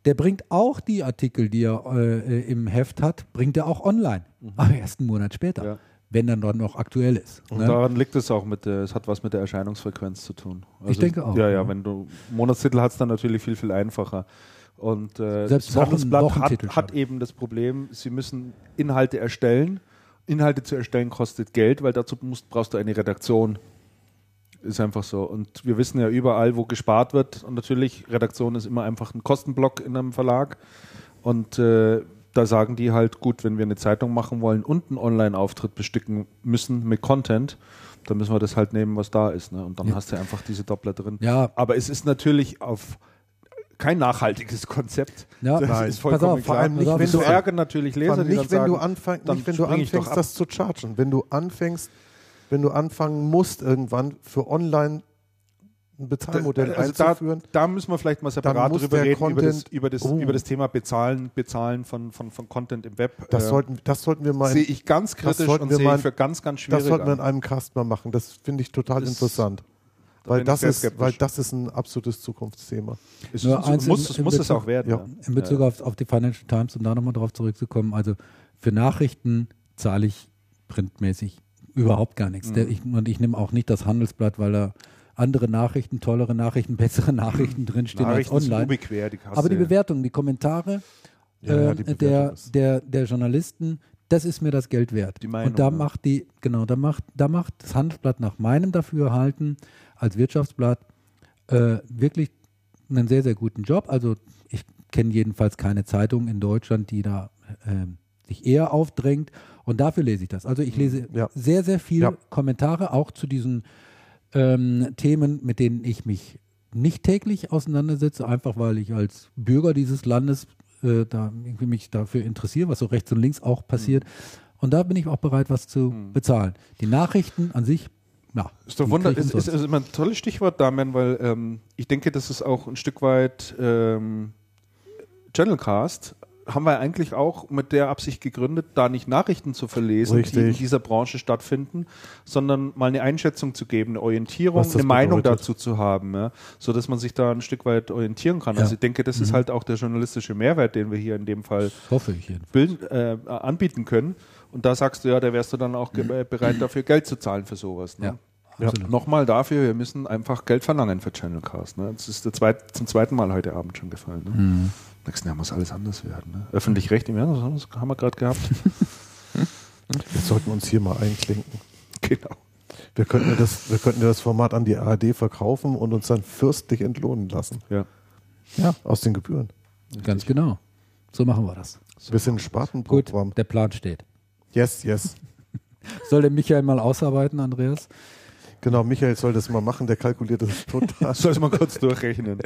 Der bringt auch die Artikel, die er äh, im Heft hat, bringt er auch online. Aber erst einen Monat später, Ja. Wenn dann dort noch aktuell ist. Und ne? daran liegt es auch mit der, es hat was mit der Erscheinungsfrequenz zu tun. Also, denke auch, Ja, ja, ja. wenn du Monatstitel hast, dann natürlich viel, viel einfacher. Und äh, Selbst Wochen- hat, hat eben das Problem, sie müssen Inhalte erstellen. Inhalte zu erstellen kostet Geld, weil dazu musst, brauchst du eine Redaktion. Ist einfach so. Und wir wissen ja überall, wo gespart wird. Und natürlich, Redaktion ist immer einfach ein Kostenblock in einem Verlag. Und äh, da sagen die halt, gut, wenn wir eine Zeitung machen wollen und einen Online-Auftritt bestücken müssen mit Content, dann müssen wir das halt nehmen, was da ist. Ne? Und dann Ja. hast du einfach diese Doppler drin. Ja. Aber es ist natürlich auf kein nachhaltiges Konzept. Ja, das nein. ist vollkommen auf, klar. vor allem nicht, wenn du- ärgern natürlich Leser, nicht, dann wenn du, sagen, dann nicht, wenn du anfängst, das zu chargen. Wenn du anfängst, wenn du anfangen musst, irgendwann für online ein Bezahlmodell also da, einzuführen. da müssen wir vielleicht mal separat drüber reden, über das, Content- über, das, Oh. über das Thema Bezahlen, Bezahlen von, von, von Content im Web. das, Äh, sollten, das sollten wir mal sehe ich ganz kritisch und sehe ich für ganz, ganz schwierig Das sollten wir in einem Cast mal machen. Das finde ich total Das- interessant. Da Weil das, ist, skeptisch. weil das ist ein absolutes Zukunftsthema. Es Nur ist- eins muss, in- es in muss es Bezug- auch werden. ja. In Bezug auf, auf die Financial Times, um da nochmal drauf zurückzukommen, also für Nachrichten zahle ich printmäßig überhaupt gar nichts. Der, ich, und ich nehme auch nicht das Handelsblatt, weil da andere Nachrichten, tollere Nachrichten, bessere Nachrichten drinstehen als Nachrichten sind online. ubequem, die Aber die du ja. Bewertung, die Kommentare Ja, ja, äh, die der, der, der Journalisten, das ist mir das Geld wert. Meinung, und da macht die, genau, da macht, da macht das Handelsblatt nach meinem Dafürhalten als Wirtschaftsblatt äh, wirklich einen sehr, sehr guten Job. Also ich kenne jedenfalls keine Zeitung in Deutschland, die da ähm, sich eher aufdrängt. Und dafür lese ich das. Also ich lese Ja. sehr, sehr viele Ja. Kommentare, auch zu diesen ähm, Themen, mit denen ich mich nicht täglich auseinandersetze, einfach weil ich als Bürger dieses Landes äh, da irgendwie mich dafür interessiere, was so rechts und links auch passiert. Mhm. Und da bin ich auch bereit, was zu bezahlen. Die Nachrichten an sich, ja. Ist doch wunder, ist, ist, ist immer ein tolles Stichwort, Damian, weil ähm, ich denke, das ist auch ein Stück weit ähm, Channelcast. Haben wir eigentlich auch mit der Absicht gegründet, da nicht Nachrichten zu verlesen, die in Richtig. dieser Branche stattfinden, sondern mal eine Einschätzung zu geben, eine Orientierung, eine Meinung bedeutet. dazu zu haben, ja, so dass man sich da ein Stück weit orientieren kann. Ja. Also ich denke, das ist halt auch der journalistische Mehrwert, den wir hier in dem Fall bilden, äh, anbieten können. Und da sagst du ja, da wärst du dann auch äh, bereit dafür Geld zu zahlen für sowas. Ne? Ja, Ja. Nochmal dafür, wir müssen einfach Geld verlangen für Channelcast. Ne? Das ist zweit, zum zweiten Mal heute Abend schon gefallen. Ne? Mhm. Nächsten Jahr muss alles anders werden. Ne? Öffentlich Recht im Jahr, das haben wir gerade gehabt. Wir sollten uns hier mal einklinken. genau. Wir könnten, das, wir könnten das Format an die ARD verkaufen und uns dann fürstlich entlohnen lassen. Ja. Ja, Aus den Gebühren. ganz genau. So machen wir das. Wir sind ein Gut, Spartenprogramm. der Plan steht. Yes, yes. Soll der Michael mal ausarbeiten, Andreas? Genau, Michael soll das mal machen, der kalkuliert das total Soll ich mal kurz durchrechnen.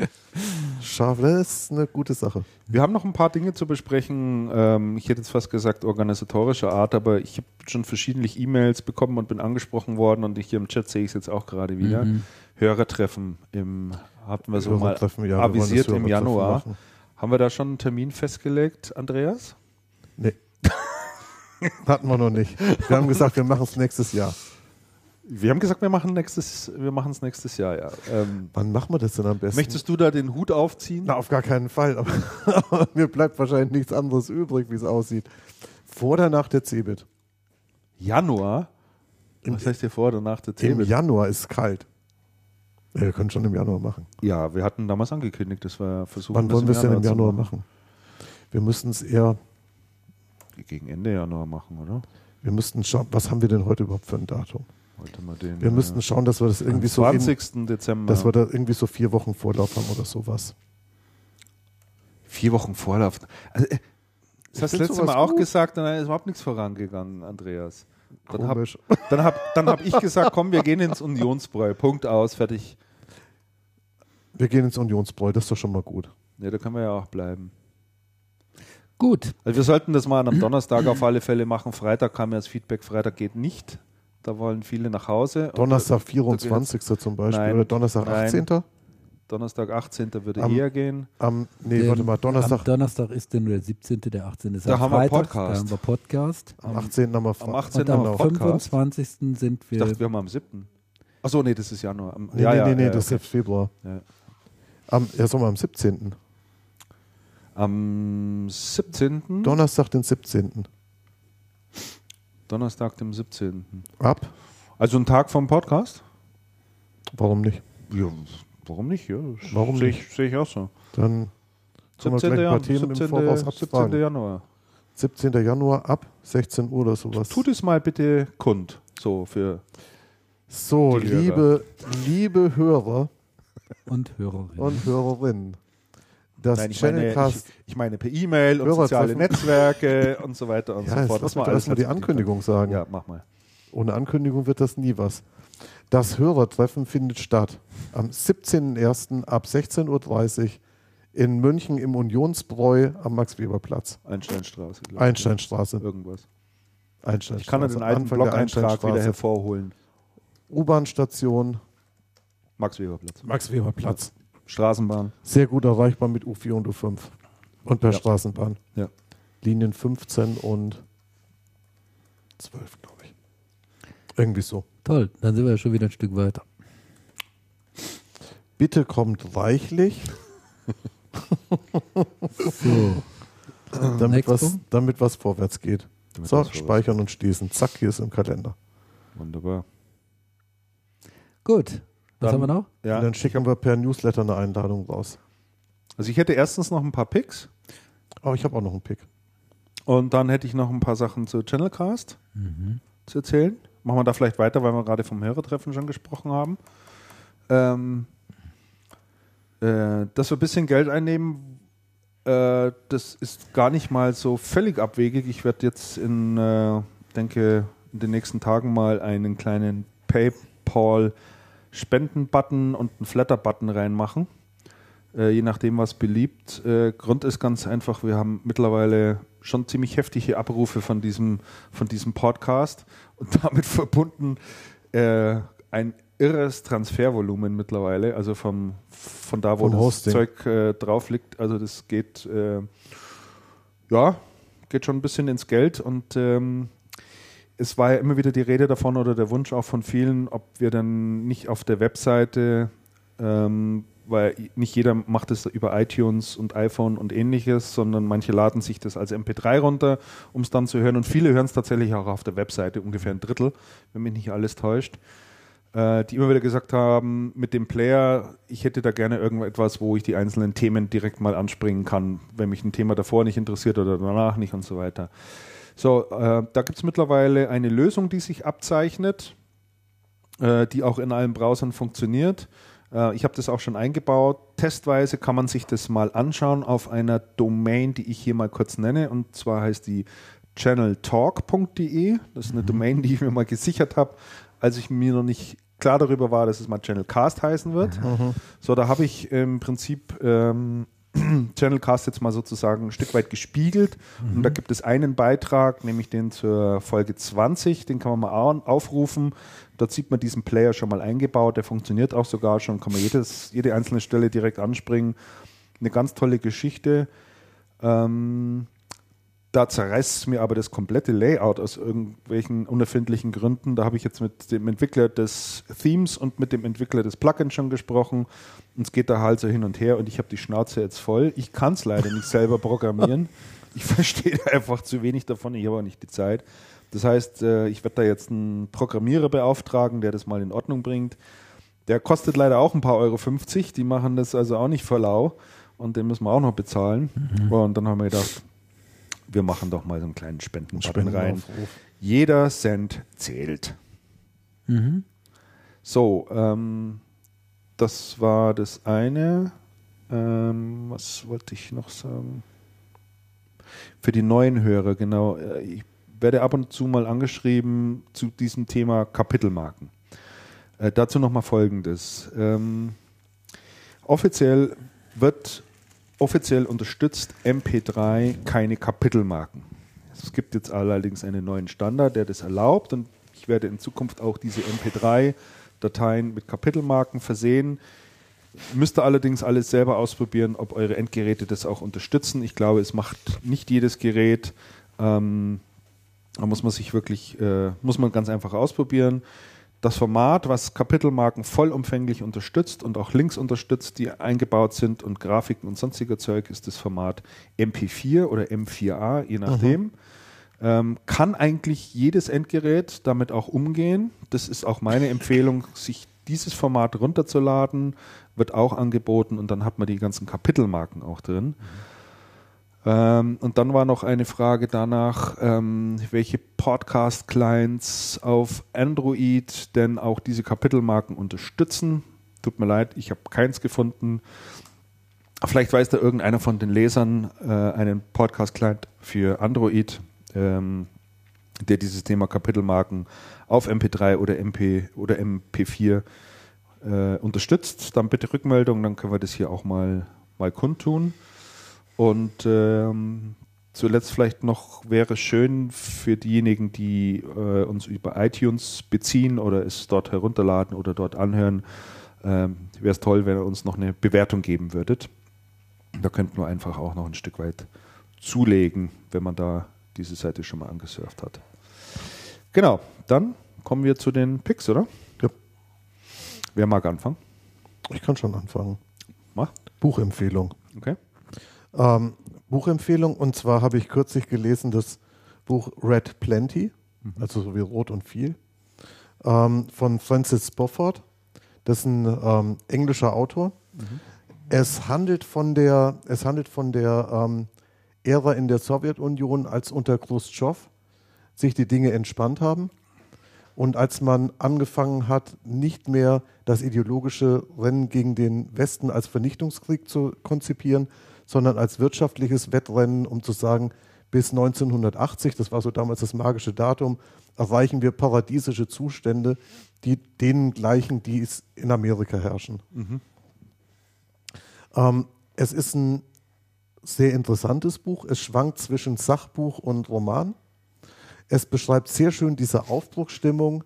scharf. Das ist eine gute Sache. Wir haben noch ein paar Dinge zu besprechen. Ähm, ich hätte jetzt fast gesagt organisatorischer Art, aber ich habe schon verschiedentlich E-Mails bekommen und bin angesprochen worden und ich hier im Chat sehe ich es jetzt auch gerade wieder. Mhm. Hörertreffen im, hatten wir so mal Hörertreffen, ja, avisiert im Januar. machen. Haben wir da schon einen Termin festgelegt, Andreas? Nee. Hatten wir noch nicht. Wir haben gesagt, wir machen es nächstes Jahr. Wir haben gesagt, wir machen nächstes, wir machen es nächstes Jahr, ja. Ähm, Wann machen wir das denn am besten? möchtest du da den Hut aufziehen? Na, auf gar keinen Fall. Aber, aber mir bleibt wahrscheinlich nichts anderes übrig, wie es aussieht. Vor oder nach der Cebit? Januar? Was heißt hier vor oder nach der Im Themen? Januar ist es kalt. Ja, wir können schon im Januar machen. Ja, wir hatten damals angekündigt, dass wir versuchen, Wann wollen wir es denn im Januar machen? Wir müssten es eher, Gegen Ende Januar machen, oder? wir müssten schauen, was haben wir denn heute überhaupt für ein Datum? Warte mal, den, Wir äh, müssten schauen, dass wir das irgendwie am so in, 20. Dezember. dass wir da irgendwie so vier Wochen Vorlauf haben oder sowas. Vier Wochen Vorlauf. Also, äh, das hast du letztes Mal auch gut. gesagt, dann ist überhaupt nichts vorangegangen, Andreas. Dann habe Komisch. dann hab, dann hab ich gesagt, komm, wir gehen ins Unionsbräu. Punkt aus, fertig. Wir gehen ins Unionsbräu, das ist doch schon mal gut. Ja, da können wir ja auch bleiben. Gut, Also wir sollten das mal am Donnerstag auf alle Fälle machen. Freitag kam ja das Feedback, Freitag geht nicht. Da wollen viele nach Hause. Donnerstag da- 24. zum Beispiel Nein, oder Donnerstag nein. 18. Donnerstag 18. würde Am- eher gehen. Am, nee, Ähm, warte mal, Am Donnerstag, Donnerstag ist denn nur der 17., der 18. ist Da am haben wir Freitag, Podcast. Da haben wir Podcast. am 18. haben wir Am 18. Und haben am wir Podcast. 25. sind Ich wir. dachte, wir haben am 7. Achso, nee, das ist Januar. Am, Nee, ja, nee, ja, nee, nee, ja, das ist okay. jetzt Februar. Ja. Am, ja, sagen wir am 17. Am 17. Donnerstag, den 17. Donnerstag, dem 17. Ab? Also ein Tag vom Podcast? Warum nicht? Ja, warum nicht? Ja, Warum sehe nicht? Ich, sehe ich auch so. Dann können wir 17. gleich ein Jan- paar Themen im 17. Voraus 17. abfragen. Januar. 17. Januar ab 16 Uhr oder sowas. Tut es mal bitte kund. So für. So, Die Hörer. liebe, liebe Hörer und Hörerinnen. und Hörerinnen, das Nein, ich meine, ich, Channelcast. ich meine per E-Mail und soziale treffen. Netzwerke und so weiter und ja, so fort. lass doch alles erstmal die. Ankündigung sagen. Ja, mach mal. Ohne Ankündigung wird das nie was. Das Hörertreffen findet statt am 17.01. ab 16.30 Uhr in München im Unionsbräu am Max-Weber-Platz. Einsteinstraße. ich. Einsteinstraße. Irgendwas. Einsteinstraße. Ich kann ja den alten Blog-Eintrag wieder hervorholen. U-Bahn-Station, Max-Weber-Platz. Max-Weber-Platz. Straßenbahn. Sehr gut erreichbar mit U4 und U5. Und per Ja. Straßenbahn. Ja. Linien 15 und 12, glaube ich. Irgendwie so. Toll, dann sind wir ja schon wieder ein Stück weiter. Bitte kommt reichlich, So, damit Nächster was, damit was vorwärts geht. Damit so, speichern und schließen. Zack, hier ist im Kalender. Wunderbar. gut. Was Dann- haben wir noch? Ja. Und dann schicken wir per Newsletter eine Einladung raus. Also ich hätte erstens noch ein paar Picks Aber ich habe auch noch einen Pick. und dann hätte ich noch ein paar Sachen zu Channelcast zu erzählen. Machen wir da vielleicht weiter, weil wir gerade vom Hörertreffen schon gesprochen haben. Ähm, äh, dass wir ein bisschen Geld einnehmen, äh, das ist gar nicht mal so völlig abwegig. Ich werde jetzt in, äh, denke, in den nächsten Tagen mal einen kleinen PayPal-Spenden-Button und einen Flatter-Button reinmachen. Äh, je nachdem, was beliebt. Äh, Grund ist ganz einfach, wir haben mittlerweile schon ziemlich heftige Abrufe von diesem, von diesem Podcast und damit verbunden äh, ein irres Transfervolumen mittlerweile, also vom, von da, wo das. Zeug äh, drauf liegt. Also das geht, äh, ja, geht schon ein bisschen ins Geld und ähm, es war ja immer wieder die Rede davon oder der Wunsch auch von vielen, ob wir dann nicht auf der Webseite, ähm, weil nicht jeder macht es über iTunes und iPhone und ähnliches, sondern manche laden sich das als MP3 runter, um es dann zu hören. Und viele hören es tatsächlich auch auf der Webseite, ungefähr ein Drittel, wenn mich nicht alles täuscht. Äh, die immer wieder gesagt haben, mit dem Player, ich hätte da gerne irgendetwas, wo ich die einzelnen Themen direkt mal anspringen kann, wenn mich ein Thema davor nicht interessiert oder danach nicht und so weiter. So, äh, da gibt es mittlerweile eine Lösung, die sich abzeichnet, äh, die auch in allen Browsern funktioniert. Äh, ich habe das auch schon eingebaut. Testweise kann man sich das mal anschauen auf einer Domain, die ich hier mal kurz nenne. Und zwar heißt die channeltalk.de. Das ist eine Domain, die ich mir mal gesichert habe, als ich mir noch nicht klar darüber war, dass es mal Channelcast heißen wird. So, da habe ich im Prinzip ähm, Channelcast jetzt mal sozusagen ein Stück weit gespiegelt. Und da gibt es einen Beitrag, nämlich den zur Folge 20, den kann man mal au- aufrufen. Dort sieht man diesen Player schon mal eingebaut, der funktioniert auch sogar schon, kann man jedes, jede einzelne Stelle direkt anspringen. Eine ganz tolle Geschichte. Ähm, da zerreißt es mir aber das komplette Layout aus irgendwelchen unerfindlichen Gründen. Da habe ich jetzt mit dem Entwickler des Themes und mit dem Entwickler des Plugins schon gesprochen. Und es geht da halt so hin und her und ich habe die Schnauze jetzt voll. Ich kann es leider nicht selber programmieren. Ich verstehe einfach zu wenig davon, ich habe auch nicht die Zeit. Das heißt, äh, ich werde da jetzt einen Programmierer beauftragen, der das mal in Ordnung bringt. Der kostet leider auch ein paar Euro 50. Die machen das also auch nicht für lau. Und den müssen wir auch noch bezahlen. Und dann haben wir gedacht, wir machen doch mal so einen kleinen Spendenbutton rein. Jeder Cent zählt. Mhm. So, ähm, das war das eine. Ähm, was wollte ich noch sagen? Für die neuen Hörer, genau. äh, Ich werde ab und zu mal angeschrieben zu diesem Thema Kapitelmarken. Äh, dazu nochmal Folgendes. Ähm, offiziell wird offiziell unterstützt MP3 keine Kapitelmarken. Es gibt jetzt allerdings einen neuen Standard, der das erlaubt und ich werde in Zukunft auch diese MP3-Dateien mit Kapitelmarken versehen. Müsst ihr allerdings alles selber ausprobieren, ob eure Endgeräte das auch unterstützen. Ich glaube, es macht nicht jedes Gerät. Ähm, da muss man sich wirklich, äh, muss man ganz einfach ausprobieren. Das Format, was Kapitelmarken vollumfänglich unterstützt und auch Links unterstützt, die eingebaut sind und Grafiken und sonstiger Zeug, ist das Format MP4 oder M4A, je nachdem. Ähm, kann eigentlich jedes Endgerät damit auch umgehen. Das ist auch meine Empfehlung, sich dieses Format runterzuladen, wird auch angeboten und dann hat man die ganzen Kapitelmarken auch drin. Ähm, und dann war noch eine Frage danach, ähm, welche Podcast-Clients auf Android denn auch diese Kapitelmarken unterstützen. Tut mir leid, ich habe keins gefunden. Vielleicht weiß da irgendeiner von den Lesern äh, einen Podcast-Client für Android, ähm, der dieses Thema Kapitelmarken auf MP3 oder MP oder MP4 äh, unterstützt. Dann bitte Rückmeldung, dann können wir das hier auch mal, mal kundtun. Und ähm, zuletzt vielleicht noch wäre schön für diejenigen, die äh, uns über iTunes beziehen oder es dort herunterladen oder dort anhören, ähm, wäre es toll, wenn ihr uns noch eine Bewertung geben würdet. Da könnten wir einfach auch noch ein Stück weit zulegen, wenn man da diese Seite schon mal angesurft hat. Genau, dann kommen wir zu den Picks, oder? Ja. Wer mag anfangen? Ich kann schon anfangen. Mach. Buchempfehlung. Okay. Ähm, Buchempfehlung, und zwar habe ich kürzlich gelesen das Buch Red Plenty, also so wie Rot und viel, ähm, von Francis Spofford. Das ist ein ähm, englischer Autor. Es handelt von der, es handelt von der ähm, Ära in der Sowjetunion, als unter Khrushchev sich die Dinge entspannt haben. Und als man angefangen hat, nicht mehr das ideologische Rennen gegen den Westen als Vernichtungskrieg zu konzipieren, sondern als wirtschaftliches Wettrennen, um zu sagen, bis 1980, das war so damals das magische Datum, erreichen wir paradiesische Zustände, die denen gleichen, die es in Amerika herrschen. Ähm, es ist ein sehr interessantes Buch. Es schwankt zwischen Sachbuch und Roman. Es beschreibt sehr schön diese Aufbruchsstimmung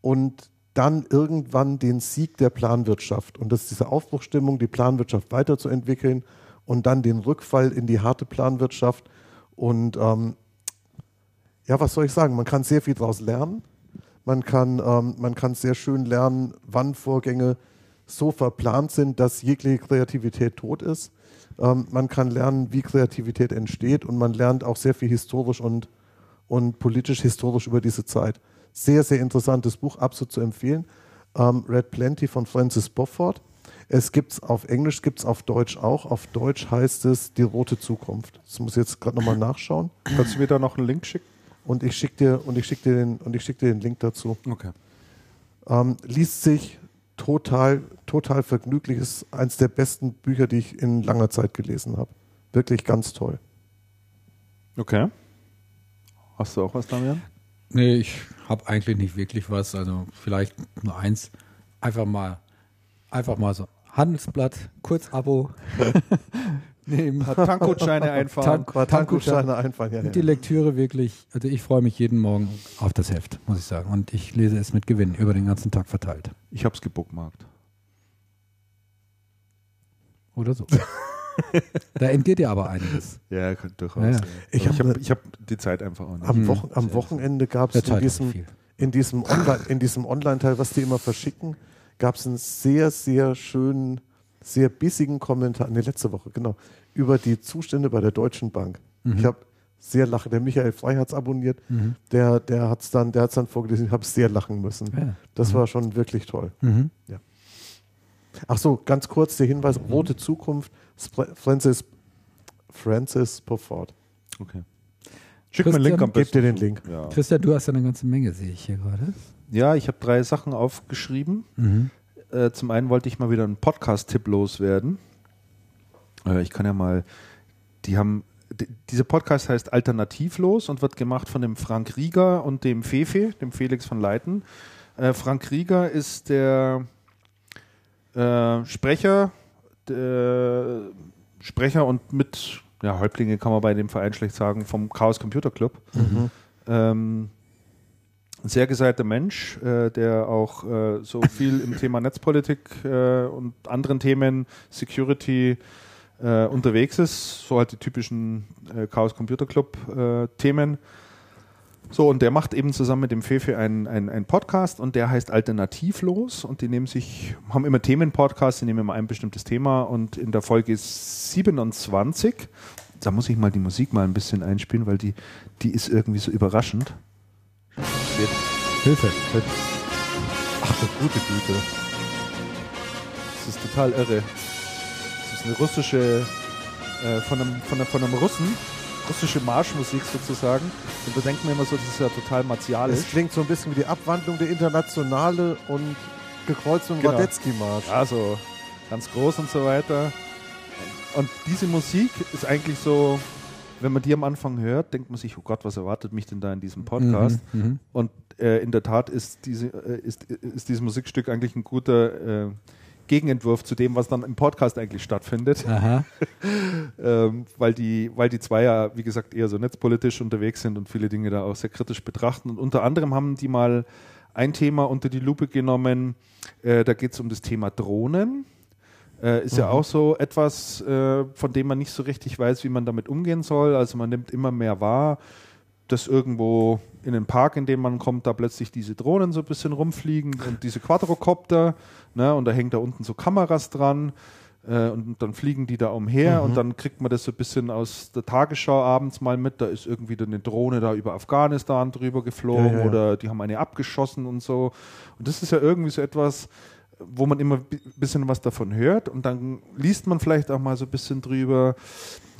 und dann irgendwann den Sieg der Planwirtschaft. Und das ist diese Aufbruchsstimmung, die Planwirtschaft weiterzuentwickeln und dann den Rückfall in die harte Planwirtschaft. Und ähm, ja, was soll ich sagen? Man kann sehr viel daraus lernen. Man kann, ähm, man kann sehr schön lernen, wann Vorgänge so verplant sind, dass jegliche Kreativität tot ist. Ähm, man kann lernen, wie Kreativität entsteht und man lernt auch sehr viel historisch und, und politisch-historisch über diese Zeit. Sehr, sehr interessantes Buch, absolut zu empfehlen. Ähm, Red Plenty von Francis Bofford. Es gibt es auf Englisch, gibt es auf Deutsch auch. Auf Deutsch heißt es Die rote Zukunft. Das muss ich jetzt gerade nochmal nachschauen. Kannst du mir da noch einen Link schicken? Und ich schicke dir, und ich schick dir, den, und ich schick dir den Link dazu. Okay. Ähm, liest sich total, total vergnüglich. Ist eines der besten Bücher, die ich in langer Zeit gelesen habe. Wirklich ganz toll. Okay. Hast du auch was, Damian? Nee, ich habe eigentlich nicht wirklich was. Also vielleicht nur eins. Einfach mal, einfach mal so Handelsblatt, Kurzabo. Nehmen. Tankgutscheine einfahren. Tank- Tankgutscheine einfallen. Ja, Und die ja. Lektüre wirklich, also ich freue mich jeden Morgen auf das Heft, muss ich sagen. Und ich lese es mit Gewinn über den ganzen Tag verteilt. Ich hab's gebookmarkt. Oder so. da entgeht dir aber einiges. Ja, durchaus. Ja, ja. ja. Ich Ich hab- habe ich hab die Zeit einfach auch nicht. Am, Mhm. Wochen, am Wochenende gab es in diesem, viel. in diesem Online, in diesem Online-Teil, was die immer verschicken, gab es einen sehr, sehr schönen, sehr bissigen Kommentar, ne, letzte Woche, genau, über die Zustände bei der Deutschen Bank. Mhm. Ich habe sehr lachen. Der Michael Frey hat es abonniert, der, der hat es dann, der hat's dann vorgelesen, ich habe sehr lachen müssen. Ja. Das war schon wirklich toll. Mhm. Ach so, ganz kurz der Hinweis: Rote Zukunft, Francis, Francis Pofford. Okay. Schick mir einen Link am besten. dir den Link. Ja, Christian, du hast ja eine ganze Menge, sehe ich hier gerade. Ja ich habe drei Sachen aufgeschrieben. Äh, zum einen wollte ich mal wieder einen Podcast-Tipp loswerden. Äh, ich kann ja mal, die haben, dieser Podcast heißt Alternativlos und wird gemacht von dem Frank Rieger und dem Fefe, dem Felix von Leiten. Äh, Frank Rieger ist der äh, Sprecher, der Sprecher und mit, ja, Häuptlinge kann man bei dem Verein schlecht sagen, vom Chaos Computer Club. Ähm, ein sehr geseiter Mensch, äh, der auch äh, so viel im Thema Netzpolitik äh, und anderen Themen, Security äh, unterwegs ist. So halt die typischen äh, Chaos Computer Club äh, Themen. So, und der macht eben zusammen mit dem Fefe einen ein Podcast und der heißt Alternativlos und die nehmen sich, haben immer Themenpodcasts, die nehmen immer ein bestimmtes Thema und in der Folge 27, da muss ich mal die Musik mal ein bisschen einspielen, weil die, die ist irgendwie so überraschend. Hilfe. Ach du gute Güte. Das ist total irre. Das ist eine russische, äh, von, einem, von, einem, von einem Russen, russische Marschmusik sozusagen. Und da denkt man immer so, das ist ja total martialisch. Es klingt so ein bisschen wie die Abwandlung der Internationale und gekreuzt mit dem Genau. Radetzky-Marsch. Ja, so ganz groß und so weiter. Und diese Musik ist eigentlich so, wenn man die am Anfang hört, denkt man sich, oh Gott, was erwartet mich denn da in diesem Podcast? Mhm. Und äh, in der Tat ist, diese, äh, ist, ist dieses Musikstück eigentlich ein guter äh, Gegenentwurf zu dem, was dann im Podcast eigentlich stattfindet. Ähm, weil, die, weil die zwei ja, wie gesagt, eher so netzpolitisch unterwegs sind und viele Dinge da auch sehr kritisch betrachten. Und unter anderem haben die mal ein Thema unter die Lupe genommen, äh, da geht es um das Thema Drohnen. Äh, ist ja auch so etwas, äh, von dem man nicht so richtig weiß, wie man damit umgehen soll. Also man nimmt immer mehr wahr, dass irgendwo in den Park, in dem man kommt, da plötzlich diese Drohnen so ein bisschen rumfliegen und diese Quadrocopter, ne, und da hängt da unten so Kameras dran äh, und dann fliegen die da umher und dann kriegt man das so ein bisschen aus der Tagesschau abends mal mit, da ist irgendwie dann eine Drohne da über Afghanistan drüber geflogen Ja, ja, ja. oder die haben eine abgeschossen und so. Und das ist ja irgendwie so etwas, wo man immer ein bisschen was davon hört und dann liest man vielleicht auch mal so ein bisschen drüber,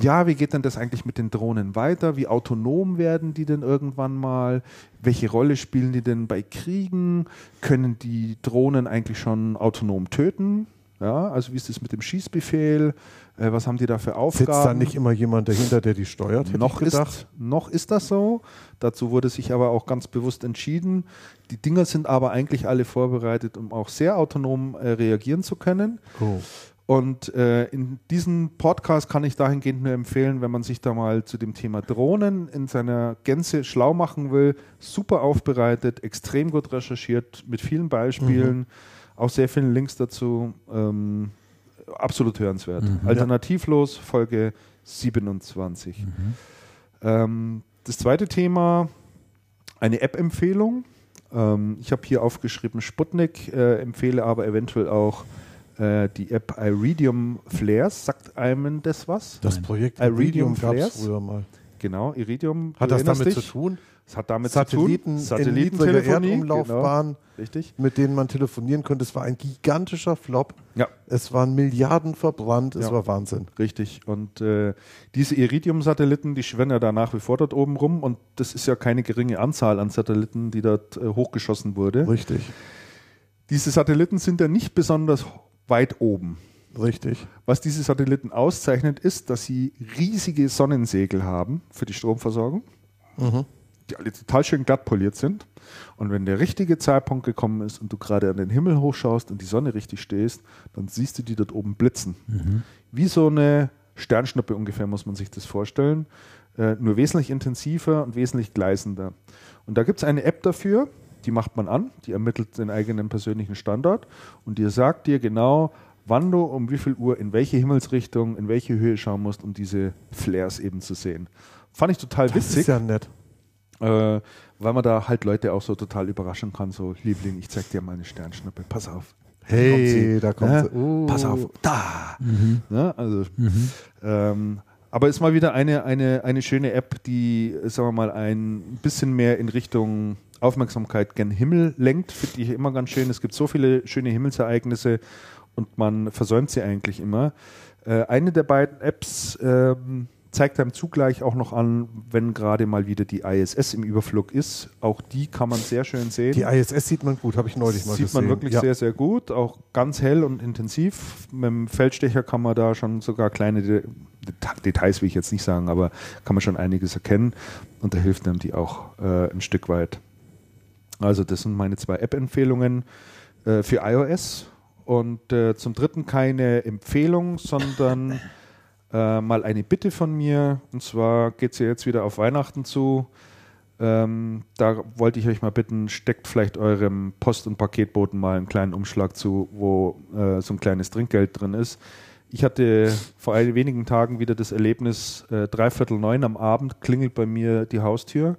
ja, wie geht denn das eigentlich mit den Drohnen weiter? Wie autonom werden die denn irgendwann mal? Welche Rolle spielen die denn bei Kriegen? Können die Drohnen eigentlich schon autonom töten? Ja, also wie ist das mit dem Schießbefehl? Äh, was haben die da für Aufgaben? Sitzt da nicht immer jemand dahinter, der die steuert? hätte noch ist, noch ist das so. Dazu wurde sich aber auch ganz bewusst entschieden. Die Dinger sind aber eigentlich alle vorbereitet, um auch sehr autonom äh, reagieren zu können. Oh. Und äh, in diesem Podcast kann ich dahingehend nur empfehlen, wenn man sich da mal zu dem Thema Drohnen in seiner Gänze schlau machen will. Super aufbereitet, extrem gut recherchiert, mit vielen Beispielen, auch sehr vielen Links dazu. Ähm, absolut hörenswert. Alternativlos, Folge 27. Ähm, das zweite Thema, eine App-Empfehlung. Ähm, ich habe hier aufgeschrieben Sputnik, äh, empfehle aber eventuell auch äh, die App Iridium Flares. Sagt einem das was? Das Projekt Iridium Iridium gab es Flares? früher mal. Genau, Iridium. Hat das damit zu tun? Es hat damit Satelliten, zu tun. in niedriger genau. Erdumlaufbahn, Richtig. mit denen man telefonieren konnte. Es war ein gigantischer Flop. Ja, Es waren Milliarden verbrannt. Es Ja. war Wahnsinn. richtig. Und äh, diese Iridium-Satelliten, die schwirren ja da nach wie vor dort oben rum. Und das ist ja keine geringe Anzahl an Satelliten, die dort äh, hochgeschossen wurde. Richtig. Diese Satelliten sind ja nicht besonders weit oben. Richtig. Was diese Satelliten auszeichnet, ist, dass sie riesige Sonnensegel haben für die Stromversorgung, die alle total schön glatt poliert sind. Und wenn der richtige Zeitpunkt gekommen ist und du gerade an den Himmel hochschaust und die Sonne richtig stehst, dann siehst du die dort oben blitzen. Wie so eine Sternschnuppe ungefähr muss man sich das vorstellen. Äh, nur wesentlich intensiver und wesentlich gleißender. Und da gibt es eine App dafür, die macht man an, die ermittelt den eigenen persönlichen Standort und die sagt dir genau, wann du um wie viel Uhr in welche Himmelsrichtung, in welche Höhe schauen musst, um diese Flares eben zu sehen. Fand ich total Das witzig ist ja nett. Äh, weil man da halt Leute auch so total überraschen kann. So, Liebling, ich zeig dir mal eine Sternschnuppe, pass auf. Hey, da kommt Ne? sie. Oh. Pass auf, da. Ne? Also, ähm, aber ist mal wieder eine, eine, eine schöne App, die, sagen wir mal, ein bisschen mehr in Richtung Aufmerksamkeit gen Himmel lenkt. Finde ich immer ganz schön. Es gibt so viele schöne Himmelsereignisse und man versäumt sie eigentlich immer. Äh, eine der beiden Apps, ähm, zeigt einem zugleich auch noch an, wenn gerade mal wieder die ISS im Überflug ist. Auch die kann man sehr schön sehen. Die ISS sieht man gut, habe ich neulich mal Sieht gesehen. man wirklich ja. sehr, sehr gut. Auch ganz hell und intensiv. Mit dem Feldstecher kann man da schon sogar kleine De Deta- Details, will ich jetzt nicht sagen, aber kann man schon einiges erkennen. Und da hilft einem die auch äh, ein Stück weit. Also das sind meine zwei App-Empfehlungen äh, für iOS. Und äh, zum dritten keine Empfehlung, sondern äh, mal eine Bitte von mir. Und zwar geht es ja jetzt wieder auf Weihnachten zu. Ähm, da wollte ich euch mal bitten, steckt vielleicht eurem Post- und Paketboten mal einen kleinen Umschlag zu, wo äh, so ein kleines Trinkgeld drin ist. Ich hatte vor wenigen Tagen wieder das Erlebnis, äh, dreiviertel neun am Abend klingelt bei mir die Haustür,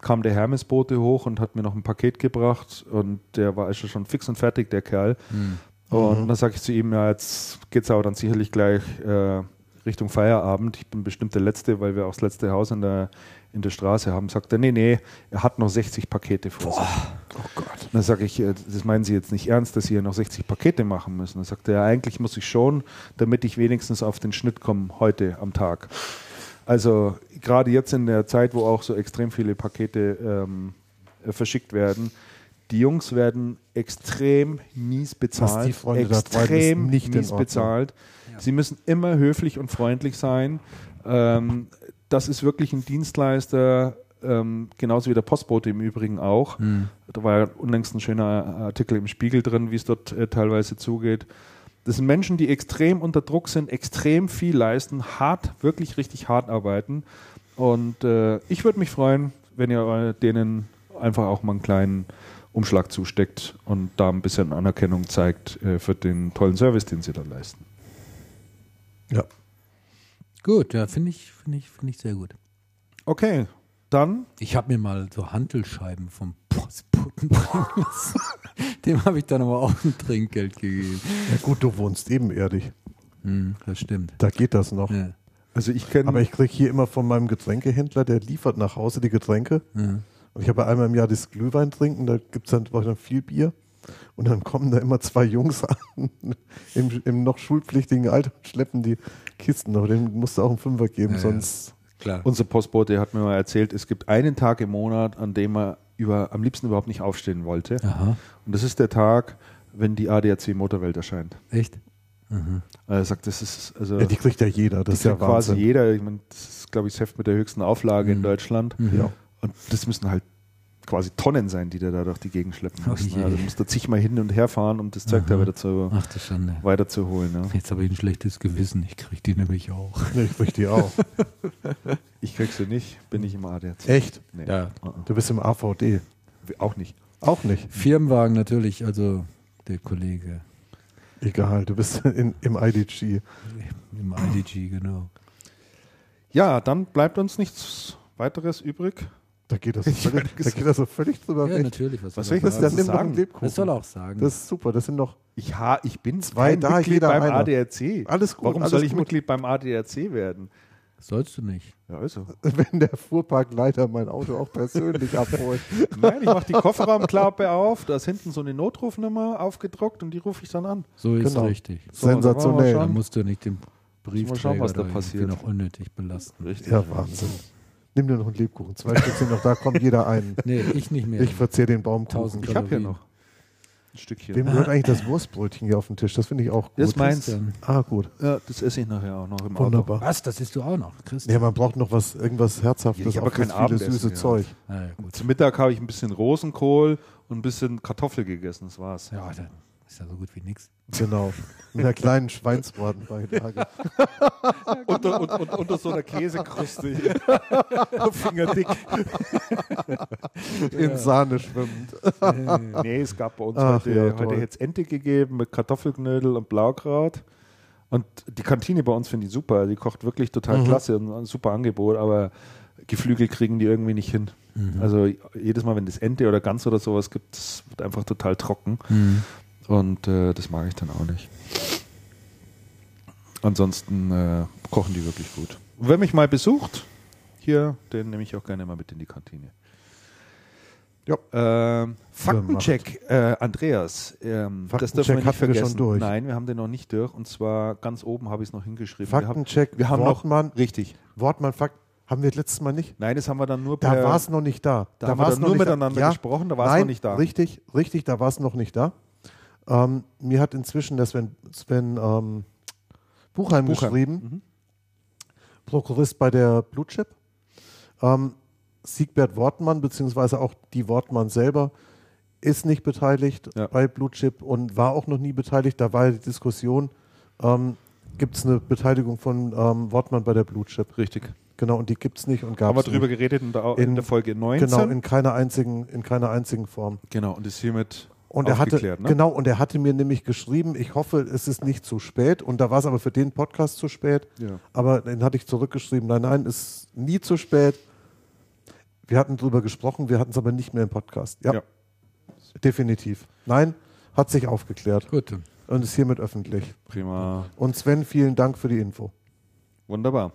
kam der Hermesbote hoch und hat mir noch ein Paket gebracht und der war also schon fix und fertig, der Kerl. Und dann sage ich zu ihm, ja, jetzt geht es aber dann sicherlich gleich äh, Richtung Feierabend. Ich bin bestimmt der Letzte, weil wir auch das letzte Haus in der, in der Straße haben. Sagt er, nee, nee, er hat noch 60 Pakete vor sich. Oh Gott. Dann sage ich, äh, das meinen Sie jetzt nicht ernst, dass Sie hier noch 60 Pakete machen müssen? Dann sagt er, ja, eigentlich muss ich schon, damit ich wenigstens auf den Schnitt komme heute am Tag. Also gerade jetzt in der Zeit, wo auch so extrem viele Pakete ähm, äh, verschickt werden, die Jungs werden extrem mies bezahlt. die Freunde da treiben, ist extrem nicht mies Ordnung. Sie müssen immer höflich und freundlich sein. Ähm, das ist wirklich ein Dienstleister, ähm, genauso wie der Postbote im Übrigen auch. Da war ja unlängst ein schöner Artikel im Spiegel drin, wie es dort äh, teilweise zugeht. Das sind Menschen, die extrem unter Druck sind, extrem viel leisten, hart, wirklich richtig hart arbeiten. Und äh, ich würde mich freuen, wenn ihr denen einfach auch mal einen kleinen Umschlag zusteckt und da ein bisschen Anerkennung zeigt äh, für den tollen Service, den sie da leisten. Ja. Gut, ja, finde ich, finde ich, finde ich sehr gut. Okay, dann Ich habe mir mal so Hantelscheiben vom Postboten bringen lassen. Dem habe ich dann aber auch ein Trinkgeld gegeben. ja gut, du wohnst ebenerdig. Hm, das stimmt. Da geht das noch. Ja. Also ich kenne. Aber ich kriege hier immer von meinem Getränkehändler, der liefert nach Hause die Getränke. Ja. Und ich habe einmal im Jahr das Glühwein trinken, da gibt es dann viel Bier. Und dann kommen da immer zwei Jungs an, im, im noch schulpflichtigen Alter und schleppen die Kisten. Aber den musst du auch einen Fünfer geben, Ja, ja. sonst. Klar. unser Postbote hat mir mal erzählt, es gibt einen Tag im Monat, an dem er über, am liebsten überhaupt nicht aufstehen wollte. Aha, Und das ist der Tag, wenn die ADAC Motorwelt erscheint. echt? Also er sagt, das ist also Ja, die kriegt ja jeder, das das ist ja quasi Wahnsinn. jeder. Ich meine, das ist, glaube ich, das Heft mit der höchsten Auflage in Deutschland. Ja. Und das müssen halt quasi Tonnen sein, die der da durch die Gegend schleppen Oh müssen. je. Also muss da zigmal hin und her fahren, um das Zeug da wieder zu, Ach du Schande. weiterzuholen. Ja. Jetzt habe ich ein schlechtes Gewissen. Ich kriege die nämlich auch. Nee, ich krieg die auch. Ich krieg sie nicht, bin ich im ADAC. Echt? Nee. Ja. Du bist im AVD. Auch nicht. Auch nicht. Firmenwagen natürlich, also der Kollege Egal, du bist in, im IDG. im IDG, genau. Ja, dann bleibt uns nichts weiteres übrig. Da geht das so völlig, da geht das so völlig drüber Ja, weg. natürlich. Was, Was soll ich Das ist sagen? dann sagen? Lebkuchen. Was soll er auch sagen? Das ist super, das sind noch Ich, ha, ich bin Zwei kein da, Mitglied beim einer. ADAC. Alles gut, Warum alles soll ich gut. Mitglied beim ADAC werden? Sollst du nicht. Ja, also. wenn der Fuhrparkleiter mein Auto auch persönlich abholt. Nein, ich mache die Kofferraumklappe auf, da ist hinten so eine Notrufnummer aufgedruckt und die rufe ich dann an. So ist Genau. richtig. So, Sensationell. wollen wir Da schon. musst du nicht den Briefträger Mal schauen, was da passiert. noch unnötig belasten. Richtig. Ja, Wahnsinn. Nimm dir noch einen Lebkuchen. Zwei Stück sind noch da, kommt jeder ein. Nee, ich nicht mehr. Ich verzehr den Baumkuchen. Tausend Ich habe hier noch ein Stückchen. Wem gehört eigentlich das Wurstbrötchen hier auf dem Tisch? Das finde ich auch gut. Das ist meins. Ah, gut. Ja, das esse ich nachher auch noch im Auto. Wunderbar. Was? Das isst du auch noch, Christian? Ja, man braucht noch was, irgendwas Herzhaftes, Ja, ich hab auch aber kein Abendessen, süße ja. Zeug. Ja, gut. Zum Mittag habe ich ein bisschen Rosenkohl und ein bisschen Kartoffel gegessen. Das war's. Ja, dann ist ja so gut wie nichts. Genau. Mit einer kleinen Schweinsbratenbeilage. unter, und, und, unter so einer Käsekruste. Fingerdick. In Sahne schwimmend. Nee, es gab bei uns Ach, heute, ja, heute jetzt Ente gegeben mit Kartoffelknödel und Blaukraut. Und die Kantine bei uns finde ich super. Die kocht wirklich total Mhm. klasse und ein super Angebot, aber Geflügel kriegen die irgendwie nicht hin. Also jedes Mal, wenn es Ente oder Gans oder sowas gibt, das wird einfach total trocken. Und äh, das mag ich dann auch nicht. Ansonsten äh, kochen die wirklich gut. Und wer mich mal besucht, hier, den nehme ich auch gerne mal mit in die Kantine. Ja. Ähm, Faktencheck, äh, Andreas. Ähm, das Faktencheck dürfen wir nicht hatten wir schon vergessen. durch. Nein, wir haben den noch nicht durch. Und zwar ganz oben habe ich es noch hingeschrieben. Wir haben- Faktencheck, wir haben Wortmann. noch richtig. Wortmann, Fakt, haben wir letztes Mal nicht? Nein, das haben wir dann nur Da per- war es noch nicht da. da haben wir dann nur miteinander da. gesprochen, da war's Nein, noch nicht da. Richtig, richtig, da war es noch nicht da. Ähm, mir hat inzwischen der Sven, Sven ähm, Buchheim, Buchheim, geschrieben, mhm. Prokurist bei der Blue Chip. Ähm, Siegbert Wortmann, beziehungsweise auch die Wortmann selber, ist nicht beteiligt Ja. bei Blue Chip und war auch noch nie beteiligt. Da war die Diskussion, ähm, gibt es eine Beteiligung von ähm, Wortmann bei der Blue Chip? Richtig. Genau, und die gibt es nicht und gab Haben wir es drüber nicht. geredet in der, in In- der Folge 19. Genau, in keiner einzigen, in keiner einzigen Form. genau, und ist hiermit Und er hatte. Ne? genau, und er hatte mir nämlich geschrieben, ich hoffe, es ist nicht zu spät. Und da war es aber für den Podcast zu spät. Ja. Aber den hatte ich zurückgeschrieben, nein, nein, ist nie zu spät. Wir hatten drüber gesprochen, wir hatten es aber nicht mehr im Podcast. Ja, Ja. definitiv. Nein, hat sich aufgeklärt Gut. und ist hiermit öffentlich. Prima. Und Sven, vielen Dank für die Info. Wunderbar.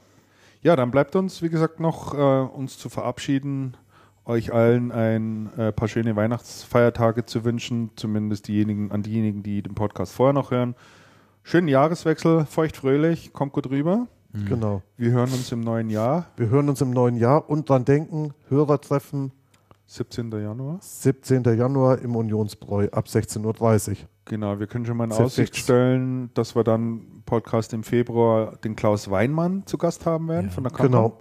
Ja, dann bleibt uns, wie gesagt, noch äh, uns zu verabschieden, euch allen ein äh, paar schöne Weihnachtsfeiertage zu wünschen, zumindest diejenigen, an diejenigen, die den Podcast vorher noch hören. Schönen Jahreswechsel, feucht fröhlich, kommt gut rüber. Genau. Wir hören uns im neuen Jahr, Wir hören uns im neuen Jahr und dran denken, Hörertreffen 17. Januar. 17. Januar im Unionsbräu ab 16.30 Uhr. Genau, wir können schon mal in Aussicht stellen, dass wir dann im Podcast im Februar den Klaus Weinmann zu Gast haben werden Ja. von der Kammer. Genau.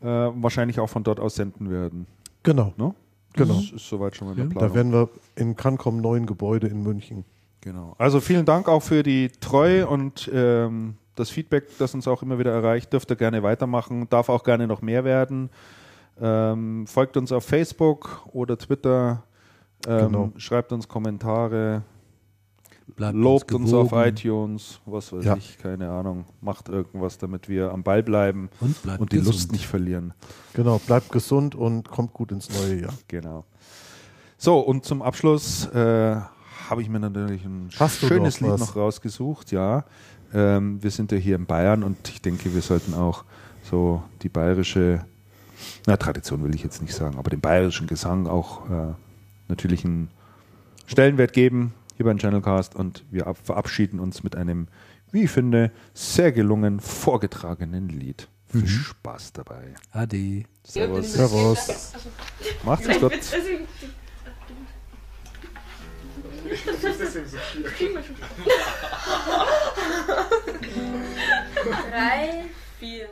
Äh, wahrscheinlich auch von dort aus senden werden. Genau. Ne? Genau. Das ist soweit schon mal in der Planung. Da werden wir in Cancom neuen Gebäude in München. Genau. Also vielen Dank auch für die Treue und ähm, das Feedback, das uns auch immer wieder erreicht. Dürft ihr gerne weitermachen, darf auch gerne noch mehr werden. Ähm, folgt uns auf Facebook oder Twitter, ähm, Genau. schreibt uns Kommentare, Bleibt lobt uns, auf gewogen iTunes, was weiß Ja. ich, keine Ahnung. Macht irgendwas, damit wir am Ball bleiben Und bleibt und die gesund. Lust nicht verlieren. Genau, bleibt gesund und kommt gut ins neue Jahr. Genau. So, und zum Abschluss äh, habe ich mir natürlich ein Hast schönes noch Lied noch rausgesucht, ja. Ähm, wir sind ja hier in Bayern und ich denke, wir sollten auch so die bayerische, na, Tradition will ich jetzt nicht sagen, aber den bayerischen Gesang auch äh, natürlich einen Stellenwert geben hier beim Channelcast und wir ab verabschieden uns mit einem, wie ich finde, sehr gelungen vorgetragenen Lied. Viel Mhm. Spaß dabei. Ade. Servus. Servus. Macht's gut. Drei, vier.